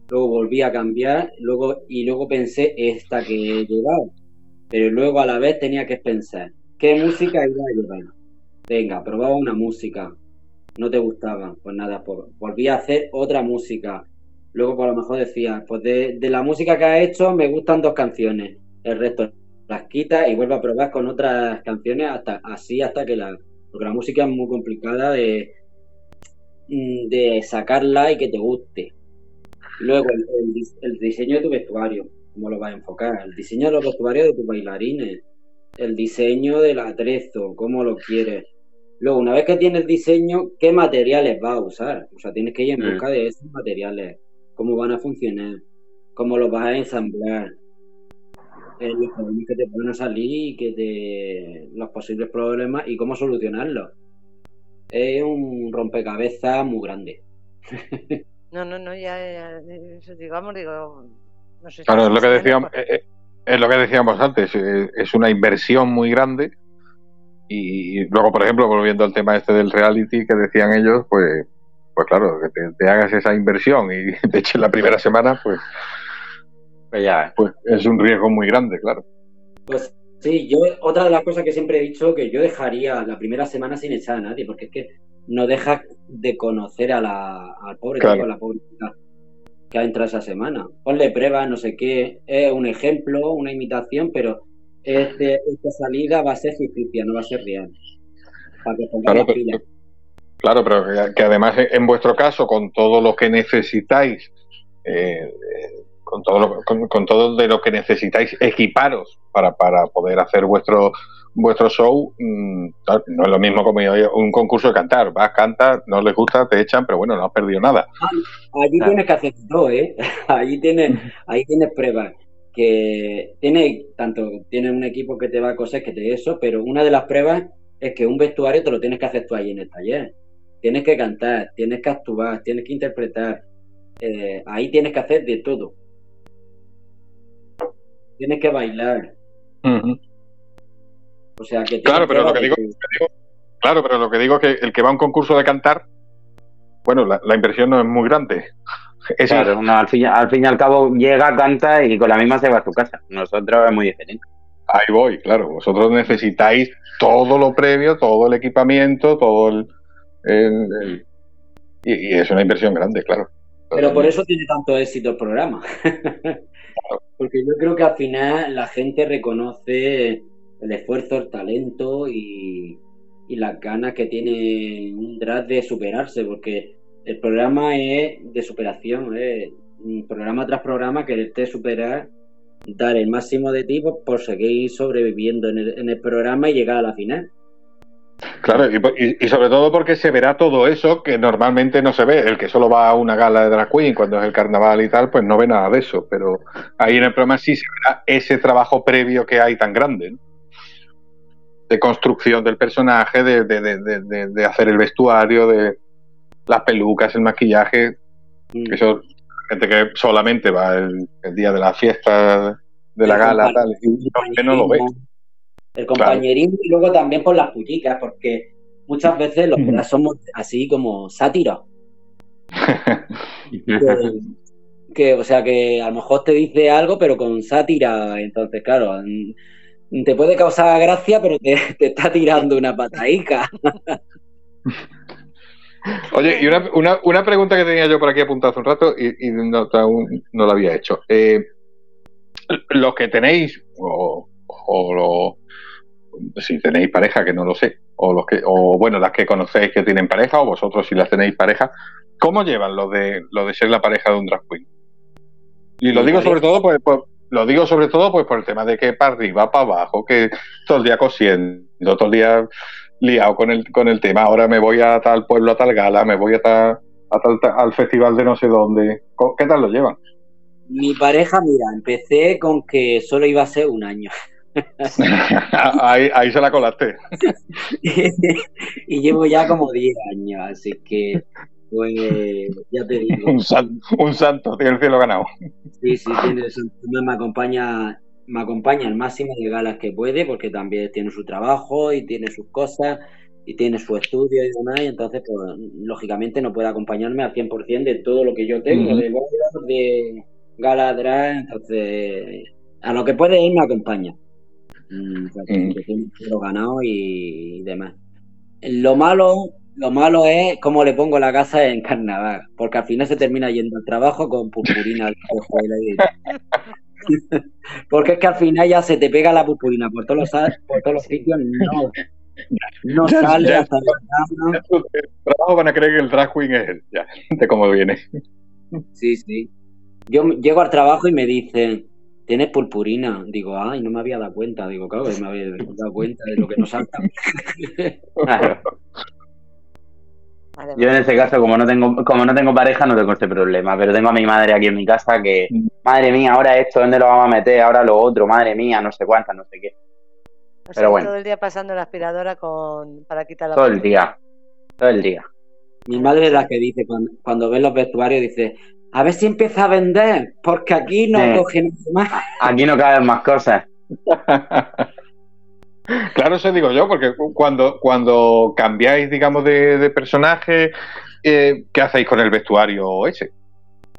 luego volví a cambiar, luego y luego pensé esta que he llevado. Pero luego a la vez tenía que pensar, ¿qué música iba a llevar? Venga, probaba una música, no te gustaba, pues nada, pues volví a hacer otra música. Luego, por lo mejor decía, pues de, de la música que has hecho me gustan dos canciones, el resto las quitas y vuelve a probar con otras canciones hasta así hasta que la. Porque la música es muy complicada de, mm, de sacarla y que te guste. Luego, el, el dis- el diseño de tu vestuario, cómo lo vas a enfocar, el diseño de los vestuarios de tus bailarines, el diseño del atrezo, cómo lo quieres. Luego, una vez que tienes el diseño, ¿qué materiales vas a usar? O sea, tienes que ir en busca de esos materiales, cómo van a funcionar, cómo los vas a ensamblar. Eh, los problemas que te pueden salir y que te, los posibles problemas y cómo solucionarlos. Es un rompecabezas muy grande. No, no, no, ya, digamos, digo, no sé si Claro, es lo que decíamos, pues, eh, eh, es lo que decíamos antes, es una inversión muy grande y luego, por ejemplo, volviendo al tema este del reality que decían ellos, pues, pues claro, que te, te hagas esa inversión y te echen la primera semana, pues, Ya, pues es un riesgo muy grande, claro. Pues sí, yo otra de las cosas que siempre he dicho que yo dejaría la primera semana sin echar a nadie, porque es que no dejas de conocer a la, al pobre Claro. tipo, a la pobre que ha entrado esa semana. Ponle pruebas, no sé qué, es un ejemplo, una imitación, pero este, esta salida va a ser ficticia, no va a ser real. Para que Claro, pero, claro, pero que, que además en en vuestro caso, con todo lo que necesitáis, eh, eh, con todo lo, con, con todo de lo que necesitáis equiparos para, para poder hacer vuestro vuestro show, mm, no es lo mismo como un concurso de cantar. Vas, cantas, no les gusta, te echan, pero bueno, no has perdido nada. Allí Claro. tienes que hacer todo, ¿eh? Allí tienes, ahí tienes pruebas. Que tiene tanto, tienes un equipo que te va a coser, que te eso, pero una de las pruebas es que un vestuario te lo tienes que hacer tú ahí en el taller. Tienes que cantar, tienes que actuar, tienes que interpretar. eh, ahí tienes que hacer de todo. Tienes que bailar. O sea que Claro, pero lo que digo, claro, pero lo que digo es que el que va a un concurso de cantar, bueno, la, la inversión no es muy grande. Es claro, no, al, fin, al fin y al cabo llega, canta y con la misma se va a su casa. Nosotros es muy diferente. Ahí voy, claro. Vosotros necesitáis todo lo previo, todo el equipamiento, todo el. el- el- y, y es una inversión grande, claro. Pero por eso tiene tanto éxito el programa. Porque yo creo que al final la gente reconoce el esfuerzo, el talento y, las ganas que tiene un drag de superarse, porque el programa es de superación, es programa tras programa quererte superar, dar el máximo de ti por, seguir sobreviviendo en el programa y llegar a la final. Claro, y, y- sobre todo porque se verá todo eso que normalmente no se ve. El que solo va a una gala de drag queen cuando es el carnaval y tal, pues no ve nada de eso. Pero ahí en el programa sí se verá ese trabajo previo que hay tan grande, ¿no? De construcción del personaje, de, de- de- de- de- de hacer el vestuario, de las pelucas, el maquillaje. Mm. Eso, gente que solamente va el, el día de la fiesta de la El gala, tal, y no lo ve. El compañerismo y luego también por las puticas, porque muchas veces los drags somos así como sátiros. que, que, o sea, que a lo mejor te dice algo, pero con sátira. Entonces, claro, mm, te puede causar gracia, pero te, te está tirando una pataica. Oye, y una, una, una pregunta que tenía yo por aquí apuntada hace un rato y, y no, aún no la había hecho. Eh, los que tenéis, o, o si tenéis pareja, que no lo sé, o los que, o bueno, las que conocéis que tienen pareja, o vosotros si las tenéis pareja, ¿cómo llevan lo de lo de ser la pareja de un drag queen? Y lo digo sobre todo pues, pues, lo digo sobre todo pues por el tema de que para arriba, para abajo, que todo el día cosiendo, todo el día liado con el, con el tema. Ahora me voy a tal pueblo, a tal gala, me voy a tal, a tal, al festival de no sé dónde. ¿Cómo- ¿Qué tal lo llevan? Mi pareja, mira, empecé con que solo iba a ser un año. ahí, ahí se la colaste. y llevo ya como 10 años, así que, pues, ya te digo. Un, san- un santo, tiene el cielo ganado. Sí, sí, tiene. Además, me acompaña, me acompaña el máximo de galas que puede, porque también tiene su trabajo y tiene sus cosas y tiene su estudio y demás, y entonces, pues, lógicamente no puede acompañarme al 100% de todo lo que yo tengo, de bodas, de gala entonces, a lo que puede ir me acompaña. Lo ganado y, demás. Lo malo, lo malo es cómo le pongo la casa en carnaval, porque al final se termina yendo al trabajo con purpurina. porque es que al final ya se te pega la purpurina por todos los, por todos los sitios, no, no Ya- sale ya- hasta la cama. El trabajo van a creer que el drag queen es él. Ya, de cómo viene. Sí, sí. Yo llego al trabajo y me dicen, ¿tienes purpurina? Digo, ay, no me había dado cuenta. Digo, claro, que me había dado cuenta de lo que nos salta. Claro. Yo en este caso, como no tengo, como no tengo pareja, no tengo este problema, pero tengo a mi madre aquí en mi casa que, madre mía, ahora esto, ¿dónde lo vamos a meter? Ahora lo otro, madre mía, no sé cuántas, no sé qué. o sea, pero bueno. todo el día pasando la aspiradora con para quitar la Todo el día, todo el día. Mi madre es la que dice, cuando, cuando ve los vestuarios, dice, a ver si empieza a vender, porque aquí no Sí. cogen más. Aquí no caben más cosas. Claro, eso digo yo, porque cuando, cuando cambiáis, digamos, de, de personaje, eh, ¿qué hacéis con el vestuario ese?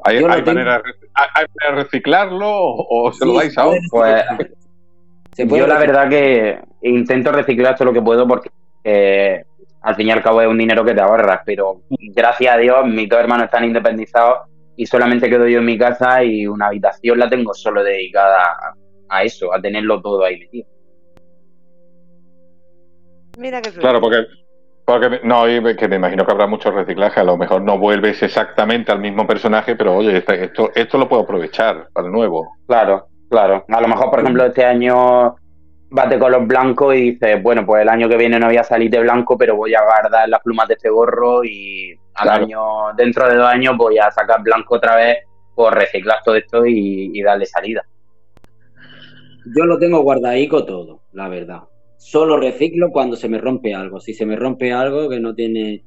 ¿Hay, hay manera, de rec- hay- hay manera de reciclarlo o, o se lo dais a otro? Pues Se puede yo la verdad que intento reciclar todo lo que puedo porque eh, al fin y al cabo es un dinero que te ahorras, pero gracias a Dios mis dos hermanos están independizados y solamente quedo yo en mi casa y una habitación la tengo solo dedicada a, a eso, a tenerlo todo ahí metido. Mira qué Claro, porque, porque me- no, y que me imagino que habrá mucho reciclaje. A lo mejor no vuelves exactamente al mismo personaje, pero oye, este- esto, esto lo puedo aprovechar para el nuevo. Claro, claro. A lo mejor, por ejemplo, este año bate con los blancos y dices, bueno, pues el año que viene no voy a salir de blanco, pero voy a guardar las plumas de este gorro y al Claro. año, dentro de dos años voy a sacar blanco otra vez por reciclar todo esto y, y darle salida. Yo lo tengo guardadico todo, la verdad. Solo reciclo cuando se me rompe algo. Si se me rompe algo que no tiene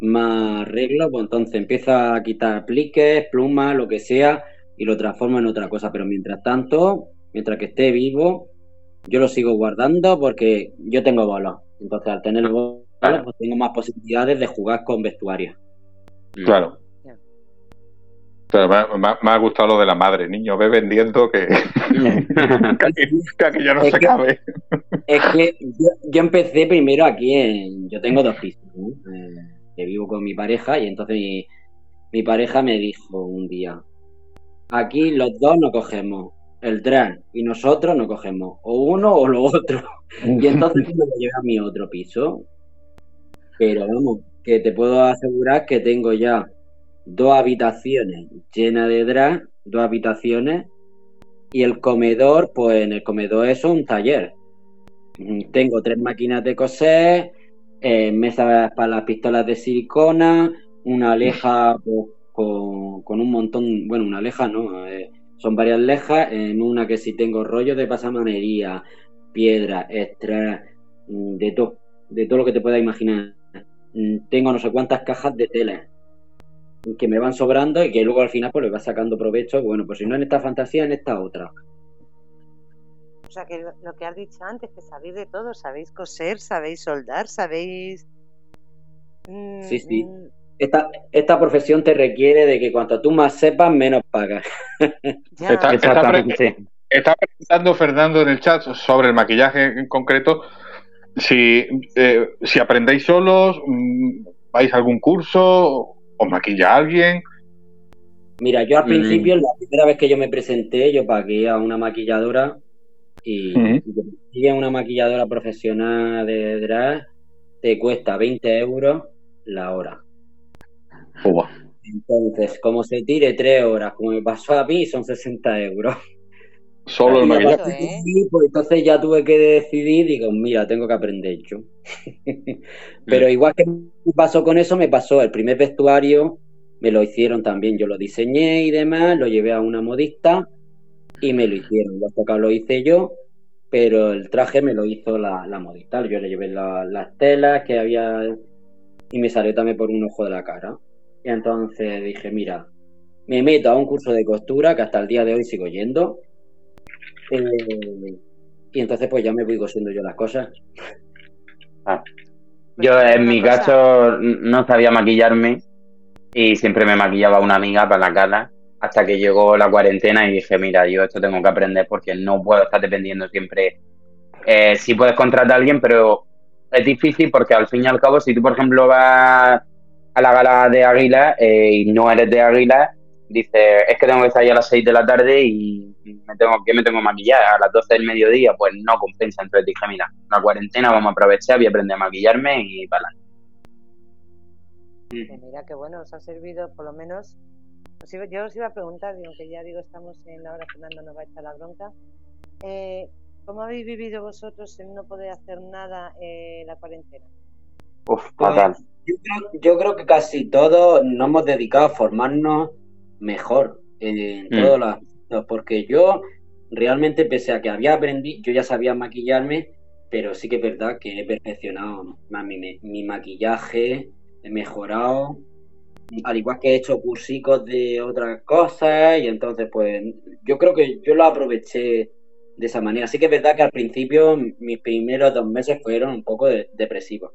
más arreglo, pues entonces empiezo a quitar pliques, plumas, lo que sea, y lo transformo en otra cosa. Pero mientras tanto, mientras que esté vivo, yo lo sigo guardando porque yo tengo bolos. Entonces, al tener bolos, Claro. pues tengo más posibilidades de jugar con vestuario. Claro. Ya. Pero me, ha- me ha- me ha gustado lo de la madre. Niño, ve vendiendo que, que aquí, que aquí ya no Es se que- cabe. Es que yo, yo empecé primero aquí en. Yo tengo dos pisos, ¿no? Eh, que vivo con mi pareja, y entonces mi, mi pareja me dijo un día: aquí los dos no cogemos el tren, y nosotros no cogemos o uno o lo otro. Y entonces me lo llevé a mi otro piso. Pero vamos, que te puedo asegurar que tengo ya dos habitaciones llenas de drag, dos habitaciones, y el comedor, pues en el comedor es un taller. Tengo tres máquinas de coser, eh, mesas para las pistolas de silicona, una leja pues, con, un montón, bueno, una leja no, eh, son varias lejas, en una que sí tengo rollos de pasamanería, piedra, extra, mm, de todo, de todo lo que te puedas imaginar. Mm, Tengo no sé cuántas cajas de tela que me van sobrando y que luego al final pues le vas sacando provecho, bueno, pues si no en esta fantasía, en esta otra. O sea, que lo, lo que has dicho antes, que sabéis de todo, sabéis coser, sabéis soldar, sabéis... Mm, Sí, sí. Mm, Esta, esta profesión te requiere de que cuanto tú más sepas, menos pagas. Está- Exactamente. Está preguntando Fernando en el chat sobre el maquillaje en concreto. Si, eh, si aprendéis solos, mm, vais a algún curso, os maquilla alguien. Mira, yo al Mm. principio, la primera vez que yo me presenté, yo pagué a una maquilladora y, Ujú. y una maquilladora profesional de drag te cuesta 20 euros la hora. Entonces, como se tire 3 horas, como me pasó a mí, son 60 euros. Solo el maquillaje. ¿eh? pues entonces ya tuve que decidir, digo, mira, tengo que aprender yo. Pero igual que me pasó con eso, me pasó el primer vestuario, me lo hicieron también, yo lo diseñé y demás, lo llevé a una modista y me lo hicieron. Los tocados lo hice yo, pero el traje me lo hizo la, la modista. Yo le llevé la- las telas que había y me salió también por un ojo de la cara. Y entonces dije, mira, me meto a un curso de costura que hasta el día de hoy sigo yendo. Eh, y entonces pues ya me voy cosiendo yo las cosas. Yo Pues en una mi caso no sabía maquillarme y siempre me maquillaba una amiga para la cara hasta que llegó la cuarentena y dije, mira, yo esto tengo que aprender porque no puedo estar dependiendo siempre. Eh, sí puedes contratar a alguien, pero es difícil porque al fin y al cabo, si tú, por ejemplo, vas a la gala de Águila eh, y no eres de Águila, dices, es que tengo que estar ahí a las 6 de la tarde y me tengo que me tengo que maquillar a las 12 del mediodía, pues no compensa. Entonces dije, mira, la cuarentena vamos a aprovechar, voy a aprender a maquillarme y para que mira que bueno, os ha servido por lo menos. yo os iba a preguntar, y aunque ya digo, estamos en la hora, Fernando nos va a echar la bronca. eh, ¿Cómo habéis vivido vosotros en no poder hacer nada eh, la cuarentena? Uf, Pues, fatal. Yo, creo, yo creo que casi todos nos hemos dedicado a formarnos mejor en Mm. todos los aspectos, porque yo realmente, pese a que había aprendido, yo ya sabía maquillarme, pero sí que es verdad que he perfeccionado más mi, mi maquillaje, he mejorado, al igual que he hecho cursicos de otras cosas, y entonces pues yo creo que yo lo aproveché de esa manera. Sí que es verdad que al principio mis primeros dos meses fueron un poco de- depresivos.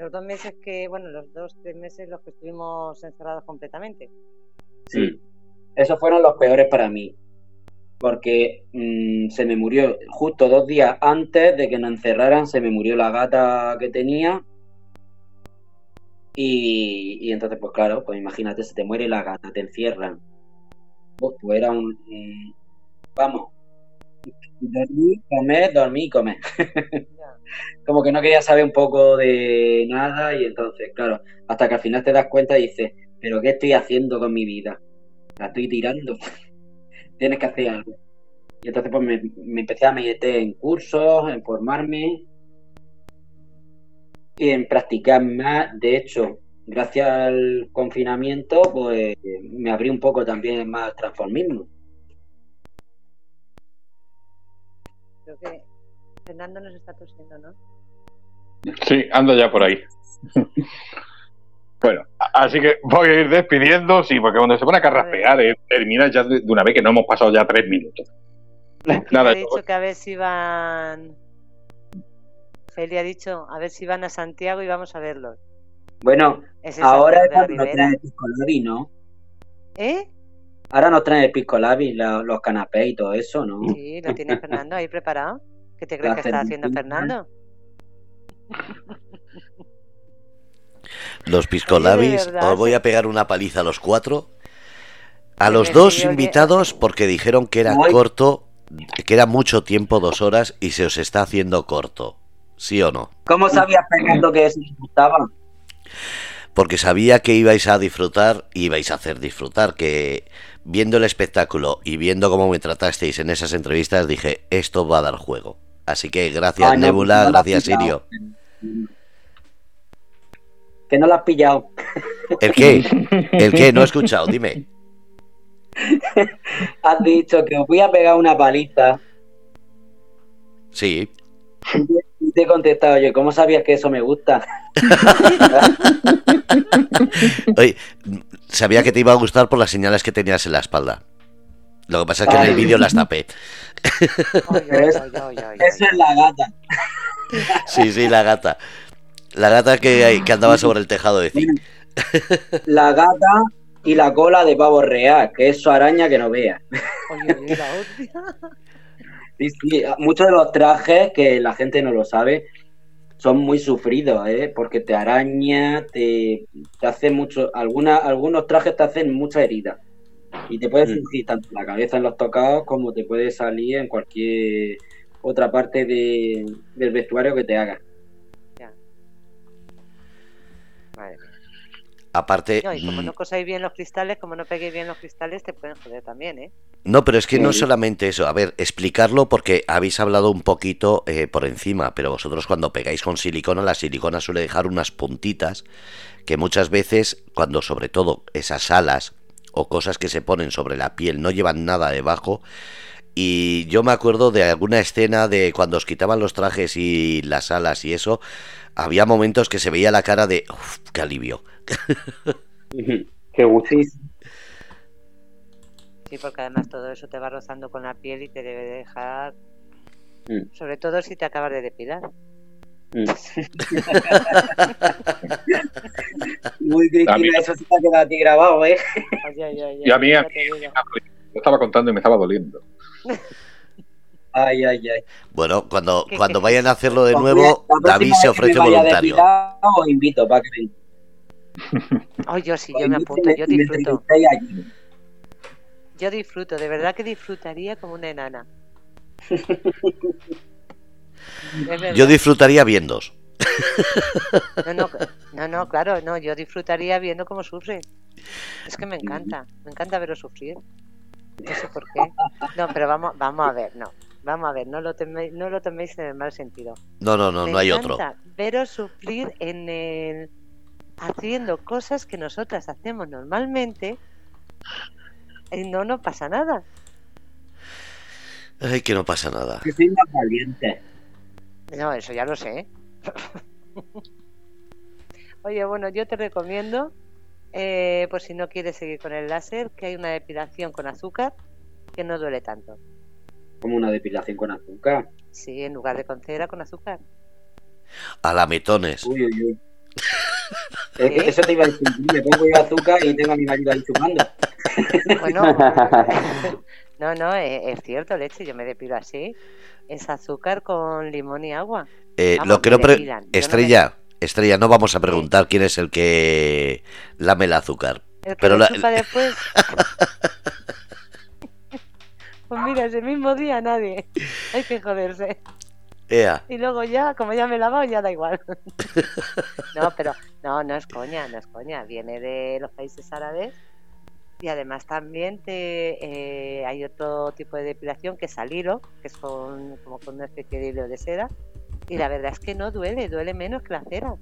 Los dos meses que, bueno, los dos, tres meses los que estuvimos encerrados completamente. Sí. Esos fueron los peores para mí. Porque mm, se me murió justo dos días antes de que nos encerraran, se me murió la gata que tenía. Y, y entonces, pues claro, pues imagínate, se te muere la gata, te encierran. Pues tú eras un. vamos. Dormir, comer, dormir, comer. Como que no quería saber un poco de nada. Y entonces, claro, hasta que al final te das cuenta y dices, ¿pero qué estoy haciendo con mi vida? La estoy tirando. Tienes que hacer algo. Y entonces pues me, empecé a meter en cursos, en formarme y en practicar más. De hecho, gracias al confinamiento, pues me abrí un poco también más al transformismo. Creo Fernando nos está tosiendo, ¿no? Sí, ando ya por ahí. bueno, así que voy a ir despidiendo, sí, porque cuando se pone a carraspear, eh, termina ya de, de una vez que no hemos pasado ya tres minutos. Nada, He dicho que a ver si van. Feli ha dicho a ver si van a Santiago y vamos a verlos. Bueno, ahora es cuando nos traen el piscolabi, ¿no? ¿Eh? Ahora nos traen el piscolabi, la- los canapés y todo eso, ¿no? Sí, lo tiene Fernando ahí preparado. ¿Qué te crees que está haciendo. Fernando? Los piscolabis, os voy a pegar una paliza a los cuatro. A los dos invitados porque dijeron que era corto, que era mucho tiempo, dos horas, y se os está haciendo corto. ¿Sí o no? ¿Cómo sabías, Fernando, que eso gustaba? Porque sabía que ibais a disfrutar, ibais a hacer disfrutar, que viendo el espectáculo y viendo cómo me tratasteis en esas entrevistas, dije, esto va a dar juego. Así que gracias no, Nebula, no gracias. Sirio. Que no lo has pillado. ¿El qué? ¿El qué? No he escuchado, dime. Has dicho que os voy a pegar una paliza Sí, y te he contestado yo, ¿cómo sabías que eso me gusta? Oye, sabía que te iba a gustar por las señales que tenías en la espalda. Lo que pasa es que en el vídeo las tapé. Ay. es la gata. Sí, sí, la gata. La gata que, que andaba sobre el tejado de zinc. La gata y la cola de pavo real, que es su araña que no vea. Oye, oye, la hostia. Sí, sí, muchos de los trajes, que la gente no lo sabe, son muy sufridos, ¿eh? Porque te araña, te, te hace mucho, alguna, algunos trajes te hacen mucha herida. Y te puede Mm. surgir tanto en la cabeza en los tocados como te puede salir en cualquier otra parte de- del vestuario que te haga. Aparte, No, y como mm, no cosáis bien los cristales, como no peguéis bien los cristales, te pueden joder también, ¿eh? no, pero es que no solamente eso. A ver, explicarlo porque habéis hablado un poquito eh, por encima, pero vosotros cuando pegáis con silicona, la silicona suele dejar unas puntitas que muchas veces, cuando sobre todo esas alas o cosas que se ponen sobre la piel no llevan nada debajo, Y yo me acuerdo de alguna escena de cuando os quitaban los trajes y las alas y eso, había momentos que se veía la cara de, "Uf, qué alivio. Qué Sí, porque además todo eso te va rozando con la piel y te debe dejar. Mm. Sobre todo si te acabas de depilar. Muy mí- Cristina, eso sí te ha quedado a ti grabado, ¿eh? Ay, ay, ay, Y a mí, ya a digo. Yo estaba contando y me estaba doliendo. Ay, ay, ay. Bueno, cuando, ¿Qué- cuando vayan a hacerlo de La nuevo, David se que ofrece me vaya voluntario. depilado, Os invito para que. Ay, yo sí, yo me invito y apunto, me- yo me disfruto. Yo disfruto, de verdad que disfrutaría como una enana. Yo disfrutaría viéndos. No, no, no, no, claro, no, yo disfrutaría viendo cómo sufre. Es que me encanta, me encanta verlo sufrir. No sé por qué. No, pero vamos, vamos a ver, no. Vamos a ver, no lo toméis, no lo toméis en el mal sentido. No, no, no, Me no hay otro. encanta Veros sufrir en el haciendo cosas que nosotras hacemos normalmente y no nos pasa nada. Ay, que no pasa nada. Que soy más valiente. No, eso ya lo sé. Oye, bueno, yo te recomiendo, eh, por si no quieres seguir con el láser, que hay una depilación con azúcar que no duele tanto. Como una depilación con azúcar. Sí, en lugar de con cera, con azúcar. A lametones. Uy, uy, uy. Es que eso te iba a decir. Me pongo yo azúcar y tengo a mi marido ahí chupando. Bueno, no, no, es, es cierto, leche, yo me depilo así. Es azúcar con limón y agua. Eh, Vamos, lo que no pre- depilan. Yo no me- Estrella, Estrella, no vamos a preguntar quién es el que lame el azúcar. El que Pero la- después. pues mira, ese mismo día nadie. Hay que joderse. Ea, Y luego ya, como ya me he lavado, ya da igual. no, pero no, no es coña, no es coña. Viene de los países árabes. Y además también te, eh, hay otro tipo de depilación que es al hilo, que es con, como con una especie de hilo de seda. Y la verdad es que no duele, duele menos que la cera.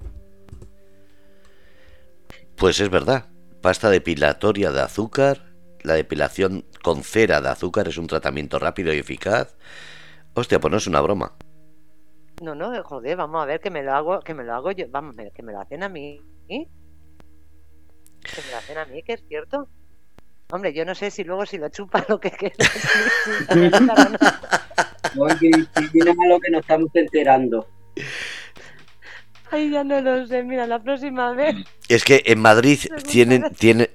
pues es verdad. Pasta depilatoria de azúcar. La depilación con cera de azúcar es un tratamiento rápido y eficaz. Hostia, pues no es una broma. No, no, joder, vamos a ver que me lo hago, que me lo hago yo, vamos, que me lo hacen a mí. ¿eh? Que me lo hacen a mí, que es cierto. Hombre, yo no sé si luego si lo chupa lo que queda. Oye, mira lo que nos estamos enterando. Ay, ya no lo sé. Mira, la próxima vez. Es que en Madrid tienen, ver- tiene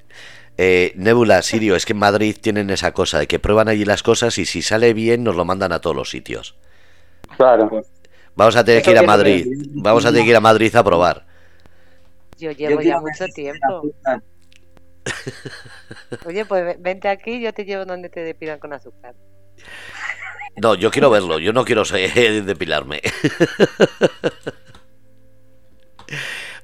eh, Nebula, Sirio, es que en Madrid tienen esa cosa de que prueban allí las cosas y si sale bien nos lo mandan a todos los sitios. Claro. Vamos a tener Eso que ir a Madrid. Vamos a tener que ir a Madrid a probar. Yo Yo llevo ya mucho tiempo. Oye, pues ve- vente aquí, yo te llevo donde te depilan con azúcar. No, yo quiero verlo, yo no quiero depilarme.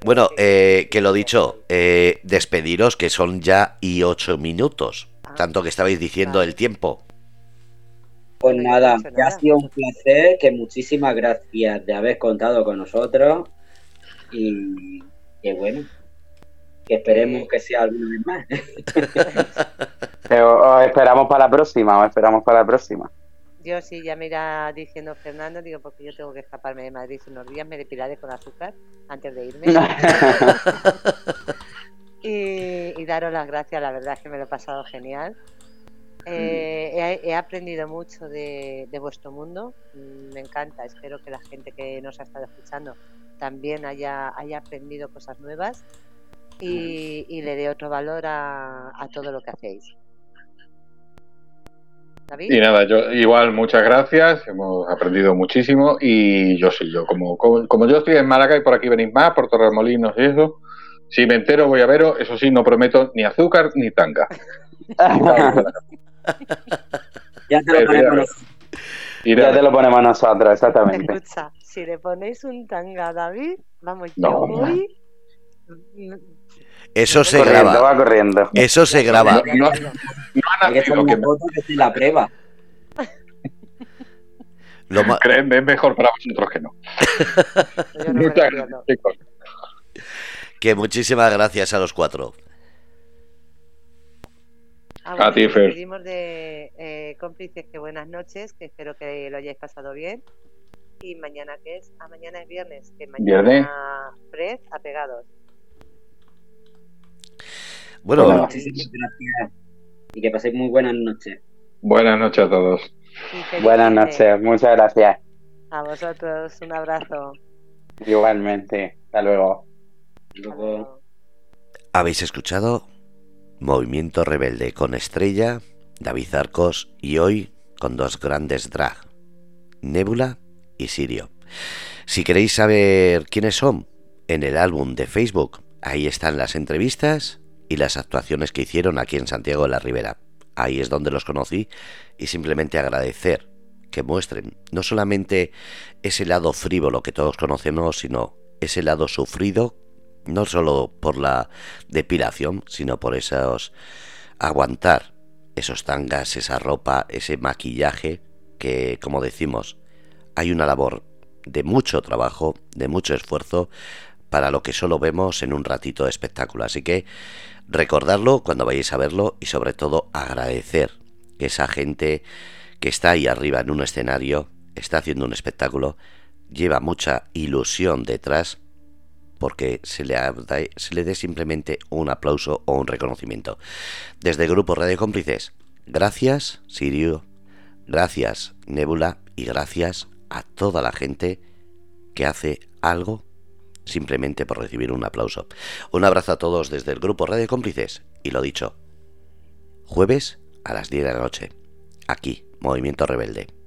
Bueno, eh, que lo dicho, eh, despediros que son ya y ocho minutos. Tanto que estabais diciendo el tiempo. Pues nada, que ha sido un placer, que muchísimas gracias de haber contado con nosotros y que bueno, que esperemos que sea alguna vez más. Pero os esperamos para la próxima, os esperamos para la próxima. Yo sí, ya me irá diciendo Fernando, digo, porque yo tengo que escaparme de Madrid unos días, me depilaré con azúcar antes de irme. y, y daros las gracias, la verdad es que me lo he pasado genial. Eh, he, he aprendido mucho de, de vuestro mundo, mm, me encanta, espero que la gente que nos ha estado escuchando también haya, haya aprendido cosas nuevas y, y le dé otro valor a, a todo lo que hacéis. David, Y nada, yo igual muchas gracias, hemos aprendido muchísimo y yo sí, yo como, como, como yo estoy en Málaga y por aquí venís más, por Torremolinos y eso, si me entero voy a veros, eso sí, no prometo ni azúcar ni tanga. Ya te lo ponemos ya te lo ponemos nosotros, exactamente. Escucha, si le ponéis un tanga a David, vamos, No, yo no. voy. Eso se corriendo, graba. va corriendo. Eso se graba. No ha Hay que que que se la prueba. Lo ma- créeme, es mejor para vosotros que no. No Muchas gracias, chicos. que muchísimas gracias a los cuatro. Ah, A ti, Fer. de eh, cómplices, que buenas noches, que espero que lo hayáis pasado bien. Y mañana, ¿qué es? Ah, mañana es viernes, que mañana Viernes. Fred, apegados. Bueno, gracias. Y que paséis muy buenas noches. Buenas noches a todos. Buenas noches, muchas gracias. A vosotros, un abrazo. Igualmente. Hasta luego. Hasta Luego, luego. habéis escuchado Movimiento Rebelde con Estrella, David Arcos y hoy con dos grandes drag, Nebula y Sirio. Si queréis saber quiénes son, en el álbum de Facebook, ahí están las entrevistas y las actuaciones que hicieron aquí en Santiago de la Ribera. Ahí es donde los conocí y simplemente agradecer que muestren no solamente ese lado frívolo que todos conocemos, sino ese lado sufrido, no solo por la depilación, sino por esos aguantar esos tangas, esa ropa, ese maquillaje que, como decimos, hay una labor de mucho trabajo, de mucho esfuerzo, para lo que solo vemos en un ratito de espectáculo. Así que recordarlo cuando vayáis a verlo y sobre todo agradecer que esa gente que está ahí arriba en un escenario, está haciendo un espectáculo, lleva mucha ilusión detrás porque se le, se le dé simplemente un aplauso o un reconocimiento. Desde el Grupo Radio Cómplices, gracias Sirio, gracias Nebula y gracias a toda la gente que hace algo simplemente por recibir un aplauso. Un abrazo a todos desde el grupo Radio Cómplices y lo dicho, jueves a las 10 de la noche, aquí, Movimiento Rebelde.